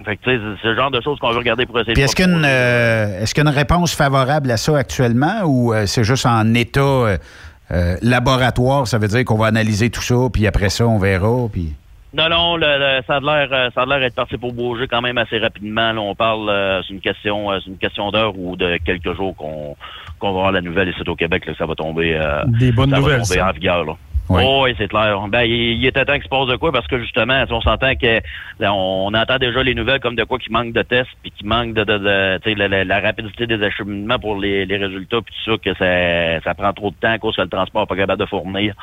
Fait que c'est- c'est le genre de choses qu'on veut regarder pour essayer
Puis
de
est-ce qu'il y a une, euh, est-ce qu'il y a une réponse favorable à ça actuellement ou euh, c'est juste en état euh, euh, laboratoire? Ça veut dire qu'on va analyser tout ça, puis après ça, on verra. Puis...
Non, non, le- le- ça a l'air, ça a l'air être parti pour bouger quand même assez rapidement. Là, on parle, euh, c'est une question, euh, c'est une question d'heure ou de quelques jours qu'on qu'on va avoir la nouvelle ici au Québec, là, que ça va tomber. euh,
Des bonnes
ça
nouvelles,
Va tomber
ça.
en vigueur, là. Oui, c'est clair. Ben, il, il était temps qu'il se passe de quoi parce que justement, on s'entend que là, on, entend déjà les nouvelles comme de quoi qui manque de tests puis qui manque de, de, de la, la- la rapidité des acheminements pour les, les résultats puis tout ça que ça, ça prend trop de temps à cause que le transport n'est pas capable de fournir.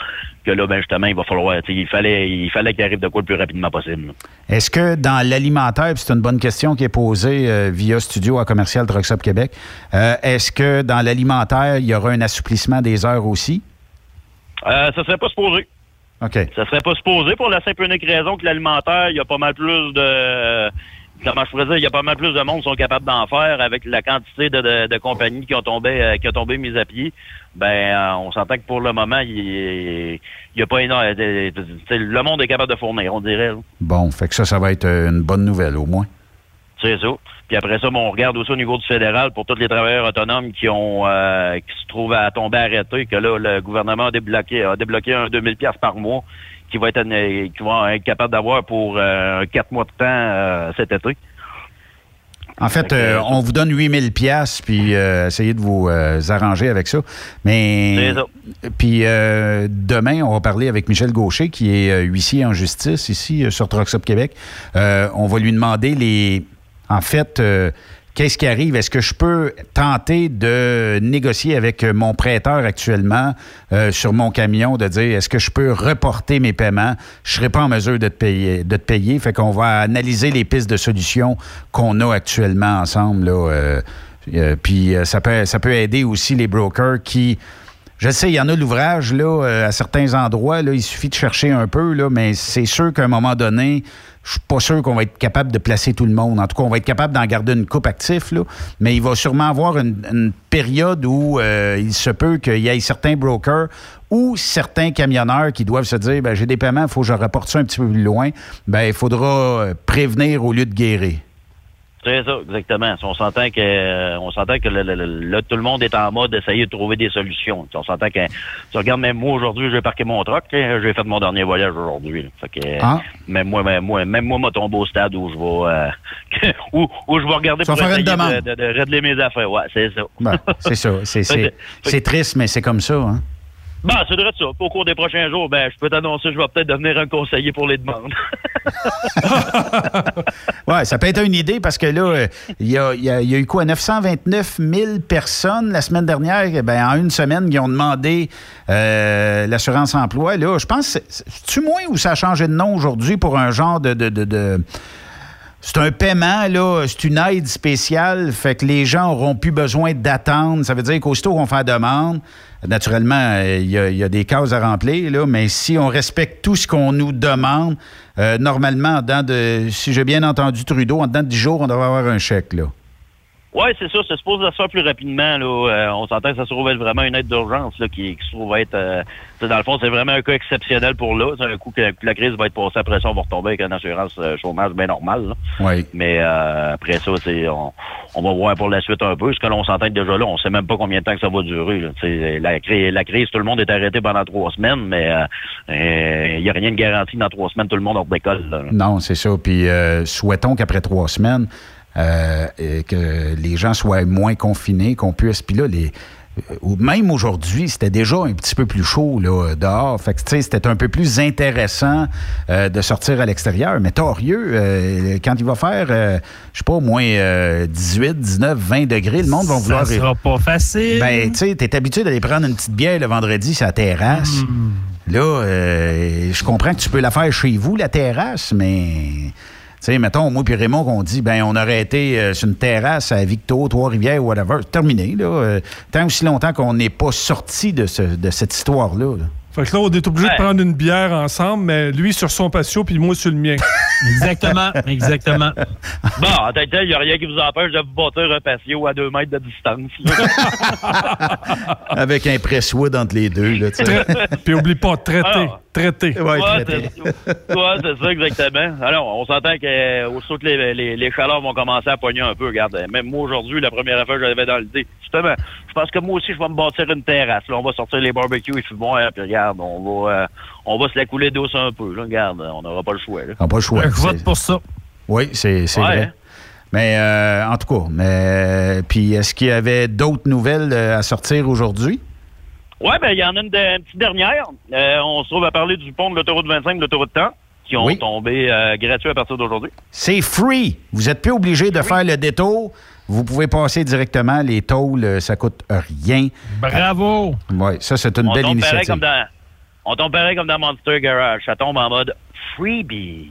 Que là, ben justement, il va falloir, il fallait, il fallait qu'il arrive de quoi le plus rapidement possible.
Est-ce que dans l'alimentaire, puis c'est une bonne question qui est posée euh, via Studio à Commercial Up Québec, euh, est-ce que dans l'alimentaire, il y aura un assouplissement des heures aussi?
Euh, ça serait pas supposé.
OK.
Ça serait pas supposé pour la simple et unique raison que l'alimentaire, il y a pas mal plus de comment je pourrais dire, il y a pas mal plus de monde qui sont capables d'en faire avec la quantité de, de- de compagnies qui ont tombé euh, qui ont tombé mises à pied. Ben euh, on s'entend que pour le moment, il il y a pas énorme. euh, Le monde est capable de fournir, on dirait. là.
Bon, fait que ça, ça va être une bonne nouvelle au moins.
C'est ça. Puis après ça, bon, on regarde aussi au niveau du fédéral pour tous les travailleurs autonomes qui ont euh, qui se trouvent à tomber arrêtés, que là, le gouvernement a débloqué, a débloqué un 2000 pièces par mois qui va être qui vont être capable d'avoir pour euh, quatre mois de temps euh, cet été.
En fait, euh, on vous donne 8000 pièces puis euh, essayez de vous euh, arranger avec ça. Mais
ça.
puis demain, on va parler avec Michel Gaucher qui est huissier en justice ici sur Up Québec. On va lui demander les en fait euh, Qu'est-ce qui arrive? Est-ce que je peux tenter de négocier avec euh, mon prêteur actuellement euh, sur mon camion, de dire est-ce que je peux reporter mes paiements? Je ne serai pas en mesure de te payer. De te payer. Fait qu'on va analyser les pistes de solutions qu'on a actuellement ensemble. Là, puis ça peut, aider aussi les brokers qui. Je sais, il y en a l'ouvrage là, à certains endroits. Là, il suffit de chercher un peu, là, mais c'est sûr qu'à un moment donné, je suis pas sûr qu'on va être capable de placer tout le monde. En tout cas, on va être capable d'en garder une coupe actif, là, mais il va sûrement avoir une, période où euh, il se peut qu'il y ait certains brokers ou certains camionneurs qui doivent se dire ben, j'ai des paiements, il faut que je reporte ça un petit peu plus loin. Ben, il faudra euh, prévenir au lieu de guérir.
C'est ça, exactement. On s'entend que on s'entend que le- le- le- là, tout le monde est en mode d'essayer de trouver des solutions. On s'entend que tu regardes même moi aujourd'hui, j'ai parqué mon truck, hein, j'ai fait mon dernier voyage aujourd'hui. là. Fait que
Ah.
même moi, même moi, même moi, m'a tombé au stade où je vais euh, [laughs] où, où je vais regarder pour essayer de, de, de régler mes affaires. Ouais, c'est ça.
Ben, c'est ça. C'est [laughs] triste, mais c'est comme ça. Hein?
Bon, c'est vrai de ça. Au cours des prochains jours, ben, je peux t'annoncer, je vais peut-être devenir un conseiller pour les demandes. [laughs]
Oui, ça peut être une idée parce que là, il y, a, eu quoi, 929 000 personnes la semaine dernière, eh ben, en une semaine, qui ont demandé euh, l'assurance emploi. Là, je pense, c'est-tu moins ou ça a changé de nom aujourd'hui pour un genre de- c'est un paiement, là, c'est une aide spéciale, fait que les gens auront plus besoin d'attendre. Ça veut dire qu'aussitôt qu'on fait la demande, naturellement, il y, a- des cases à remplir, là, mais si on respecte tout ce qu'on nous demande, euh, normalement, en dedans de, si j'ai bien entendu Trudeau, en dedans de 10 jours, on devrait avoir un chèque, là.
Oui, c'est ça. C'est supposé se faire plus rapidement. Là. Euh, on s'entend que ça se trouve être vraiment une aide d'urgence là, qui, qui se trouve être... euh, dans le fond, c'est vraiment un cas exceptionnel pour là. C'est un coup que, la crise va être passée. Après ça, on va retomber avec une assurance euh, chômage bien normale.
Oui.
Mais euh, après ça, on, on va voir pour la suite un peu. Ce que l'on s'entend déjà là, on sait même pas combien de temps que ça va durer. Là. La, la crise, tout le monde est arrêté pendant trois semaines, mais euh, il n'y a rien de garanti dans trois semaines, tout le monde redécolle. là.
Non, c'est ça. Puis euh, souhaitons qu'après trois semaines, euh, et que les gens soient moins confinés, qu'on puisse. Puis là, les. euh, Même aujourd'hui, c'était déjà un petit peu plus chaud là, dehors. Fait que, tu sais, c'était un peu plus intéressant euh, de sortir à l'extérieur. Mais torieux, euh, quand il va faire, euh, je sais pas, au moins euh, 18, 19, 20 degrés, le monde va vouloir...
Ça sera pas facile.
Ben, tu sais, t'es habitué d'aller prendre une petite bière le vendredi sur la terrasse. Là, euh, je comprends que tu peux la faire chez vous, la terrasse, mais... Tu sais, mettons, moi et Raymond, qu'on dit, ben, on aurait été euh, sur une terrasse à Victo, Trois-Rivières, whatever. Terminé, là. Euh, tant aussi longtemps qu'on n'est pas sorti de, ce- de cette histoire-là. là.
Fait que là, on est obligé de prendre une bière ensemble, mais lui sur son patio, puis moi sur le mien. [laughs]
Exactement, exactement. [laughs]
Bon, en tant que tel, il n'y a rien qui vous empêche de vous bâtir un patio à deux mètres de distance. [laughs]
Avec un press-wood entre les deux, là, tu sais.
Trai- Puis oublie pas, traiter.
Alors,
traiter.
Ouais,
Ouais, c'est ouais, c'est ça, exactement. Alors, on s'entend que euh, aussitôt que les, les, les chaleurs vont commencer à pogner un peu, regarde, euh, même moi aujourd'hui, la première affaire que j'avais dans l'idée, justement, je pense que moi aussi, je vais me bâtir une terrasse. Là, on va sortir les barbecues, il fait bon, hein, puis regarde, on va, euh, on va se la couler douce un peu. Là, regarde, on n'aura pas le choix. Là.
On n'a pas le choix.
Je vote pour ça.
Oui, c'est
Ouais,
vrai.
hein?
Mais euh, en tout cas, mais puis est-ce qu'il y avait d'autres nouvelles euh, à sortir aujourd'hui?
Ouais, ben il y en a une, de- une petite dernière. Euh, on se trouve à parler du pont de l'autoroute 25 de l'autoroute temps qui ont
Oui.
tombé euh, gratuits à partir d'aujourd'hui.
C'est free. Vous n'êtes plus obligé de faire le détour. Vous pouvez passer directement. Les tôles, euh, ça coûte rien.
Bravo!
Oui, ça, c'est une
on
belle initiative.
comme dans on tombe pareil comme dans Monster Garage. Ça tombe en mode freebie.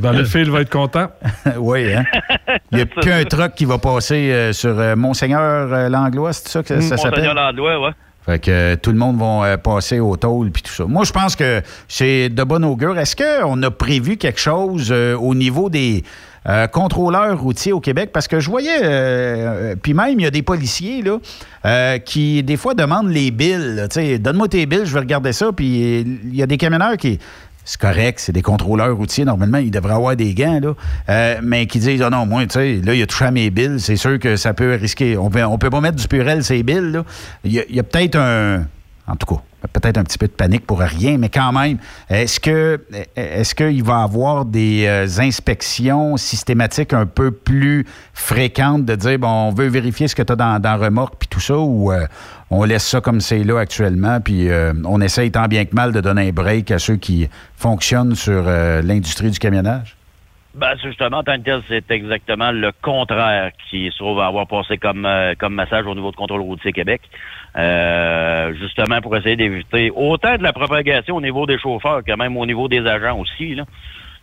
Dans [laughs] le fil, va être content. [laughs]
oui, hein? [laughs] Il n'y a qu'un truck qui va passer euh, sur euh, Monseigneur euh, Langlois, c'est ça que ça s'appelle?
Monseigneur Landlois, ouais.
Fait que euh, tout le monde va euh, passer au tôle puis tout ça. Moi, je pense que c'est de bon augure. Est-ce qu'on a prévu quelque chose euh, au niveau des euh, contrôleurs routiers au Québec? Parce que je voyais, euh, euh, puis même, il y a des policiers là, qui, des fois, demandent les billes. Donne-moi tes billes, je vais regarder ça. Puis il y a des camionneurs qui... C'est correct, c'est des contrôleurs routiers. Normalement, ils devraient avoir des gants, là. Mais qui disent, ah non, moi, tu sais, là, il a touché à mes billes. C'est sûr que ça peut risquer. On peut, on peut pas mettre du purel ces billes, il y a peut-être un. En tout cas, peut-être un petit peu de panique pour rien, mais quand même, est-ce que est-ce qu'il va y avoir des euh, inspections systématiques un peu plus fréquentes de dire bon, on veut vérifier ce que tu as dans, dans remorque puis tout ça ou euh, on laisse ça comme c'est là actuellement puis euh, on essaye tant bien que mal de donner un break à ceux qui fonctionnent sur l'industrie du camionnage?
Ben, justement, en tant que tel, c'est exactement le contraire qui se trouve à avoir passé comme, euh, comme message au niveau de contrôle routier Québec. Euh, justement, pour essayer d'éviter autant de la propagation au niveau des chauffeurs que même au niveau des agents aussi. Là.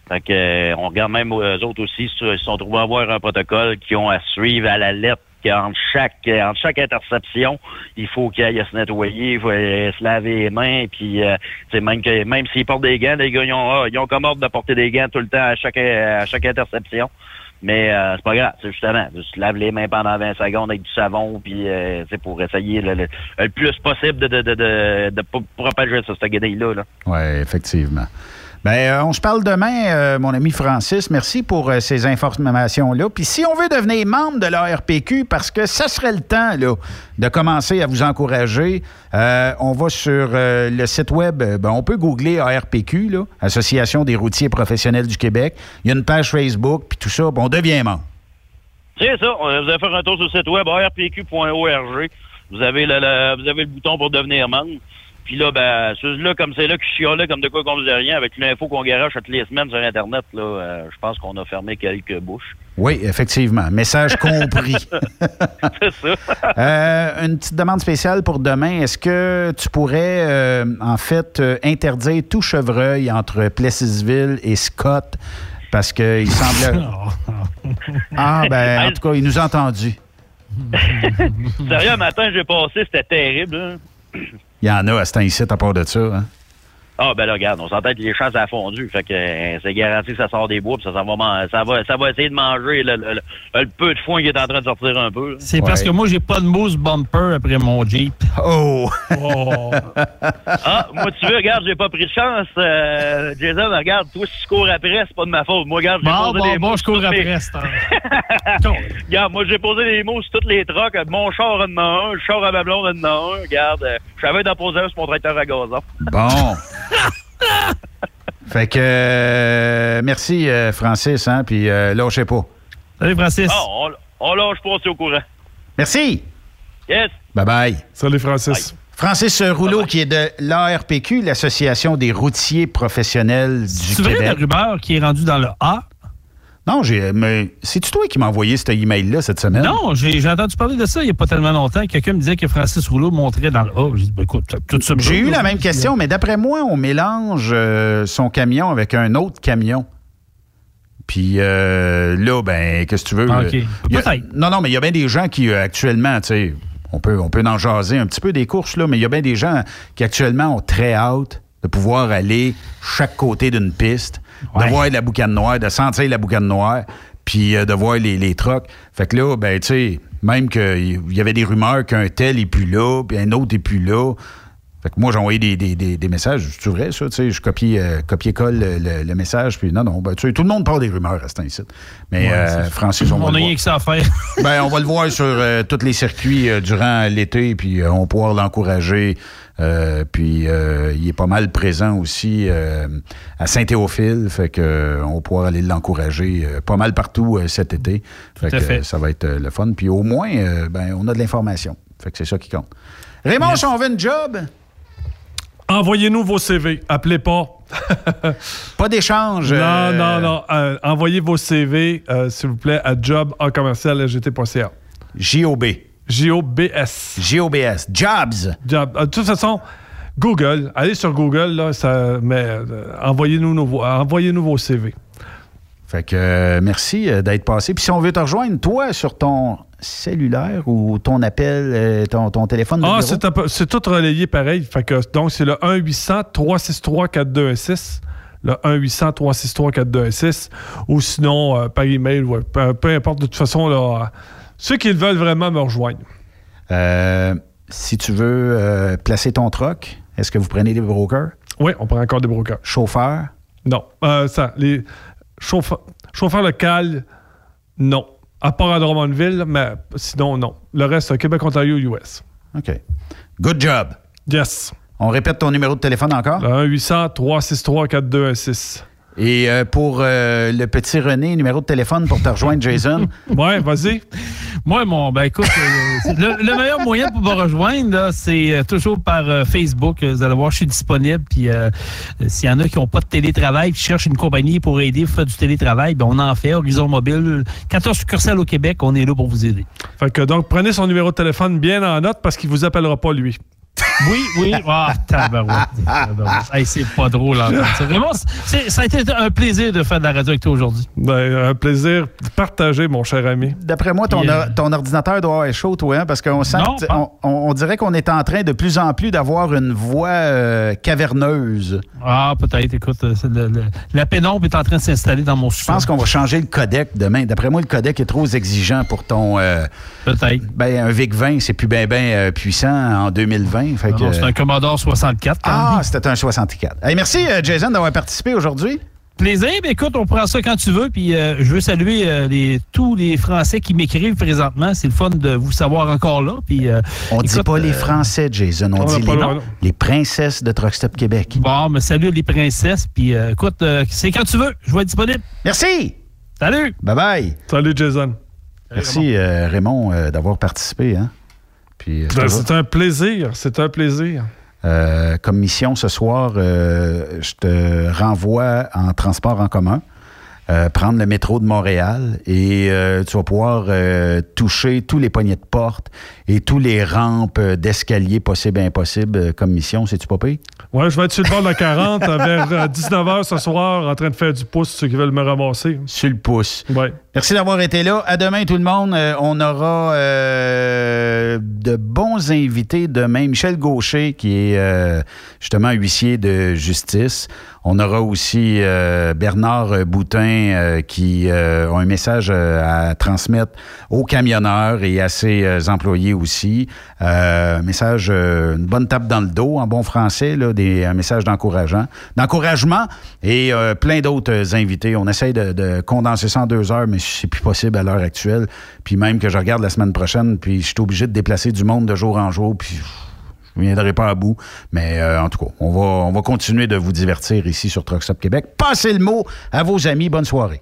Fait que, euh, on regarde même eux autres aussi, ils sont trouvés à avoir un protocole qui ont à suivre à la lettre qu'entre chaque, entre chaque interception, il faut qu'il aille à se nettoyer, il faut se laver les mains, puis euh, même que même s'ils portent des gants, les gars, ils ont, ah, ils ont comme ordre de porter des gants tout le temps à chaque, à chaque interception. Mais euh, c'est pas grave, c'est justement, tu te laves les mains pendant 20 secondes avec du savon, puis euh, pour essayer le, le- le plus possible de, de, de, de, de propager ça, cette guenille-là. Là.
Oui, effectivement. Ben, euh, on se parle demain, euh, mon ami Francis. Merci pour euh, ces informations-là. Puis si on veut devenir membre de l'ARPQ, parce que ça serait le temps là, de commencer à vous encourager, on va sur le site web, ben, on peut googler ARPQ, là, Association des routiers professionnels du Québec. Il y a une page Facebook, puis tout ça, puis on devient membre.
C'est ça, vous allez faire un tour sur le site web rpq.org. Vous avez vous avez le bouton pour devenir membre. Puis là, ben, ceux-là, comme c'est là qui chialait comme de quoi qu'on faisait rien, avec l'info qu'on garoche toutes les semaines sur Internet, là, euh, je pense qu'on a fermé quelques bouches.
Oui, effectivement. Message compris. [laughs]
c'est ça. [laughs]
Euh, une petite demande spéciale pour demain. Est-ce que tu pourrais, euh, en fait, euh, interdire tout chevreuil entre Plessisville et Scott? Parce qu'il semble. [laughs] Ah, ben, en tout cas, il nous a entendus.
Sérieux, un matin, j'ai passé, c'était terrible. hein.
Il y en a à ce temps-ci, à part de ça. hein.
Ah, ben là, regarde, on s'entend que les champs, ça a fondu. Fait que euh, c'est garanti que ça sort des bois, puis ça, ça, va, ça, va, ça va essayer de manger le, le- le- le peu de foin qui est en train de sortir un peu.
C'est parce que moi, j'ai pas de mousse bumper après mon Jeep.
Oh! [laughs]
Ah, moi, tu veux, regarde, j'ai pas pris de chance. Euh, Jason, regarde, toi, si tu cours après, c'est pas de ma faute. Moi, regarde, j'ai
Bon,
posé
bon,
des
bon,
mots
je
sur
cours
toutes les-
après, c'est un-
Regarde, moi, j'ai posé des mots sur toutes les trocs. Mon char en a un, le char à ma blonde en a un. Regarde, euh, je savais d'en poser un sur mon tracteur à gazon.
Bon. [laughs] fait que, euh, merci, euh, Francis, hein, puis euh, lâchez pas.
Salut, Francis.
Ah, on, on lâche pas, c'est au courant.
Merci.
Yes.
Bye-bye.
Salut, Francis.
Francis Rouleau, qui est de l'ARPQ, l'Association des routiers professionnels du
C'est vrai la
Québec.
rumeur qui est rendue dans le A?
Non, j'ai, mais c'est-tu toi qui m'as envoyé cet email-là cette semaine?
Non, j'ai entendu parler de ça il n'y a pas tellement longtemps. Quelqu'un me disait que Francis Rouleau montrait dans le A. J'ai dit, ben, écoute, tout ça.
J'ai eu la même question, mais d'après moi, on mélange euh, son camion avec un autre camion. Puis euh, là, ben, qu'est-ce que tu veux?
Ah,
euh,
OK.
il y a- non, non, mais il y a bien des gens qui, euh, actuellement, tu sais, on peut, on peut en jaser un petit peu des courses, là, mais il y a bien des gens qui, actuellement, ont très hâte de pouvoir aller chaque côté d'une piste, de voir la boucane noire, de sentir la boucane noire, puis euh, de voir les, les trocs. Fait que là, ben, tu sais, même qu'il y avait des rumeurs qu'un tel est plus là, puis un autre est plus là. Fait que moi, j'ai envoyé des, des- des- des messages. C'est vrai, ça? Tu sais, je copie, euh, copier-colle le, le- le message. Puis non, non, ben, tu sais, tout le monde parle des rumeurs à ce temps-ci. Mais
Ouais,
euh, Francis, on,
On
va le
rien
voir.
que ça à faire. [laughs]
Ben, on va le voir sur euh, tous les circuits euh, durant l'été, puis on va pouvoir l'encourager. Euh, puis euh, il est pas mal présent aussi euh, à Saint-Théophile, fait que on pouvoir aller l'encourager pas mal partout cet été. Fait
à
que
fait.
ça va être le fun. Puis au moins, ben, on a de l'information. Fait que c'est ça qui compte. Raymond, si on veut une job,
Envoyez-nous vos CV. Appelez pas. [laughs]
pas d'échange.
Non,
euh,
non, non. Euh, envoyez vos CV, euh, s'il vous plaît, à job en commercial.
J-O-B.
J-O-B-S.
J-O-B-S. Jobs.
Job. Euh, De toute façon, Google. Allez sur Google, là, ça, mais euh, envoyez-nous nos, vo- envoyez-nous vos CV.
Fait que euh, merci d'être passé. Puis si on veut te rejoindre, toi, sur ton cellulaire ou ton appel, ton, ton téléphone de
Ah, c'est tout relayé pareil. Fait que, donc, c'est le 1-800-363-4216. Le 1-800-363-4216. Ou sinon, euh, par email, ouais, peu, peu importe. De toute façon, là, ceux qui veulent vraiment me rejoindre.
Euh, si tu veux euh, placer ton troc, est-ce que vous prenez des brokers?
Oui, on prend encore des brokers.
Chauffeur?
Non. Euh, ça, les chauffeurs, chauffeurs local, non. À part à Drummondville, mais sinon, non. Le reste, Québec, Ontario, US.
OK. Good job.
Yes.
On répète ton numéro de téléphone encore?
Le 1-800-363-4216.
Et euh, pour euh, le petit René, numéro de téléphone pour te rejoindre, Jason? [laughs]
ouais, vas-y.
Moi, mon, ben écoute, euh, le, le meilleur moyen pour me rejoindre, c'est toujours par euh, Facebook. Vous allez voir, je suis disponible. Puis s'il y en a qui n'ont pas de télétravail, qui cherchent une compagnie pour aider, faire du télétravail, ben on en fait. Horizon Mobile, 14 succursales au Québec, on est là pour vous aider.
Fait que donc, prenez son numéro de téléphone bien en note parce qu'il vous appellera pas, lui.
Oui, oui. [laughs] Ah, tabarouette. tabarouette. Hey, c'est pas drôle. hein. C'est vraiment, c'est- ça a été un plaisir de faire de la radio avec toi aujourd'hui.
Ben, un plaisir de partager, mon cher ami.
D'après moi, ton,
euh,
ordinateur doit être chaud, toi, hein, parce qu'on sent
Non,
que t-
pas-
on, on- on dirait qu'on est en train de plus en plus d'avoir une voix euh, caverneuse.
Ah, peut-être. Écoute, euh, c'est le- le- la pénombre est en train de s'installer dans mon
Je pense qu'on va changer le codec demain. D'après moi, le codec est trop exigeant pour ton. euh,
Peut-être.
Ben, un VIC-20, c'est plus bien ben, puissant en 2020. Fait
Non,
que,
non, c'est un Commodore 64. quand
ah, c'était un 64. Hey, merci, euh, Jason, d'avoir participé aujourd'hui.
Plaisir. Ben, écoute, on prend ça quand tu veux. Puis euh, je veux saluer euh, les, tous les Français qui m'écrivent présentement. C'est le fun de vous savoir encore là. Puis, euh,
On dit
écoute,
pas les Français, Jason. On
on
dit les,
non.
les princesses de Truck Stop Québec.
Bon, mais salut les princesses. Puis euh, écoute, euh, c'est quand tu veux. Je vais être disponible.
Merci.
Salut.
Bye bye.
Salut, Jason.
Merci, euh, Raymond, euh, d'avoir participé. Hein? Puis, euh,
Ben, c'est un plaisir. C'est un plaisir.
Euh, comme mission ce soir, euh, je te renvoie en transport en commun. euh, prendre le métro de Montréal et tu vas pouvoir toucher tous les poignées de porte et tous les rampes d'escalier possibles et impossibles comme mission. C'est-tu pas pire?
Ouais, je vais être sur le bord de la 40 [laughs] euh, vers 19h ce soir en train de faire du pouce, ceux qui veulent me ramasser.
Sur le pouce.
Ouais.
Merci d'avoir été là. À demain, tout le monde. Euh, on aura euh, de bons invités demain. Michel Gaucher, qui est euh, justement huissier de justice. On aura aussi euh, Bernard Boutin, euh, qui a un message à transmettre aux camionneurs et à ses employés aussi. Un message, une bonne tape dans le dos, en bon français, là, des, un message d'encourageant, d'encouragement et euh, plein d'autres invités. On essaye de, de condenser ça en deux heures, mais c'est plus possible à l'heure actuelle. Puis même que je regarde la semaine prochaine, puis je suis obligé de déplacer du monde de jour en jour, puis je ne viendrai pas à bout. Mais euh, en tout cas, on va, on va continuer de vous divertir ici sur Truck Stop Québec. Passez le mot à vos amis. Bonne soirée.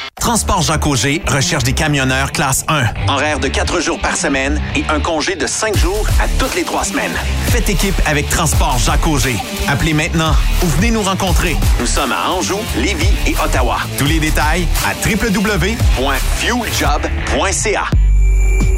Transport Jacques Auger recherche des camionneurs classe 1. Horaire de 4 jours par semaine et un congé de 5 jours à toutes les 3 semaines. Faites équipe avec Transport Jacques Auger. Appelez maintenant ou venez nous rencontrer. Nous sommes à Anjou, Lévis et Ottawa. Tous les détails à www.fueljob.ca.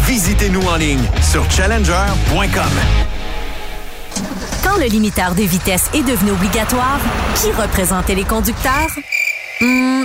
Visitez-nous en ligne sur challenger.com.
Quand le limiteur de vitesse est devenu obligatoire, qui représentait les conducteurs? Hmm,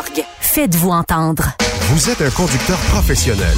Faites-vous entendre.
Vous êtes un conducteur professionnel.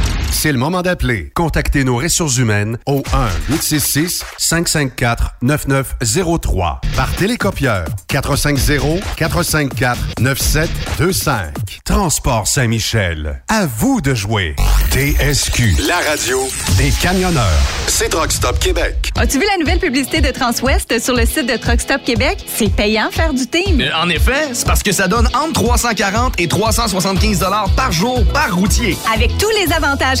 C'est le moment d'appeler. Contactez nos ressources humaines au 1-866-554-9903 par télécopieur 450-454-9725. Transport Saint-Michel. À vous de jouer. TSQ, la radio des camionneurs. C'est Truck Stop Québec.
As-tu vu la nouvelle publicité de Transwest sur le site de Truck Stop Québec? C'est payant faire du team.
Euh, En effet, c'est parce que ça donne entre 340 et 375 dollars par jour par routier.
Avec tous les avantages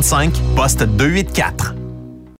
1-800-361-4965, poste 284.